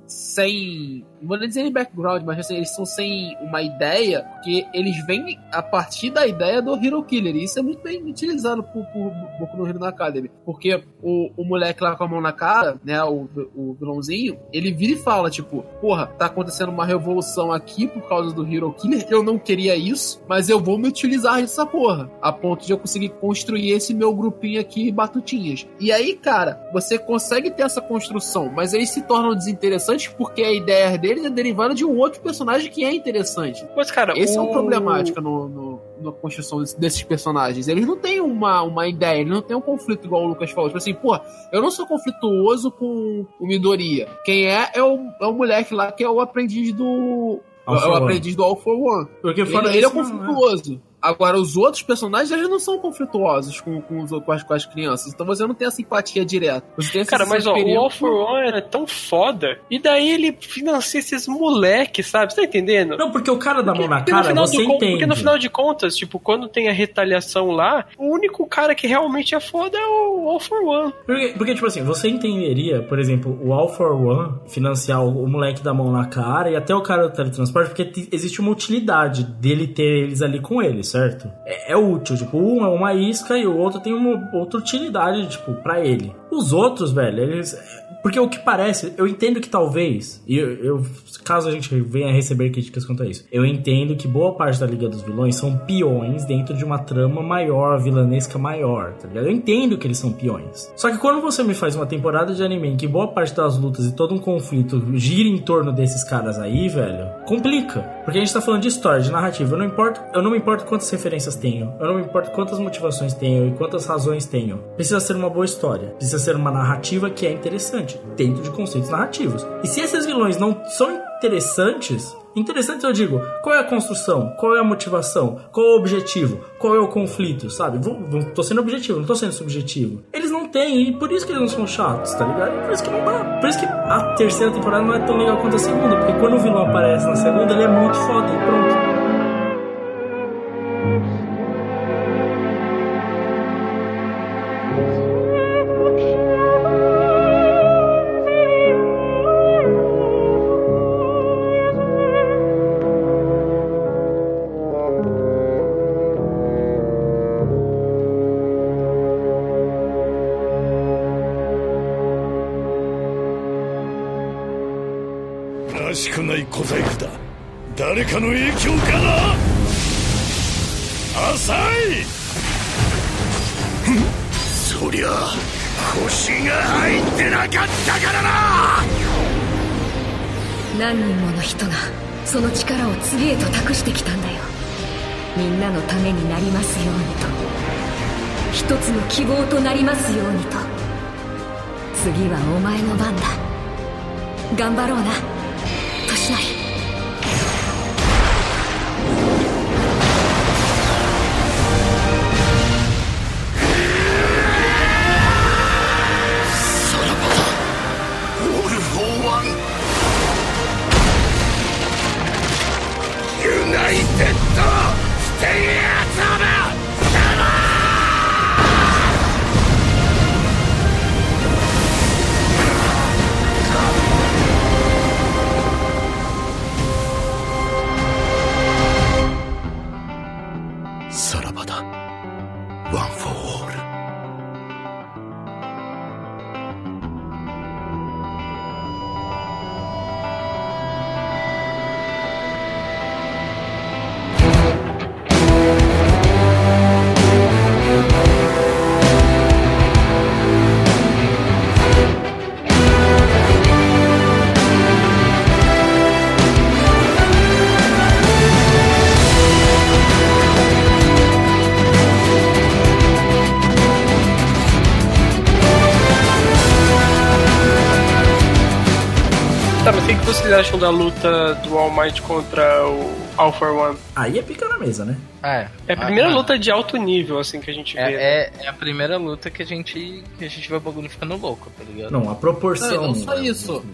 sem. Não vou nem dizer background, mas assim, eles são sem uma ideia, porque eles vêm a partir da ideia do Hero Killer. E isso é muito bem utilizado por, por Boku no Hero Academy. Porque o, o moleque lá com a mão na cara, né? O, o vilãozinho, ele vira e fala, tipo, porra, tá acontecendo uma revolução aqui por causa do Hero Killer. Eu não queria isso, mas eu vou me utilizar dessa porra. A ponto de eu conseguir construir esse meu grupinho aqui, batutinhas. E aí, cara, você consegue ter essa construção, mas eles se tornam desinteressantes porque a ideia deles é derivada de um outro personagem que é interessante. Mas, cara, Esse é o- um problemática no, no- na construção desse- desses personagens. Eles não têm uma, uma ideia, eles não têm um conflito igual o Lucas falou. Tipo assim, pô, eu não sou conflituoso com o Midoriya. Quem é é o, é o moleque lá que é o aprendiz do. All é for o One. aprendiz do All for One. Porque ele, ele é isso, não, conflituoso. Agora, os outros personagens, eles não são conflituosos com, com, os, com, as, com as crianças. Então você não tem a simpatia direta. Você tem Cara, mas ó, o. All for One era tão foda. E daí ele financia esses moleques, sabe? Você tá entendendo? Não, porque o cara da mão na Porque no, cara, final você entende. porque no final de contas, tipo, quando tem a retaliação lá, o único cara que realmente é foda é o All for One. Porque, porque, tipo assim, você entenderia, por exemplo, o All for One financiar o, o moleque da mão na cara e até o cara do teletransporte, porque te- existe uma utilidade dele ter eles ali com ele, certo? É, é útil, tipo, um é uma isca e o outro tem uma outra utilidade, tipo, pra ele. Os outros, velho, eles. Porque o que parece, eu entendo que talvez, e eu, eu- caso a gente venha receber críticas quanto a isso, eu entendo que boa parte da Liga dos Vilões são peões dentro de uma trama maior, vilanesca maior, tá ligado? Eu entendo que eles são peões. Só que quando você me faz uma temporada de anime em que boa parte das lutas e todo um conflito gira em torno desses caras aí, velho, complica. Porque a gente tá falando de história, de narrativa. Eu não importo, eu não me importo quantas referências tenho, eu não me importo quantas motivações tenho e quantas razões tenho. Precisa ser uma boa história, precisa ser uma narrativa que é interessante, dentro de conceitos narrativos. E se esses vilões não são interessantes, interessantes eu digo, qual é a construção, qual é a motivação, qual é o objetivo, qual é o conflito, sabe? Vou, vou, tô sendo objetivo, não tô sendo subjetivo. Eles não têm, e por isso que eles não são chatos, tá ligado? Por isso que não dá. Por isso que a terceira temporada não é tão legal quanto a segunda, porque quando o vilão aparece na segunda, ele é muito foda e pronto. 番だ。頑張ろうな。Da luta do All Might contra o All for One? Aí é pica na mesa, né? É. É a primeira Ah, luta de alto nível, assim, que a gente vê. né? É, é, é a primeira luta que a gente que a gente vê o bagulho ficando louco, tá ligado? Não, a proporção. Não, não só né? isso.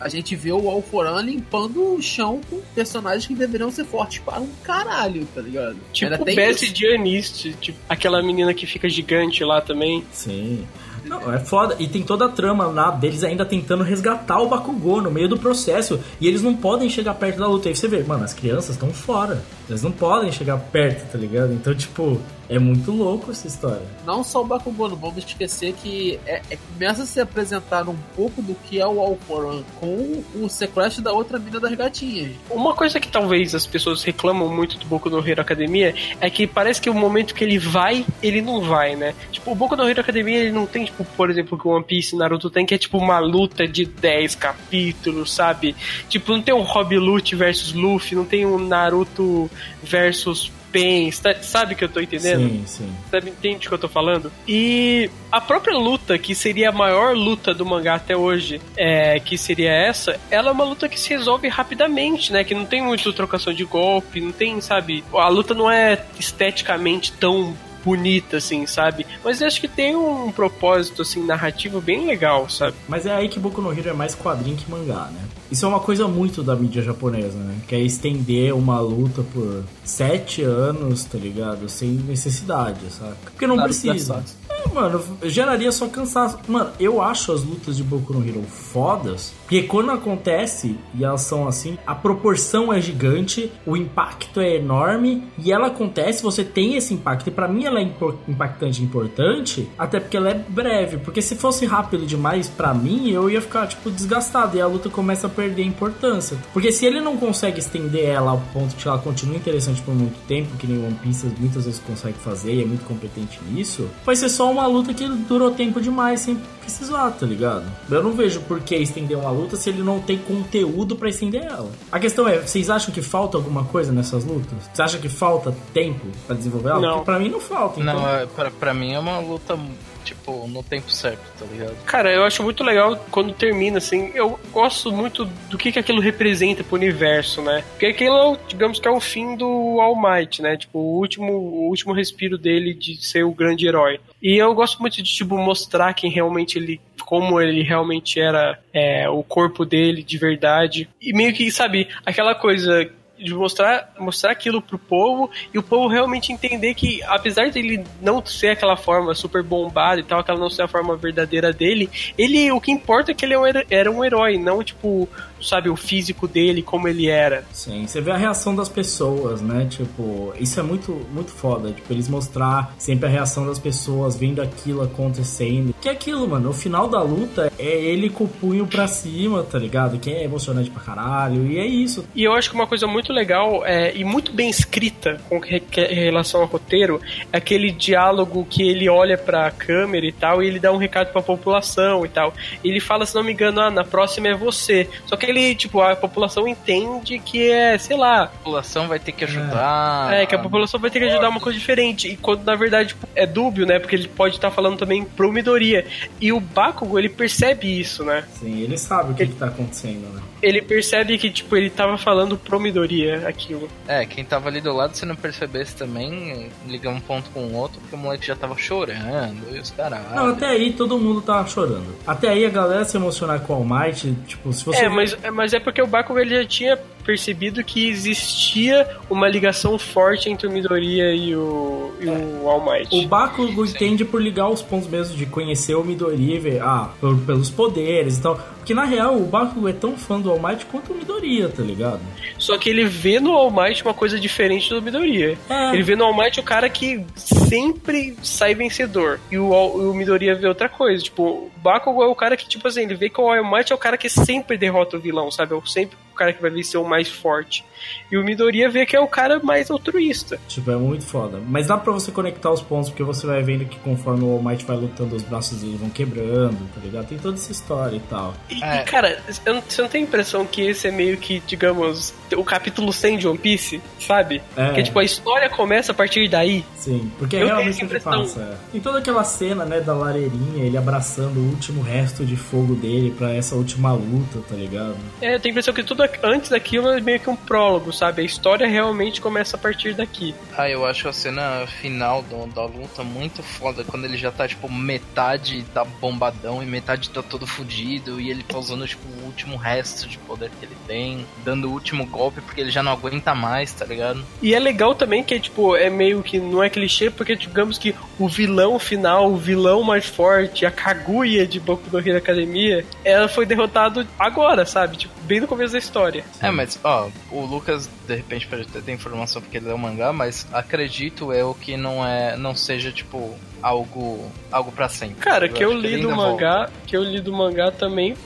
A gente vê o Alforan limpando o chão com personagens que deveriam ser fortes para um caralho, tá ligado? Tipo o isso. Gianist, tipo, aquela menina que fica gigante lá também. Sim. Não, é foda. E tem toda a trama lá deles ainda tentando resgatar o Bakugou no meio do processo. E eles não podem chegar perto da luta. Aí você vê, mano, as crianças estão fora. Eles não podem chegar perto, tá ligado? Então, tipo, é muito louco essa história. Não só o Bakugou, não vamos esquecer que é, é- começa a se apresentar um pouco do que é o Alforan com o sequestro da outra mina das gatinhas. Uma coisa que talvez as pessoas reclamam muito do Boku no Hero Academia é que parece que o momento que ele vai, ele não vai, né? Tipo, o Boku no Hero Academia, ele não tem, tipo, por exemplo, o que o One Piece e Naruto tem, que é tipo uma luta de 10 capítulos, sabe? Tipo, não tem um Rob Lute versus Luffy, não tem um Naruto versus suspense, tá- sabe o que eu tô entendendo? Sim, sim. Sabe, entende o que eu tô falando? E a própria luta, que seria a maior luta do mangá até hoje, é, que seria essa, ela é uma luta que se resolve rapidamente, né? Que não tem muito trocação de golpe, não tem, sabe? A luta não é esteticamente tão bonita, assim, sabe? Mas eu acho que tem um propósito, assim, narrativo bem legal, sabe? Mas é aí que Boku no Hero é mais quadrinho que mangá, né? Isso é uma coisa muito da mídia japonesa, né? Que é estender uma luta por sete anos, tá ligado? Sem necessidade, saca? Porque não Nada precisa. É, mano, geraria só cansaço. Mano, eu acho as lutas de Boku no Hero fodas, porque quando acontece e elas são assim, a proporção é gigante, o impacto é enorme e ela acontece, você tem esse impacto. E pra mim ela é impactante e importante, até porque ela é breve. Porque se fosse rápido demais pra mim, eu ia ficar, tipo, desgastado e a luta começa a perder importância. Porque se ele não consegue estender ela ao ponto que ela continue interessante por muito tempo, que nem One Piece muitas vezes consegue fazer e é muito competente nisso, vai ser só uma luta que durou tempo demais sem precisar, tá ligado? Eu não vejo por que estender uma luta se ele não tem conteúdo pra estender ela. A questão é, vocês acham que falta alguma coisa nessas lutas? Vocês acham que falta tempo pra desenvolver ela? Não. Porque pra mim não falta. Então... Não, é, pra, pra mim é uma luta, tipo, no tempo certo, tá ligado? Cara, eu acho muito legal quando termina, assim. Eu gosto muito do que, que aquilo representa pro universo, né? Porque aquilo, digamos que é o fim do All Might, né? Tipo, o último, o último respiro dele de ser o grande herói. E eu gosto muito de, tipo, mostrar quem realmente ele. Como ele realmente era é, o corpo dele de verdade. E meio que, sabe, aquela coisa de mostrar, mostrar aquilo pro povo e o povo realmente entender que, apesar dele não ser aquela forma super bombada e tal, aquela não ser a forma verdadeira dele, ele, o que importa é que ele é era um herói, não, tipo, sabe, o físico dele, como ele era. Sim, você vê a reação das pessoas, né? Tipo, isso é muito, muito foda. Tipo, eles mostrar sempre a reação das pessoas vendo aquilo acontecendo. Que é aquilo, mano. O final da luta é ele com o punho pra cima, tá ligado? Que é emocionante pra caralho. E é isso. E eu acho que uma coisa muito legal é, e muito bem escrita com relação ao roteiro é aquele diálogo que ele olha pra câmera e tal, e ele dá um recado pra população e tal. Ele fala, se não me engano, ah, na próxima é você. Só que ele, tipo, a população entende que é, sei lá, A população vai ter que ajudar. é, que a população vai ter que ajudar uma coisa diferente. E quando na verdade tipo, é dúbio, né? Porque ele pode estar falando também pro Midoriya. E o Bakugo, ele percebe isso, né? Sim, ele sabe o que, que tá acontecendo, né? Ele percebe que, tipo, ele tava falando pro Midoriya aquilo. É, quem tava ali do lado, se não percebesse também, liga um ponto com o outro, porque o moleque já tava chorando e os caralho. Não, até aí todo mundo tava chorando. Até aí a galera se emocionar com o All Might, tipo, se você. É, mas, é, mas é porque o Bakugo ele já tinha percebido que existia uma ligação forte entre o Midoriya e o, e o All Might. O Bakugo entende por ligar os pontos mesmo de conhecer o Midoriya e ver, ah, por- pelos poderes e tal. Porque na real o Bakugo é tão fã do All Might quanto o Midoriya, tá ligado? Só que ele vê no All Might uma coisa diferente do Midoriya. É. Ele vê no All Might o cara que sempre sai vencedor. E o, o Midoriya vê outra coisa. Tipo, o Bakugo é o cara que, tipo assim, ele vê que o All Might é o cara que sempre derrota o vilão, sabe? É o- sempre cara que vai vencer o mais forte. E o Midoriya vê que é o cara mais altruísta. Tipo, é muito foda. Mas dá pra você conectar os pontos, porque você vai vendo que conforme o All Might vai lutando, os braços dele vão quebrando, tá ligado? Tem toda essa história e tal. E, e, cara, eu não- você não tem a impressão que esse é meio que, digamos, o capítulo 100 de One Piece, sabe? É. Que, tipo, a história começa a partir daí. Sim, porque Eu realmente tenho o que essa impressão. passa. É. Tem toda aquela cena, né, da lareirinha, ele abraçando o último resto de fogo dele pra essa última luta, tá ligado? É, eu tenho a impressão que tudo antes daquilo é meio que um prólogo, sabe? A história realmente começa a partir daqui. Ah, eu acho a cena final do- da luta muito foda, quando ele já tá, tipo, metade tá bombadão e metade tá todo fudido, e ele tá usando, tipo, o último resto de poder que ele tem, dando o último golpe porque ele já não aguenta mais, tá ligado? E é legal também que, tipo, é meio que não é clichê, porque digamos que o vilão final, o vilão mais forte, a Kaguya de Boku no Hero Academia, ela foi derrotado agora, sabe? Tipo, bem no começo da história. É, mas, ó, o Lucas, de repente, pode ter ter informação porque ele leu o mangá, mas acredito eu que não é, não seja, tipo, algo, algo pra sempre. Cara, que eu li ele do mangá, que eu li do mangá também,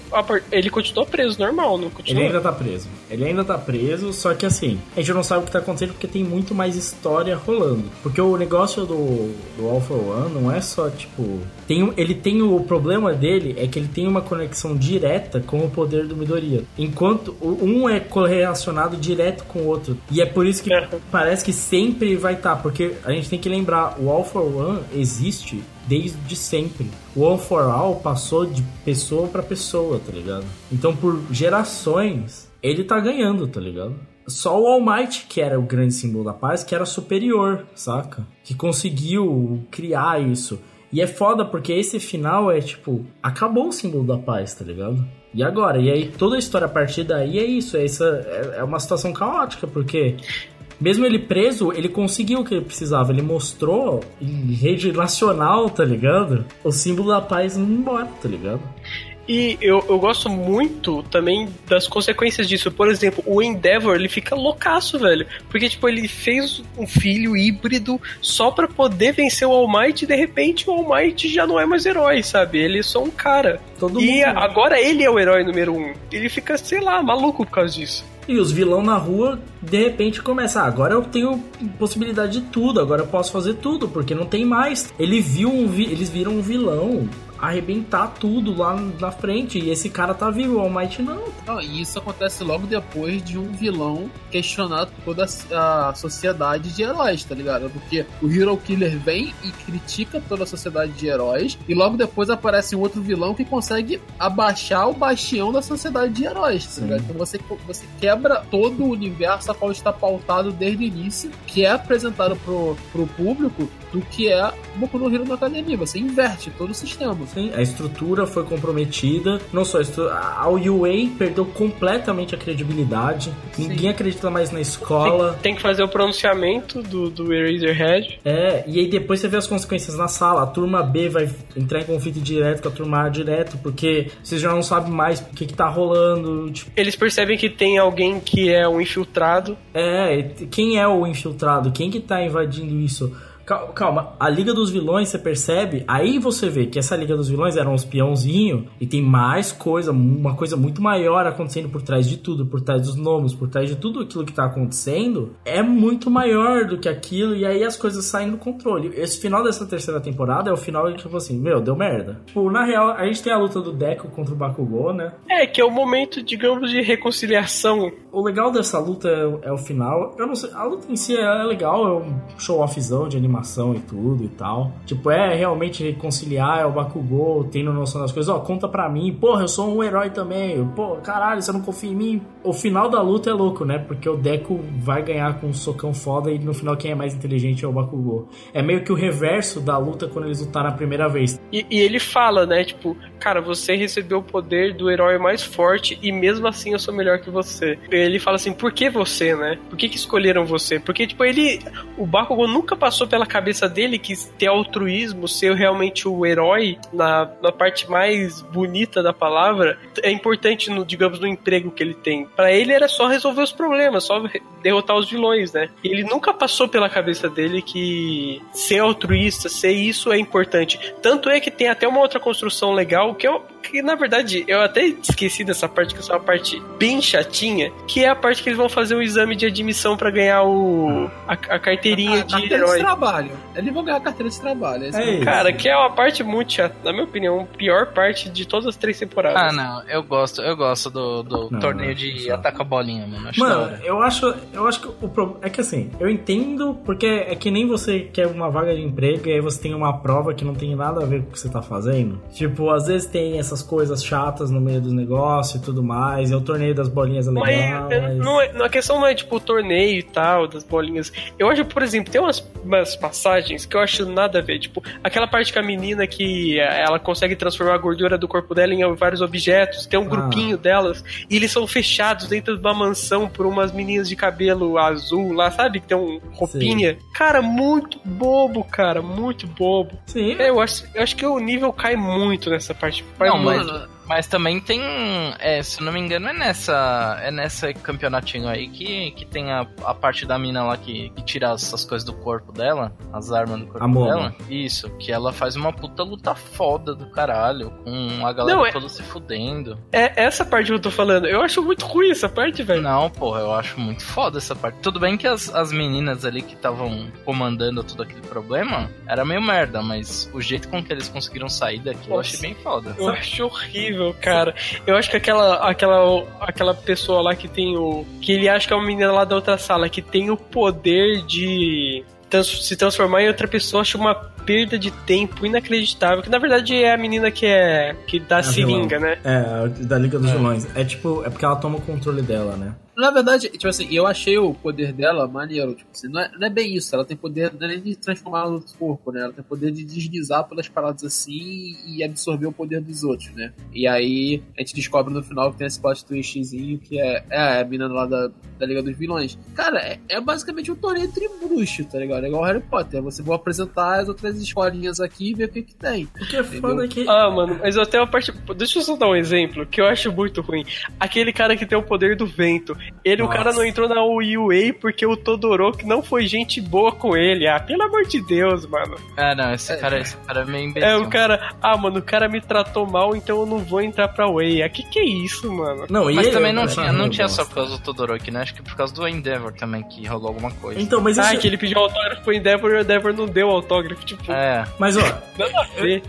ele continuou preso normal, não Ele continuou? ainda tá preso. Ele ainda tá preso, só que assim, a gente não sabe o que tá acontecendo porque tem muito mais história rolando. Porque o negócio do, do for One não é só, tipo. Tem, ele tem o problema dele é que ele tem uma conexão direta com o poder do Midoriya. Enquanto um é correlacionado direto com o outro. E é por isso que parece que sempre vai estar, porque a gente tem que lembrar, o for One existe desde sempre. O All for All passou de pessoa para pessoa, tá ligado? Então por gerações ele tá ganhando, tá ligado? Só o All Might, que era o grande símbolo da paz, que era superior, saca? Que conseguiu criar isso. E é foda porque esse final é tipo, acabou o símbolo da paz, tá ligado? E agora? E aí toda a história a partir daí é isso, é, essa, é, é uma situação caótica, porque mesmo ele preso, ele conseguiu o que ele precisava. Ele mostrou em rede nacional, tá ligado? O símbolo da paz embora, tá ligado? E eu, eu gosto muito também das consequências disso. Por exemplo, o Endeavor, ele fica loucaço, velho. Porque, tipo, ele fez um filho híbrido só pra poder vencer o All Might e, de repente, o All Might já não é mais herói, sabe? Ele é só um cara. Todo e mundo- agora ele é o herói número um. Ele fica, sei lá, maluco por causa disso. E os vilão na rua, de repente, começa. Ah, agora eu tenho possibilidade de tudo, agora eu posso fazer tudo, porque não tem mais. Ele viu um vi- Eles viram um vilão arrebentar tudo lá na frente. E esse cara tá vivo, o All Might não. Não, e isso acontece logo depois de um vilão questionar toda a sociedade de heróis, tá ligado? Porque o Hero Killer vem e critica toda a sociedade de heróis, e logo depois aparece um outro vilão que consegue abaixar o bastião da sociedade de heróis, tá ligado? Então você, você quebra todo o universo a qual está pautado desde o início, que é apresentado pro, pro público do que é Boku no Hero na Academia. Você inverte todo o sistema. Sim, a estrutura foi comprometida. Não só a estrutura, a UA perdeu completamente a credibilidade. Ninguém acredita mais na escola. Tem que fazer o pronunciamento do, do Eraserhead. É, e aí depois você vê as consequências na sala. A turma B vai entrar em conflito direto com a turma A direto, porque você já não sabe mais o que, que tá rolando. Tipo, Eles percebem que tem alguém que é um infiltrado. é, quem é o infiltrado? Quem que tá invadindo isso? Cal- Calma, a Liga dos Vilões, você percebe? Aí você vê que essa Liga dos Vilões era uns peãozinhos e tem mais coisa, uma coisa muito maior acontecendo por trás de tudo, por trás dos nomes, por trás de tudo aquilo que tá acontecendo. É muito maior do que aquilo e aí as coisas saem do controle. Esse final dessa terceira temporada é o final que, tipo assim, meu, deu merda. Tipo, na real, a gente tem a luta do Deco contra o Bakugou, né? É, que é o momento, digamos, de reconciliação. O legal dessa luta é, é o final. Eu não sei, a luta em si é, é legal, é um show-offzão de animação e tudo e tal. Tipo, é realmente reconciliar, é o Bakugou tendo noção das coisas. Ó, conta pra mim, porra, eu sou um herói também. Pô, caralho, você não confia em mim? O final da luta é louco, né? Porque o Deku vai ganhar com um socão foda e no final quem é mais inteligente é o Bakugou. É meio que o reverso da luta quando eles lutaram a primeira vez. E, e ele fala, né? Tipo, cara, você recebeu o poder do herói mais forte e mesmo assim eu sou melhor que você. Ele fala assim, por que você, né? Por que, que escolheram você? Porque, tipo, ele. O Bakugou nunca passou pela cabeça dele que ter altruísmo, ser realmente o herói na, na parte mais bonita da palavra, é importante, no, digamos, no emprego que ele tem. Pra ele era só resolver os problemas, só derrotar os vilões, né? Ele nunca passou pela cabeça dele que ser altruísta, ser isso é importante. Tanto é que tem até uma outra construção legal que eu que na verdade eu até esqueci dessa parte que é uma parte bem chatinha, que é a parte que eles vão fazer o exame de admissão pra ganhar o a, a carteirinha de Carteira de herói. trabalho. Eles vão ganhar carteira de trabalho. é isso mesmo. Cara, que é uma parte muito chata, na minha opinião, a pior parte de todas as três temporadas. Ah, não, eu gosto, eu gosto do, do Não, torneio não, de ataca bolinha, mano. Acho Mano, eu acho, eu acho que o problema é que assim, eu entendo porque é que nem você quer uma vaga de emprego e aí você tem uma prova que não tem nada a ver com o que você tá fazendo. Tipo, às vezes tem essas coisas chatas no meio dos negócios e tudo mais, e o torneio das bolinhas é legal. Mas, é, não é- a questão não é tipo o torneio e tal, das bolinhas. Eu acho, por exemplo, tem umas, umas passagens que eu acho nada a ver. Tipo, aquela parte com a menina que eh, ela consegue transformar a gordura do corpo dela em vários objetos, tem um Ah. grupinho delas, e eles são fechados dentro de uma mansão por umas meninas de cabelo azul lá, sabe? Que tem um roupinha. Cara, muito bobo, cara, muito bobo. Sim. eu, acho, eu acho que o nível cai muito nessa parte. Não, muito. Mas, mas também tem. É, se não me engano, é nessa. É nessa campeonatinho aí que, que tem a, a parte da mina lá que, que tira essas coisas do corpo dela, as armas do corpo dela. Isso, que ela faz uma puta luta foda do caralho, com a galera Não, é- toda se fudendo. É essa parte que eu tô falando. Eu acho muito ruim essa parte, velho. Não, porra, eu acho muito foda essa parte. Tudo bem que as, as meninas ali que estavam comandando todo aquele problema era meio merda, mas o jeito com que eles conseguiram sair daqui eu Nossa. achei bem foda. Eu acho horrível. Cara. Eu acho que aquela, aquela, aquela pessoa lá que tem o. Que ele acha que é uma menina lá da outra sala, que tem o poder de se transformar em outra pessoa, acho uma perda de tempo inacreditável. Que na verdade é a menina que é. que dá A seringa, vilã. né? É, da Liga dos Vilões. É tipo, é porque ela toma o controle dela, né? Na verdade, tipo assim, eu achei o poder dela maneiro. Tipo assim, não é, não é bem isso. Ela tem poder não é nem de transformar no outro corpo, né? Ela tem poder de deslizar pelas paradas assim e absorver o poder dos outros, né? E aí a gente descobre no final que tem esse plot twistzinho que é, é a menina lá da, da Liga dos Vilões. Cara, é, é basicamente um torneio entre bruxo, tá ligado? É igual Harry Potter. Você vai apresentar as outras escolinhas aqui e ver o que que tem. O que é foda é que. Ah, mano, mas eu tenho uma parte. Deixa eu só dar um exemplo que eu acho muito ruim. Aquele cara que tem o poder do vento. Ele, o Nossa. cara não entrou na UA porque o Todoroki não foi gente boa com ele. Ah, pelo amor de Deus, mano. Ah, não, esse cara, esse cara é meio imbecil. É, o cara. Ah, mano, o cara me tratou mal, então eu não vou entrar pra Way. Ah, que que é isso, mano? Não, Mas também não eu tinha, achava não tinha só por causa do Todoroki, né? Acho que por causa do Endeavor também, que rolou alguma coisa. Então, mas Ah, isso- que ele pediu autógrafo pro Endeavor e o Endeavor não deu autógrafo. Tipo, É. Mas ó,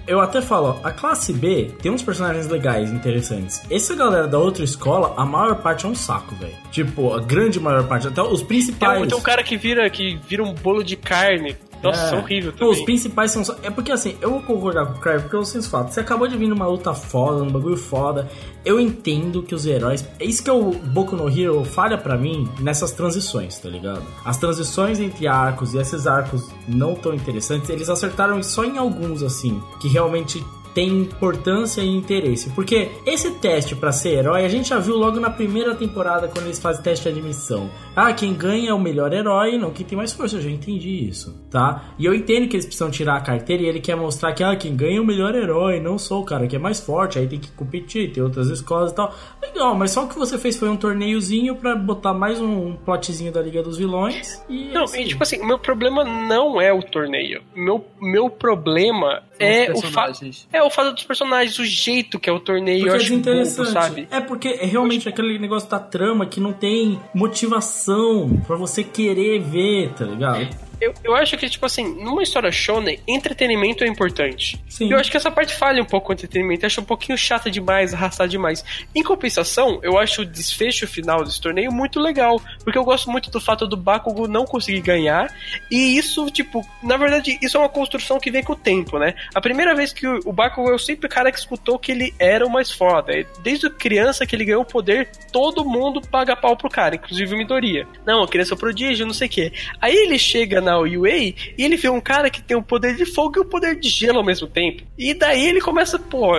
eu até falo, ó, a classe B tem uns personagens legais, interessantes. Essa galera da outra escola, a maior parte é um saco, velho. Tipo, a grande maior parte, até os Tem principais. um, tem um cara que vira, que vira um bolo de carne. Nossa, É. é horrível também. Os principais são só. É porque assim, eu vou concordar com o Crave, porque eu sinto fato. Você acabou de vir numa luta foda, num bagulho foda. Eu entendo que os heróis. É isso que o Boku no Hero falha pra mim nessas transições, tá ligado? As transições entre arcos e esses arcos não tão interessantes, eles acertaram só em alguns, assim, que realmente tem importância e interesse. Porque esse teste pra ser herói, a gente já viu logo na primeira temporada quando eles fazem teste de admissão. Ah, quem ganha é o melhor herói, não quem tem mais força. Eu já entendi isso, tá? E eu entendo que eles precisam tirar a carteira e ele quer mostrar que ah, quem ganha é o melhor herói, não sou o cara que é mais forte, aí tem que competir, tem outras escolas e tal. Legal, mas só o que você fez foi um torneiozinho pra botar mais um plotzinho da Liga dos Vilões. E Não, é isso e tipo assim, o meu problema não é o torneio. Meu, meu problema é o fato. É o fato dos personagens, o jeito que é o torneio, Porque eu é acho bobo, desinteressante. sabe? É porque é realmente aquele negócio da trama que não tem motivação pra você querer ver, tá ligado? Eu, eu acho que, tipo assim, numa história shonen, entretenimento é importante. Sim. Eu acho que essa parte falha um pouco o entretenimento. Eu acho um pouquinho chata demais, arrastar demais. Em compensação, eu acho o desfecho final desse torneio muito legal. Porque eu gosto muito do fato do Bakugo não conseguir ganhar. E isso, tipo, na verdade, isso é uma construção que vem com o tempo, né? A primeira vez que o, o Bakugo é sempre o cara que escutou que ele era o mais foda. Desde criança que ele ganhou o poder, todo mundo paga pau pro cara, inclusive o Midoriya. Não, criança é prodígio, não sei o quê. Aí ele chega na UA e ele vê um cara que tem o poder de fogo e o poder de gelo ao mesmo tempo. E daí ele começa, pô,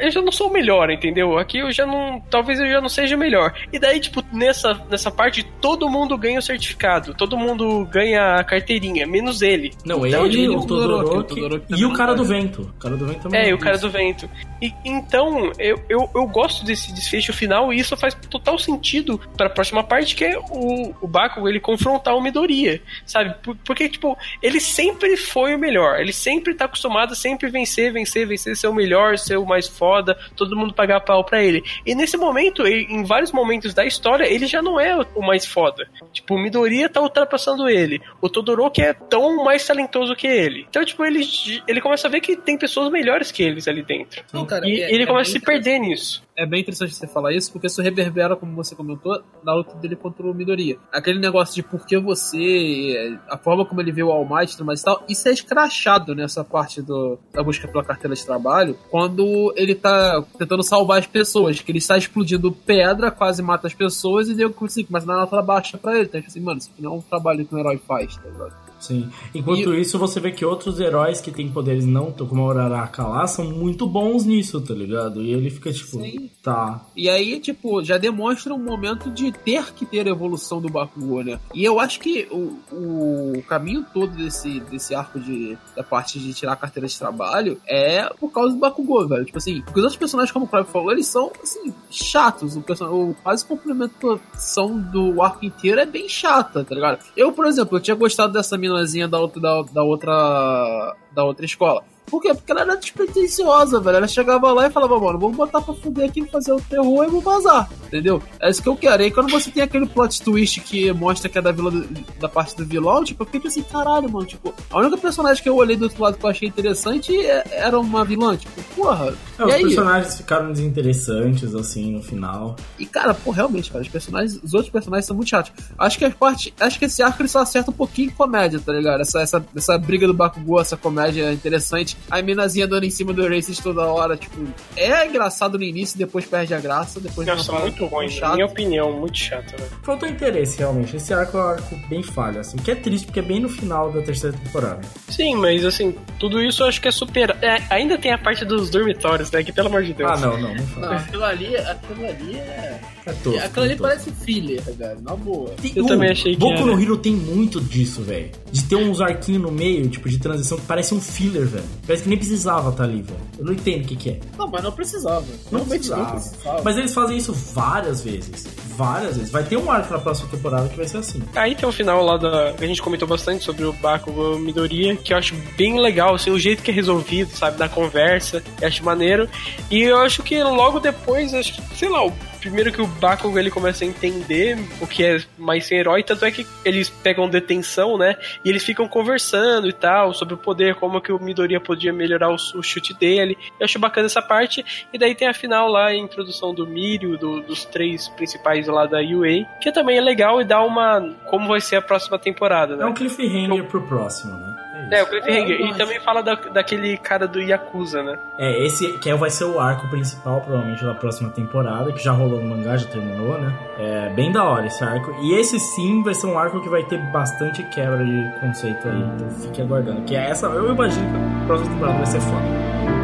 eu- já não sou o melhor, entendeu? Aqui eu já não. Talvez eu já não seja o melhor. E daí, tipo, nessa, nessa parte, todo mundo ganha o certificado. Todo mundo ganha a carteirinha, menos ele. Não, Então, ele, ele- o Todoroki, e o cara do vento. O cara do vento também. É, e o cara do vento. E, então, eu, eu, eu gosto desse desfecho final e isso faz total sentido pra próxima parte, que é o, o Bakugo ele confrontar o Midoriya, sabe? Por- Porque, tipo, ele sempre foi o melhor. Ele sempre tá acostumado a sempre vencer, vencer, vencer, ser o melhor, ser o mais foda, todo mundo pagar pau pra ele. E nesse momento, e- em vários momentos da história, ele já não é o mais foda. Tipo, o Midoriya tá ultrapassando ele. O Todoroki é tão mais talentoso que ele. Então, tipo, ele, ele começa a ver que tem pessoas melhores que eles ali dentro. Não, cara, e é- ele é começa a se perder nisso. É bem interessante você falar isso, porque isso reverbera, como você comentou, na luta dele contra o Midoriya. Aquele negócio de por que você, a forma como ele vê o All Might e tal, isso é escrachado nessa parte do, da busca pela carteira de trabalho, quando ele tá tentando salvar as pessoas, que ele está explodindo pedra, quase mata as pessoas, e deu assim, começa a dar nota baixa pra ele. Então, assim, mano, isso não é um trabalho que um herói faz, tá ligado? Sim. Enquanto isso, você vê que outros heróis que têm poderes não, como o Uraraka lá, são muito bons nisso, tá ligado? E ele fica tipo, tá. E aí, tipo, já demonstra um momento de ter que ter a evolução do Bakugou, né? E eu acho que o, o caminho todo desse, desse arco de, da parte de tirar a carteira de trabalho é por causa do Bakugou, velho. Tipo assim, porque os outros personagens, como o Crave falou, eles são, assim, chatos. O, person... o quase complementação do arco inteiro é bem chata, tá ligado? Eu, por exemplo, eu tinha gostado dessa minazinha da outra, da, da outra da outra escola. Por quê? Porque ela era despretensiosa, velho. Ela chegava lá e falava, mano, vamos botar pra fuder aqui, fazer o terror e vou vazar. Entendeu? É isso que eu quero. E quando você tem aquele plot twist que mostra que é da vila do- da parte do vilão, tipo, eu fiquei assim, caralho, mano. Tipo, a única personagem que eu olhei do outro lado que eu achei interessante é- era uma vilã. Tipo, porra. É, os aí? personagens ficaram desinteressantes, assim, no final. E, cara, pô, realmente, cara, os personagens, os outros personagens são muito chatos. Acho que as partes, acho que esse arco ele só acerta um pouquinho em comédia, tá ligado? Essa, essa, essa briga do Bakugou, essa comédia interessante. A minazinha dando em cima do Racist toda hora, tipo, é engraçado no início, depois perde a graça, depois Nossa, uma muito ruim, na minha opinião, muito chato, né? Faltou interesse, realmente. Esse arco é um arco bem falho, assim. Que é triste, porque é bem no final da terceira temporada. Sim, mas assim, tudo isso eu acho que é super. é, ainda tem a parte dos dormitórios, né? Que pelo amor de Deus. Ah, não, não, não fala. Não, aquilo ali, aquilo ali é. É tosco, aquilo ali é parece filler, velho, na boa. O Boku no Hero tem muito disso, velho. De ter uns arquinhos no meio, tipo, de transição, que parece um filler, velho. Parece que nem precisava estar ali, velho. Eu não entendo o que, que é. Não, mas não precisava. Não não precisava. precisava. Mas eles fazem isso várias vezes. Várias vezes. Vai ter um arco na próxima temporada que vai ser assim. Aí tem o final lá da. A gente comentou bastante sobre o Bakugo Midoriya, que eu acho bem legal, assim, o jeito que é resolvido, sabe, da conversa, eu acho maneiro. E eu acho que logo depois, acho que, sei lá, o primeiro que o Bakugo ele começa a entender o que é mais ser herói, tanto é que eles pegam detenção, né? E eles ficam conversando e tal, sobre o poder, como que o Midoriya podia melhorar o, o chute dele. Eu acho bacana essa parte. E daí tem a final lá, a introdução do Mirio, do- dos três principais lá da UA, que também é legal e dá uma. como vai ser a próxima temporada, né? É um cliffhanger pro próximo, né? É, o Cliffhanger. E também fala da, daquele cara do Yakuza, né? É, esse que vai ser o arco principal, provavelmente, da próxima temporada, que já rolou no mangá, já terminou, né? É bem da hora esse arco. E esse sim vai ser um arco que vai ter bastante quebra de conceito aí. Então fique aguardando. Que é essa, eu imagino que a próxima temporada vai ser foda.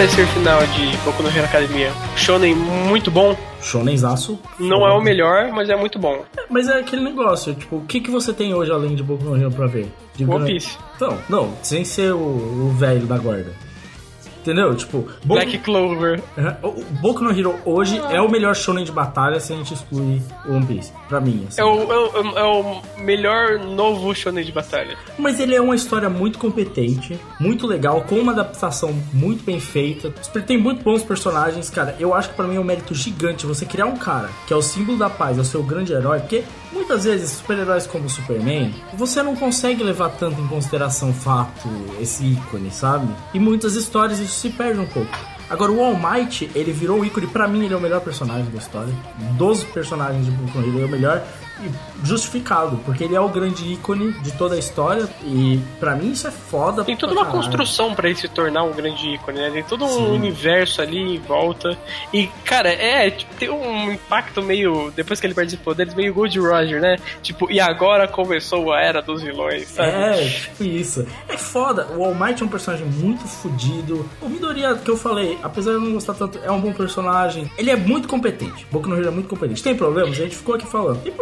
Parecer final de Boku no Hero Academia? Shonen muito bom. Shonenzaço. Não é o melhor, mas é muito bom. Mas é aquele negócio, tipo, o que, que você tem hoje além de Boku no Hero pra ver? De One Piece. Então, não, sem ser o, o velho da guarda. Entendeu? Tipo, Boku... Black Clover. O Boku no Hero hoje é o melhor shonen de batalha se a gente excluir o One Piece. Pra mim, assim. É o, é, o, é o melhor novo shonen de batalha. Mas ele é uma história muito competente, muito legal, com uma adaptação muito bem feita. Tem muito bons personagens, cara. Eu acho que pra mim é um mérito gigante você criar um cara que é o símbolo da paz, é o seu grande herói, porque muitas vezes super-heróis como o Superman, você não consegue levar tanto em consideração o fato, esse ícone, sabe? E muitas histórias isso se perde um pouco. Agora, o All Might, ele virou um ícone. Pra mim, ele é o melhor personagem da história. Dos personagens de Boku no Hero, ele é o melhor justificado, porque ele é o grande ícone de toda a história. E pra mim, isso é foda. Tem toda uma caralho. construção pra ele se tornar um grande ícone, né? Tem todo um Sim. universo ali em volta. E, cara, é, tipo, tem um impacto meio. Depois que ele perde os poderes, meio Gold Roger, né? Tipo, e agora começou a era dos vilões, sabe? É, tipo isso. É foda. O All Might é um personagem muito fodido. O Midoriya, que eu falei, apesar de eu não gostar tanto, é um bom personagem. Ele é muito competente. Boku no Hero é muito competente. Tem problemas? A gente ficou aqui falando. Tem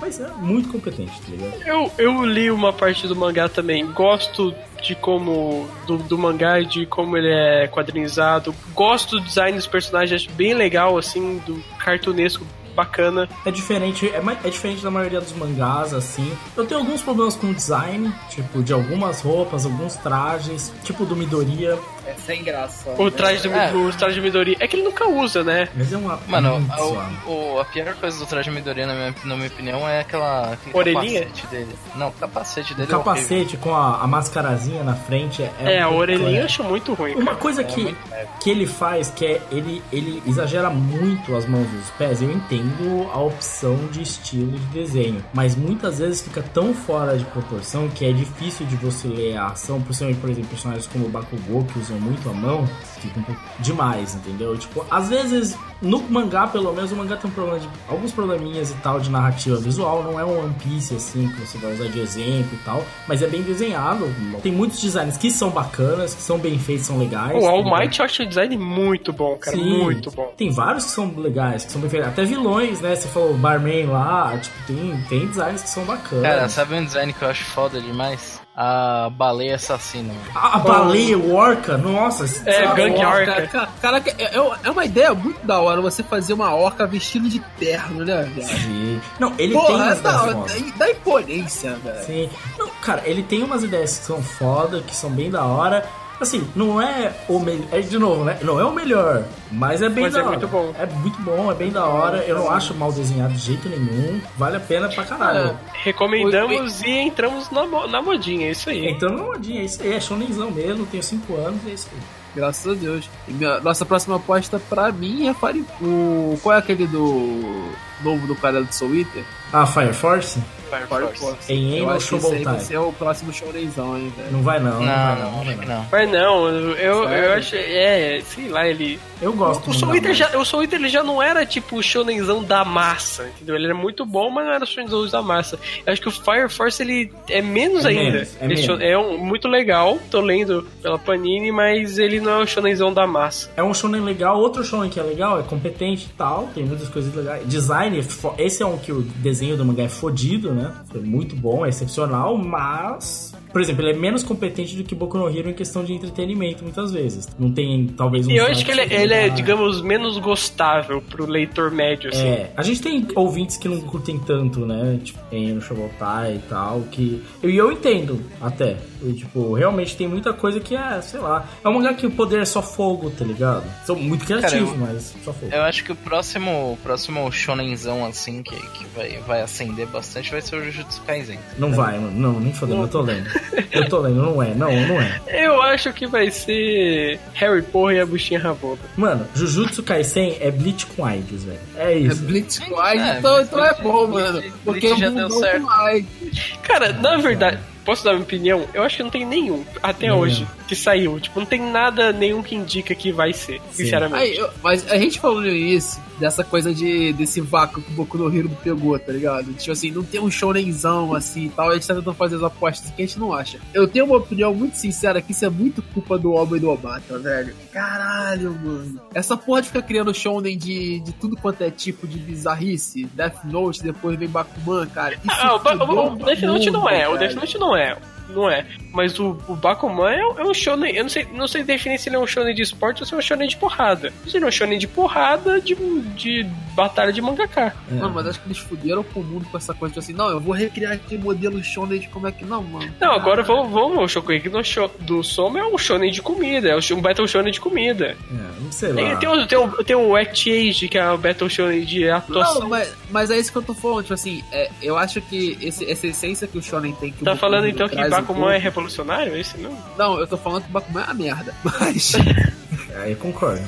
mas é muito competente, tá ligado? Eu, eu li uma parte do mangá também. Gosto de como. Do, do mangá, de como ele é quadrinizado. Gosto do design dos personagens, acho bem legal, assim, do cartunesco bacana. É diferente, é, é diferente da maioria dos mangás, assim. Eu tenho alguns problemas com o design, tipo, de algumas roupas, alguns trajes, tipo do Midoriya. É sem graça. O traje do, É. o traje do Midori. É que ele nunca usa, né? Mas é uma. Mano, muito a, o- a pior coisa do traje Midoriya, na minha, na minha opinião, é aquela, Orelhinha? capacete dele. Não, o capacete O dele é horrível. capacete com a, a mascarazinha na frente é. É, a um- orelhinha eu acho muito ruim. Uma cara. coisa É que, que ele faz, que é ele, ele exagera muito as mãos e os pés. Eu entendo a opção de estilo de desenho, mas muitas vezes fica tão fora de proporção que é difícil de você ler a ação, principalmente, por exemplo, personagens como o Bakugou que usam muito à mão, fica um pouco demais, entendeu? Tipo, às vezes, no mangá, pelo menos, o mangá tem um problema de, alguns probleminhas e tal de narrativa visual, não é um One Piece assim, que você vai usar de exemplo e tal, mas é bem desenhado. Tem muitos designs que são bacanas, que são bem feitos, são legais. O All? Might eu acho o design muito bom, cara. Sim. Muito bom. Tem vários que são legais, que são bem feitos. Até vilões, né? Você falou Barman lá, tipo, tem, tem designs que são bacanas. Cara, sabe um design que eu acho foda demais? A baleia assassina. a, a baleia, o orca, nossa. É, sabe, Gangue orca. Orca. Cara, caraca, é, é uma ideia muito da hora você fazer uma orca vestido de terno, né, velho? Sim. Não, ele Porra, tem umas ideias fodas. dá, dá imponência, velho. Sim. Não, cara, ele tem umas ideias que são foda, que são bem da hora. Assim, não é o melhor. É de novo, né? Não é o melhor, mas é bem Mas da é hora. muito bom. É muito bom, é bem da hora. Eu não acho mal desenhado de jeito nenhum. Vale a pena pra caralho. Recomendamos e entramos na, mo- na modinha, é isso aí. Entrando na modinha, é isso aí. É shonenzão mesmo, tenho 5 anos, é isso aí. Graças a Deus. E minha- nossa próxima aposta pra mim é Fire... o Qual é aquele do. novo do cara do Soul Eater? Ah, Fire Force? Fire Force. Em Eu acho que esse aí Shobotai. vai ser o próximo shounenzão, hein, velho. Não vai não, não, Não, vai não, vai não. Mas não, eu, eu acho. É, sei lá, ele. Eu gosto O muito Soul Eater já, o Soul Eater ele já não era tipo o shonenzão da massa, entendeu? Ele era muito bom, mas não era o shonenzão da massa. Eu acho que o Fire Force ele é menos É ainda. menos, é menos. é um, muito legal, tô lendo pela Panini, mas ele não é o shonenzão da massa. É um shonen legal, outro shonen que é legal, é competente e tal, tem muitas coisas legais. Design, é esse é um que o desenho do mangá é fodido, né? É muito bom, é excepcional, mas... Por exemplo, ele é menos competente do que Boku no Hero em questão de entretenimento, muitas vezes. Não tem, talvez, um... E eu acho que ele, plot ele é, digamos, menos gostável pro leitor médio, assim. É, a gente tem ouvintes que não curtem tanto, né? Tipo, tem no Shobotai e tal, que... E eu entendo, até. E, tipo, realmente tem muita coisa que é, sei lá... É um mangá que o poder é só fogo, tá ligado? São muito criativos, Cara, eu- mas só fogo. Eu acho que o próximo, o próximo shonenzão, assim, que, que vai, vai acender bastante vai ser o Jujutsu Kaisen. Não vai, mano. Não, nem fodendo, eu tô lendo. Eu tô lendo, não é, não, não é. Eu acho que vai ser Harry Porra e a buchinha rabona. Mano, Jujutsu Kaisen é Bleach com AIDS, velho. É isso. É Blitz Quiet, É, então, mas então é Blitz- bom, mano. Blitz Porque já é um deu certo. com. Cara, na verdade, posso dar minha opinião? Eu acho que não tem nenhum, até Nenhum. hoje, que saiu. Tipo, não tem nada, nenhum que indica que vai ser, Sim. sinceramente. Aí, eu- mas a gente falou no início dessa coisa de desse vácuo que o Boku no Hero pegou, tá ligado? Tipo assim, não tem um shonenzão assim e tal, a gente tá tentando fazer as apostas que a gente não acha. Eu tenho uma opinião muito sincera que isso é muito culpa do Oba e do Obata, velho. Caralho, mano. Essa porra de ficar criando shonen de, de tudo quanto é tipo de bizarrice, Death Note, depois vem Bakuman, cara. Isso Ah, o, o, o Death Note não é, o velho. Death Note não é. Não é. Mas o, o Bakuman é, é um shonen. Eu não sei, não sei definir se ele é um shonen de esporte ou se é um shonen de porrada. Se ele é um shonen de porrada de, de batalha de mangaká. É. Mano, mas acho que eles fuderam com o mundo com essa coisa de assim, não, eu vou recriar aqui modelo shonen de como é que. Não, mano. Não, agora vamos, vamos. O Shokugeki no show, do Soma é um shonen de comida. É um Battle Shonen de comida. É, não sei Tem, lá. tem, o, tem, o, tem o Act Age, que é o Battle Shonen de atuação. Não, mas, mas é isso que eu tô falando, tipo assim, é, eu acho que esse, essa essência que o Shonen tem que Tá falando então que Bakuman é revolucionário? É isso não? Não, eu tô falando que o Bakuman é uma merda. Mas. Aí eu concordo.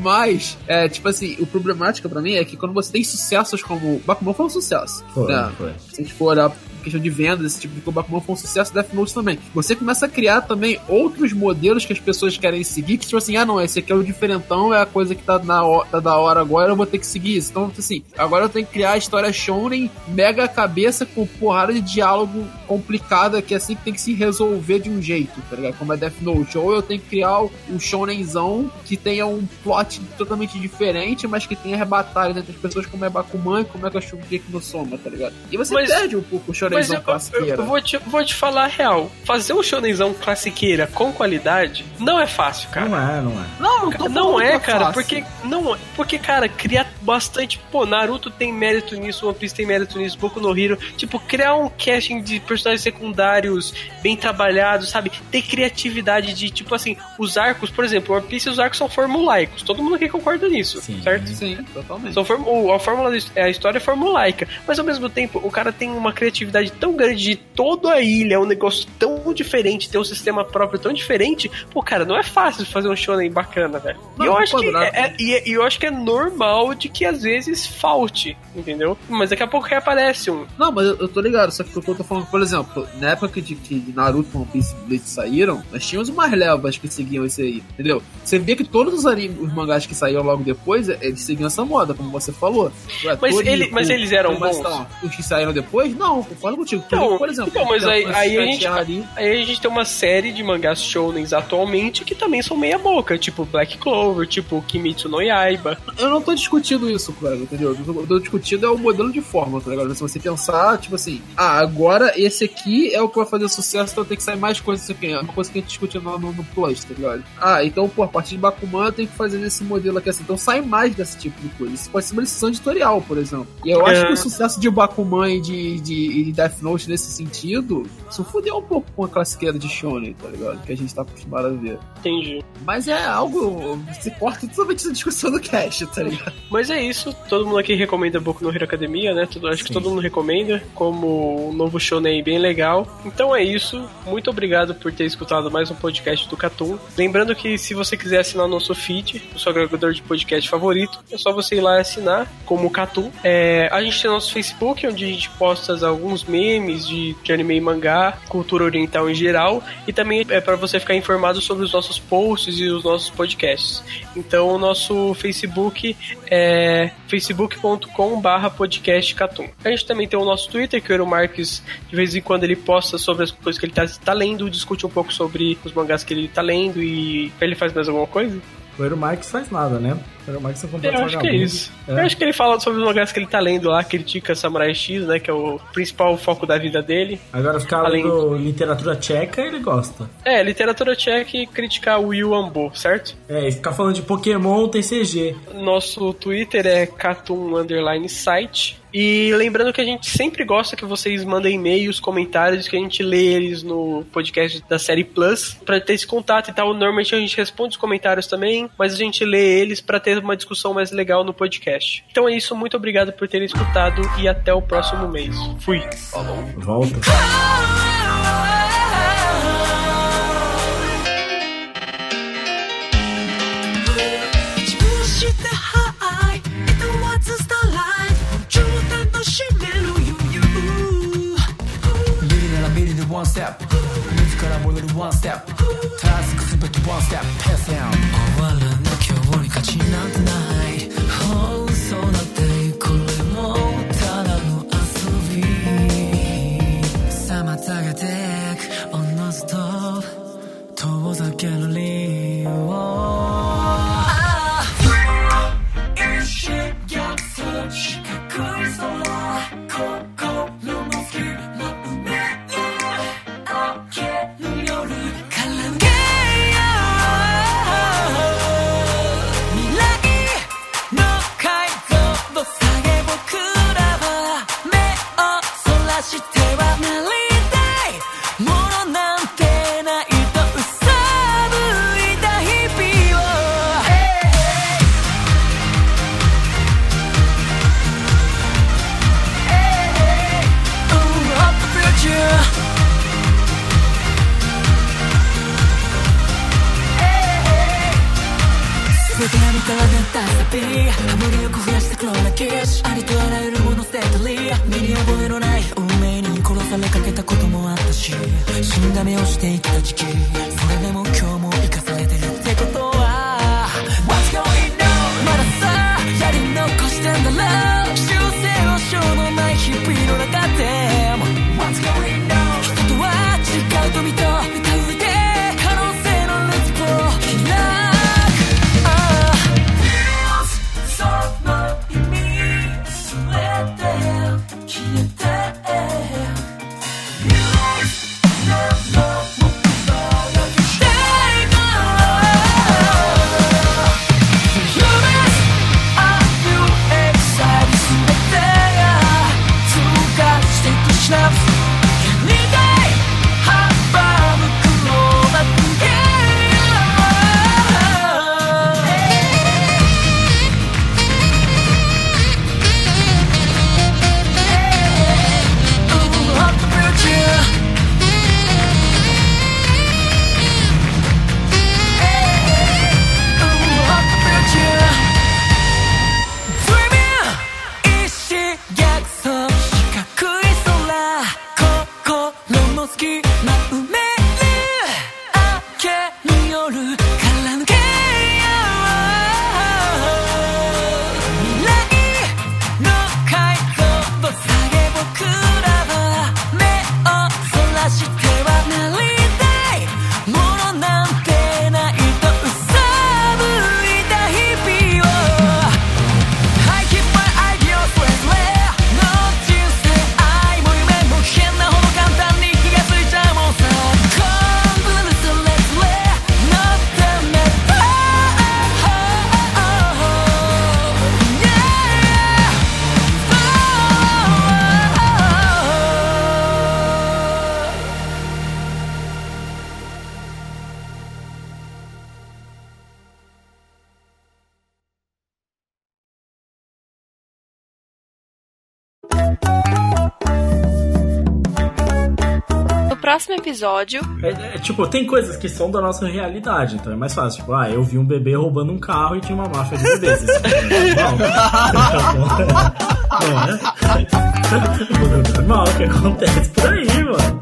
Mas, é, tipo assim, o problemático pra mim é que quando você tem sucessos como. Bakuman foi um sucesso. Foi, né? foi. Se a gente for olhar questão de vendas, esse tipo de Bakuman foi um sucesso, Death Note também. Você começa a criar também outros modelos que as pessoas querem seguir, que tipo assim, ah não, esse aqui é o diferentão, é a coisa que tá, na tá da hora agora, eu vou ter que seguir isso. Então, assim, agora eu tenho que criar a história shonen, mega cabeça, com porrada de diálogo complicada, que é assim que tem que se resolver de um jeito, tá ligado? Como é Death Note. Ou eu tenho que criar um shonenzão que tenha um plot totalmente diferente, mas que tenha batalhas entre as pessoas, como é Bakuman e como é que eu Shugeki no Soma, tá ligado? E você Mas- perde um pouco o Mas shonenzão eu, eu, classiqueira. eu vou, te, vou te falar a real. Fazer um shonenzão classiqueira com qualidade não é fácil, cara. Não é, não é. Não, não tô Não que é, cara, fácil. porque não, porque cara, criar bastante, pô, Naruto tem mérito nisso, One Piece tem mérito nisso, Boku no Hero, tipo, criar um casting de personagens secundários bem trabalhados, sabe? Ter criatividade de tipo assim, os arcos, por exemplo, One Piece os arcos são formulaicos. Todo mundo aqui concorda nisso, certo? Sim, totalmente. São form- a fórmula da- a história é formulaica, mas ao mesmo tempo o cara tem uma criatividade tão grande de toda a ilha, é um negócio tão diferente, tem um sistema próprio tão diferente, pô, cara, não é fácil fazer um shonen bacana, velho. E eu acho que é, é- e eu acho que é normal de que às vezes falte, entendeu? Mas daqui a pouco reaparece um. Não, mas eu, eu tô ligado, só que o que eu tô falando, por exemplo, na época de que Naruto, One Piece e Bleach saíram, nós tínhamos umas levas que seguiam esse aí, entendeu? Você vê que todos os animes, os mangás que saíram logo depois, é, eles seguiam essa moda, como você falou. Ué, Mas ele- mas eles eram bons? os que saíram depois? Não, concordo contigo. Então, por exemplo. então, mas aí, aí, a gente, ali. aí a gente tem uma série de mangás shounens atualmente que também são meia boca, tipo Black Clover, tipo Kimetsu no Yaiba. Eu não tô discutindo isso, colega, entendeu? O que eu tô discutindo é o modelo de forma, tá ligado? Se você pensar, tipo assim, ah, agora esse aqui é o que vai fazer sucesso, então tem que sair mais coisas aqui. É uma coisa que a gente discutiu no, no, no Plus, tá ligado? Ah, então, pô, a partir de Bakuman tem que fazer nesse modelo aqui assim. Então sai mais desse tipo de coisa. Isso pode ser uma decisão editorial, por exemplo. E eu acho É. que o sucesso de Bakuman e de, de, e de Death Note nesse sentido, isso fudeu um pouco com a classiqueira de Shonen, tá ligado? Que a gente tá acostumado a ver. Entendi. Mas é algo. Se corta totalmente essa discussão do cast, tá ligado? Mas é isso, todo mundo aqui recomenda Boku no Hero Academia, né? Acho que todo mundo recomenda como um novo shonen bem legal. Então é isso, muito obrigado por ter escutado mais um podcast do Catum. Lembrando que se você quiser assinar o nosso feed, o seu agregador de podcast favorito, é só você ir lá e assinar como Catum. É, a gente tem nosso Facebook, onde a gente posta alguns memes de, de anime e mangá, cultura oriental em geral, e também é para você ficar informado sobre os nossos posts e os nossos podcasts. Então o nosso Facebook é facebook.com barra podcast Catum. A gente também tem o nosso Twitter, que o Euro Marques, de vez em quando ele posta sobre as coisas que ele tá, tá lendo, discute um pouco sobre os mangás que ele tá lendo e ele faz mais alguma coisa? O Eero Marx faz nada, né? O Eero Marx é um completo Eu acho que é isso. É. Eu acho que ele fala sobre os mangás que ele tá lendo lá, critica Samurai X, né, que é o principal foco da vida dele. Agora ficar Além- lendo literatura tcheca, ele gosta. É, literatura tcheca e criticar o Yu Ambo, certo? É, e ficar falando de Pokémon TCG. Nosso Twitter é Catum Underline Site. E lembrando que a gente sempre gosta que vocês mandem e-mails, comentários, que a gente lê eles no podcast da série Plus, pra ter esse contato e tal. Normalmente a gente responde os comentários também, mas a gente lê eles pra ter uma discussão mais legal no podcast. Então é isso, muito obrigado por terem escutado e até o próximo mês. Fui. Falou. Volta. 一分してハイ It was a starlight 絨毯の湿れる余裕ビリならビリで one step 自ら戻る one step タスクすべて one step pass down 終わらぬ今日に価値なんてない。放送なんてこれもただの遊び。妨げておのずと遠ざける理 episódio. É, é, tipo, tem coisas que são da nossa realidade, então é mais fácil. Tipo, ah, eu vi um bebê roubando um carro e tinha uma máfia de bebês. É normal. Não é? Normal que acontece por aí, mano.